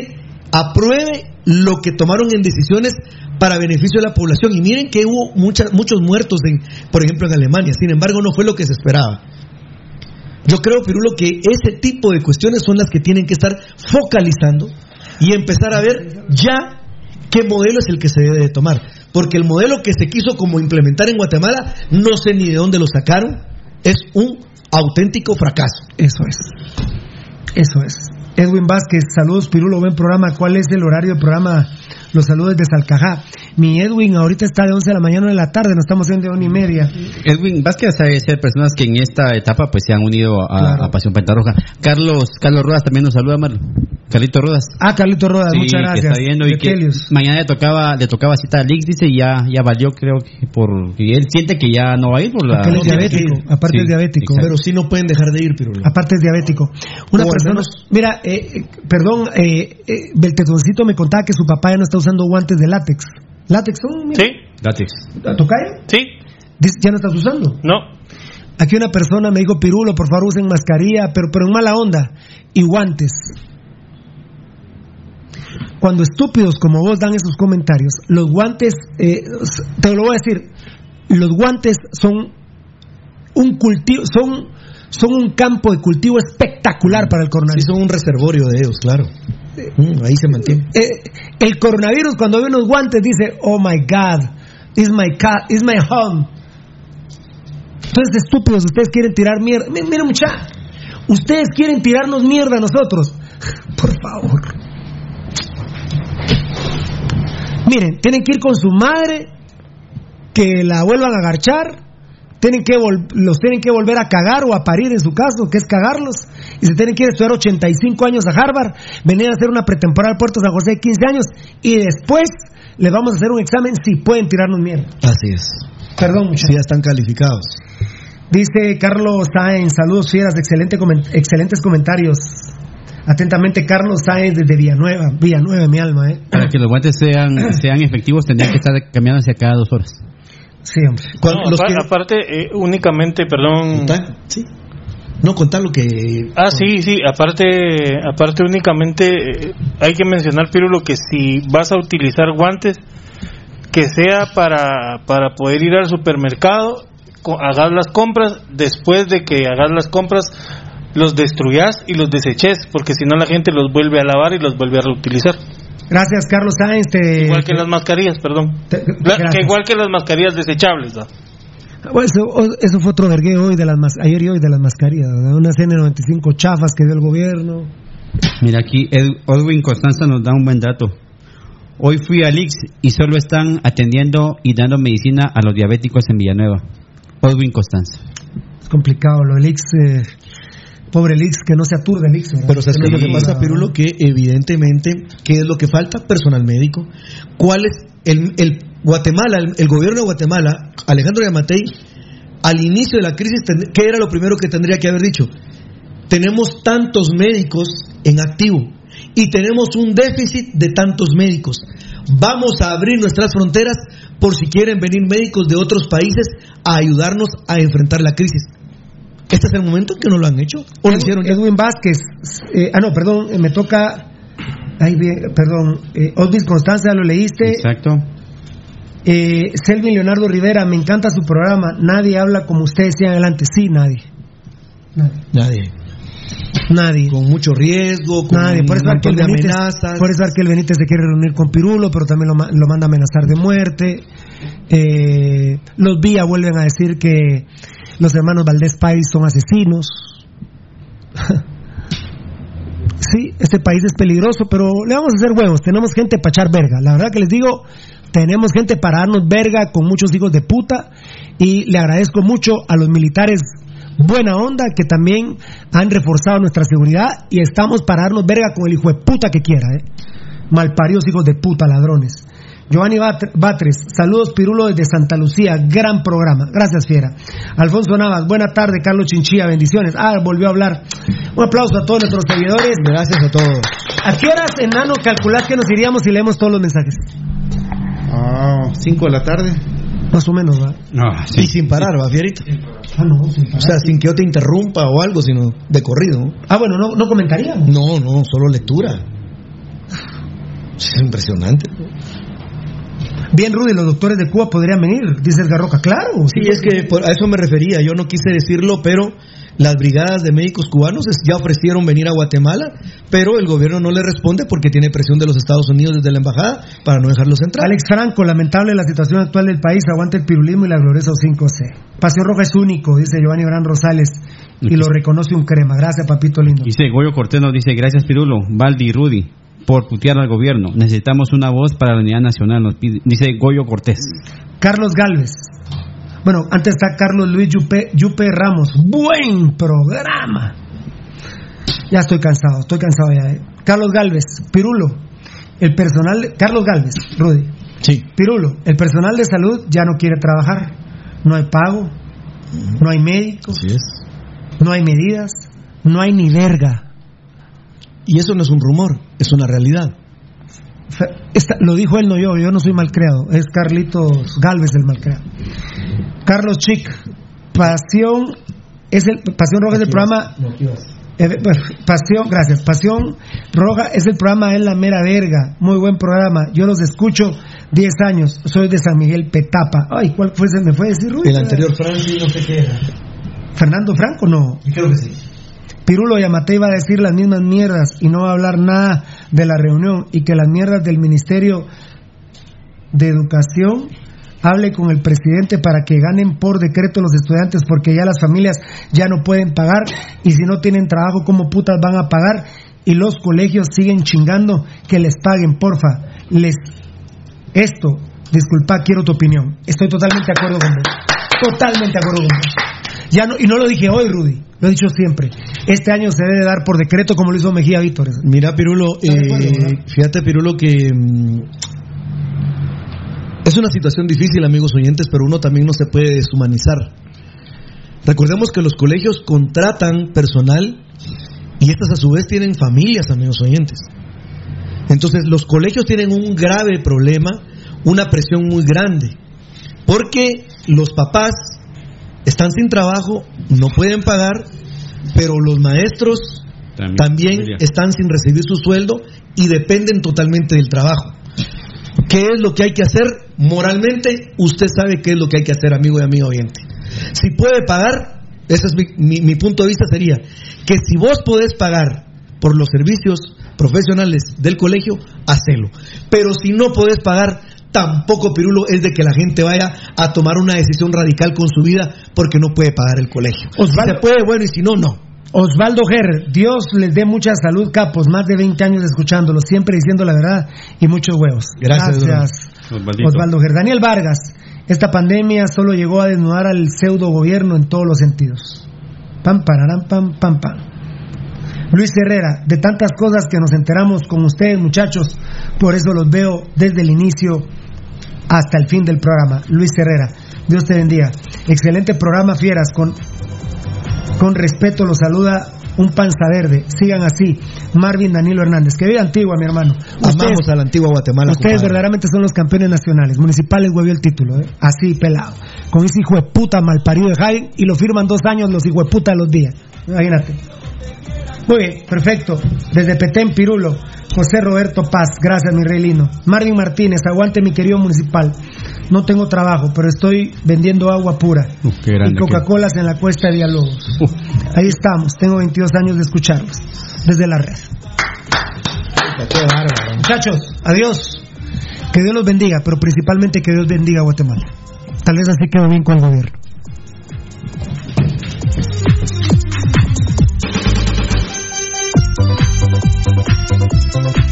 G: apruebe lo que tomaron en decisiones para beneficio de la población. Y miren que hubo muchas, muchos muertos, en, por ejemplo, en Alemania. Sin embargo, no fue lo que se esperaba. Yo creo, Pirulo, que ese tipo de cuestiones son las que tienen que estar focalizando y empezar a ver ya qué modelo es el que se debe de tomar. Porque el modelo que se quiso como implementar en Guatemala, no sé ni de dónde lo sacaron, es un auténtico fracaso.
F: Eso es. Eso es. Edwin Vázquez, saludos Pirulo, buen programa. ¿Cuál es el horario del programa? Los saludos desde Salcajá. Mi Edwin ahorita está de 11 de la mañana de la tarde, nos estamos viendo de una y media.
I: Edwin Vázquez debe ser personas que en esta etapa pues se han unido a,
F: Claro.
I: a Pasión Pentarroja. Carlos Carlos Rodas también nos saluda, Marlon. Carlito Rodas.
F: Ah, Carlito Rodas,
I: Sí,
F: muchas
I: que
F: gracias.
I: está viendo y que mañana le tocaba le tocaba cita a Lix, dice, y ya ya valió creo que por que él siente que ya no va a ir por la
F: Porque él es
I: que
F: diabético, aparte
I: Sí,
F: es diabético.
I: exacto.
G: Pero sí no pueden dejar de ir, Pirulo.
F: Aparte es diabético. Una
G: O
F: persona,
G: menos-
F: mira, eh, eh, perdón, eh, eh, Beltetoncito me contaba que su papá ya no está usando guantes de látex. ¿Látex son? mira.
K: Sí,
I: Látex.
F: ¿Tocayo?
K: sí,
F: ¿Ya no estás usando?
K: no.
F: Aquí una persona me dijo, Pirulo, por favor usen mascarilla, pero, pero en mala onda, y guantes. Cuando estúpidos como vos dan esos comentarios, los guantes, eh, te lo voy a decir, los guantes son un cultivo, son, son un campo de cultivo espectacular para el
G: Sí,
F: coronavirus.
G: son un reservorio de ellos, claro. Mm, ahí se mantiene.
F: Eh, el coronavirus cuando ve unos guantes dice, oh my God, is my cat, is my home. Entonces, estúpidos, ustedes quieren tirar mierda. Mi- Miren, mucha, ustedes quieren tirarnos mierda a nosotros. Por favor. Miren, tienen que ir con su madre, que la vuelvan a agarchar, tienen que vol- los tienen que volver a cagar o a parir en su caso, que es cagarlos, y se tienen que ir a estudiar 85 años a Harvard, venir a hacer una pretemporada al Puerto San José de 15 años, y después les vamos a hacer un examen si pueden tirarnos mierda.
G: Así es.
F: Perdón, muchachos.
G: Ya están calificados.
F: Dice Carlos Sáenz, saludos fieras, excelente comen- excelentes comentarios. Atentamente, Carlos Sáenz desde Villanueva, Villanueva, mi alma, ¿eh?
I: Para que los guantes sean sean efectivos tendrían que estar cambiándose cada dos horas.
F: Sí, hombre.
K: No, Aparte, eh, únicamente, perdón.
G: Sí. No, contar lo que.
K: Ah, sí, sí, aparte, aparte únicamente eh, hay que mencionar, Pirulo, que si vas a utilizar guantes, que sea para, para poder ir al supermercado, co- hagas las compras, después de que hagas las compras, los destruyas y los deseches, porque si no la gente los vuelve a lavar y los vuelve a reutilizar.
F: Gracias, Carlos Sáenz. te-
K: Igual que las mascarillas, perdón.
F: Gracias.
K: que igual que las mascarillas desechables, ¿no?
F: Bueno, eso, eso fue otro vergueo hoy de las mas- ayer y hoy de las mascarillas, ¿verdad? unas N95 chafas que dio el gobierno.
I: Mira aquí, Ed- Edwin Constanza nos da un buen dato. Hoy fui a Lix y solo están atendiendo y dando medicina a los diabéticos en Villanueva. Edwin Constanza.
F: Es complicado lo del Ix, eh, pobre Lix, que no se aturde el Ix. ¿verdad?
G: Pero ¿sabes qué es lo que
F: Sí.
G: pasa, Pirulo? Que evidentemente, ¿qué es lo que falta? Personal médico. ¿Cuál es el, el Guatemala, el, el gobierno de Guatemala, Alejandro Yamatei, al inicio de la crisis, ¿qué era lo primero que tendría que haber dicho? Tenemos tantos médicos en activo y tenemos un déficit de tantos médicos. Vamos a abrir nuestras fronteras por si quieren venir médicos de otros países a ayudarnos a enfrentar la crisis. ¿Este es el momento en que no lo han hecho? ¿O lo hicieron ya?
F: Edwin Vázquez. eh, ah, no, perdón, eh, me toca. Ay, bien, perdón. Eh, Osvis Constanza, ¿lo leíste?
I: Exacto.
F: Eh, Selvin Leonardo Rivera, me encanta su programa. Nadie habla como ustedes, sigan adelante. Sí, nadie.
G: Nadie.
F: Nadie.
G: Con mucho riesgo, con
F: Nadie. Por eso, Arquel Benítez,
G: amenazas.
F: por eso Arquel Benítez se quiere reunir con Pirulo, pero también lo manda a amenazar de muerte. Eh, los Vía vuelven a decir que los hermanos Valdés Páez son asesinos. sí, este país es peligroso, pero le vamos a hacer huevos. Tenemos gente para echar verga. La verdad que les digo, tenemos gente para darnos verga con muchos hijos de puta. Y le agradezco mucho a los militares buena onda que también han reforzado nuestra seguridad y estamos para darnos verga con el hijo de puta que quiera. ¿eh? Malparidos hijos de puta, ladrones. Giovanni Bat- Batres, saludos Pirulo desde Santa Lucía, gran programa. Gracias, Fiera. Alfonso Navas, buena tarde, Carlos Chinchilla, bendiciones. Ah, volvió a hablar. Un aplauso a todos nuestros seguidores.
G: Gracias a todos.
F: ¿A qué horas, enano, calculás que nos iríamos si leemos todos los mensajes?
H: Ah, 5 de la tarde.
F: Más o menos, ¿va?
G: Y sin parar, va, Fierito.
F: Ah, no, sin
G: O sea, sin que yo te interrumpa o algo, sino de corrido.
F: Ah, bueno, no, no comentaríamos.
G: No, no, solo lectura. Es impresionante.
F: Bien, Rudy, los doctores de Cuba podrían venir, dice Edgar Roca. Claro.
G: Sí, es que por- a eso me refería. Yo no quise decirlo, pero las brigadas de médicos cubanos ya ofrecieron venir a Guatemala, pero el gobierno no le responde porque tiene presión de los Estados Unidos desde la embajada para no dejarlos entrar.
F: Alex Franco, lamentable la situación actual del país, aguanta el pirulismo y la gloriosa 5C. Paseo Roja es único, dice Giovanni Gran Rosales, y lo reconoce un crema. Gracias, papito lindo.
I: Dice Goyo Cortés nos dice, gracias Pirulo, Valdi y Rudy, por putear al gobierno. Necesitamos una voz para la unidad nacional, nos pide- dice Goyo Cortés.
F: Carlos Galvez. Bueno, antes está Carlos Luis Yupe, Yupe Ramos. Buen programa. Ya estoy cansado, estoy cansado ya. eh. Carlos Galvez, Pirulo. El personal, Carlos Galvez, Rudy.
G: Sí.
F: Pirulo, el personal de salud ya no quiere trabajar. No hay pago, no hay médicos, no hay medidas, no hay ni verga.
G: Y eso no es un rumor, es una realidad.
F: Esta- lo dijo él, no yo, yo no soy malcreado, es Carlitos Galvez el malcreado. Carlos Chic, Pasión, es el, Pasión Roja es el programa, eh, pues, Pasión, gracias, Pasión Roja es el programa, es la mera verga, muy buen programa, yo los escucho 10 años, soy de San Miguel Petapa, ay, ¿cuál fue, se me fue a decir Rudy?
G: El anterior Franci, no sé qué era.
F: Fernando Franco, no.
G: Creo que sí.
F: Pirulo Yamate iba a decir las mismas mierdas y no va a hablar nada de la reunión y que las mierdas del Ministerio de Educación hable con el presidente para que ganen por decreto los estudiantes porque ya las familias ya no pueden pagar y si no tienen trabajo, ¿cómo putas van a pagar? Y los colegios siguen chingando que les paguen, porfa. Les esto, disculpa, quiero tu opinión. Estoy totalmente de acuerdo con vos. Totalmente de acuerdo con. Ya no, y no lo dije hoy, Rudy, lo he dicho siempre. Este año se debe dar por decreto como lo hizo Mejía Víctor.
G: Mira, Pirulo, eh, fíjate, Pirulo, que mm, es una situación difícil, amigos oyentes, pero uno también no se puede deshumanizar. Recordemos que los colegios contratan personal y estas a su vez tienen familias, amigos oyentes. Entonces, los colegios tienen un grave problema, una presión muy grande, porque los papás están sin trabajo, no pueden pagar, pero los maestros también, están sin recibir su sueldo y dependen totalmente del trabajo. ¿Qué es lo que hay que hacer? Moralmente, usted sabe qué es lo que hay que hacer, amigo y amigo oyente. Si puede pagar, ese es mi, mi- mi punto de vista sería que si vos podés pagar por los servicios profesionales del colegio, hacelo. Pero si no podés pagar, tampoco Pirulo es de que la gente vaya a tomar una decisión radical con su vida porque no puede pagar el colegio. Si se puede, bueno, y si no, no.
F: Osvaldo Ger, Dios les dé mucha salud, capos, más de 20 años escuchándolo, siempre diciendo la verdad y muchos huevos.
G: Gracias.
F: Osvaldo Ger. Daniel Vargas, esta pandemia solo llegó a desnudar al pseudo gobierno en todos los sentidos. Pam, pararán, pam, pam, pam. Luis Herrera, de tantas cosas que nos enteramos con ustedes, muchachos, por eso los veo desde el inicio hasta el fin del programa. Luis Herrera, Dios te bendiga. Excelente programa, fieras, con con respeto los saluda un panza verde. Sigan así. Marvin Danilo Hernández. Que viva Antigua, mi hermano.
G: Amamos a la antigua Guatemala.
F: Ustedes
G: compadre.
F: verdaderamente son los campeones nacionales. Municipales huevió el título, ¿eh? Así, pelado. Con ese hijo de puta malparido de Jaime y lo firman dos años los hijo de puta de los días. Imagínate. Muy bien, perfecto. Desde Petén, Pirulo. José Roberto Paz, gracias mi rey lindo. Marvin Martínez, aguante mi querido municipal. No tengo trabajo, pero estoy vendiendo agua pura.
I: qué
F: y Coca-Colas en la cuesta de Villalobos. Ahí estamos, tengo 22 años de escucharlos. Desde la red. Muchachos, adiós. Que Dios los bendiga, pero principalmente que Dios bendiga a Guatemala. Tal vez así quedó bien con el gobierno.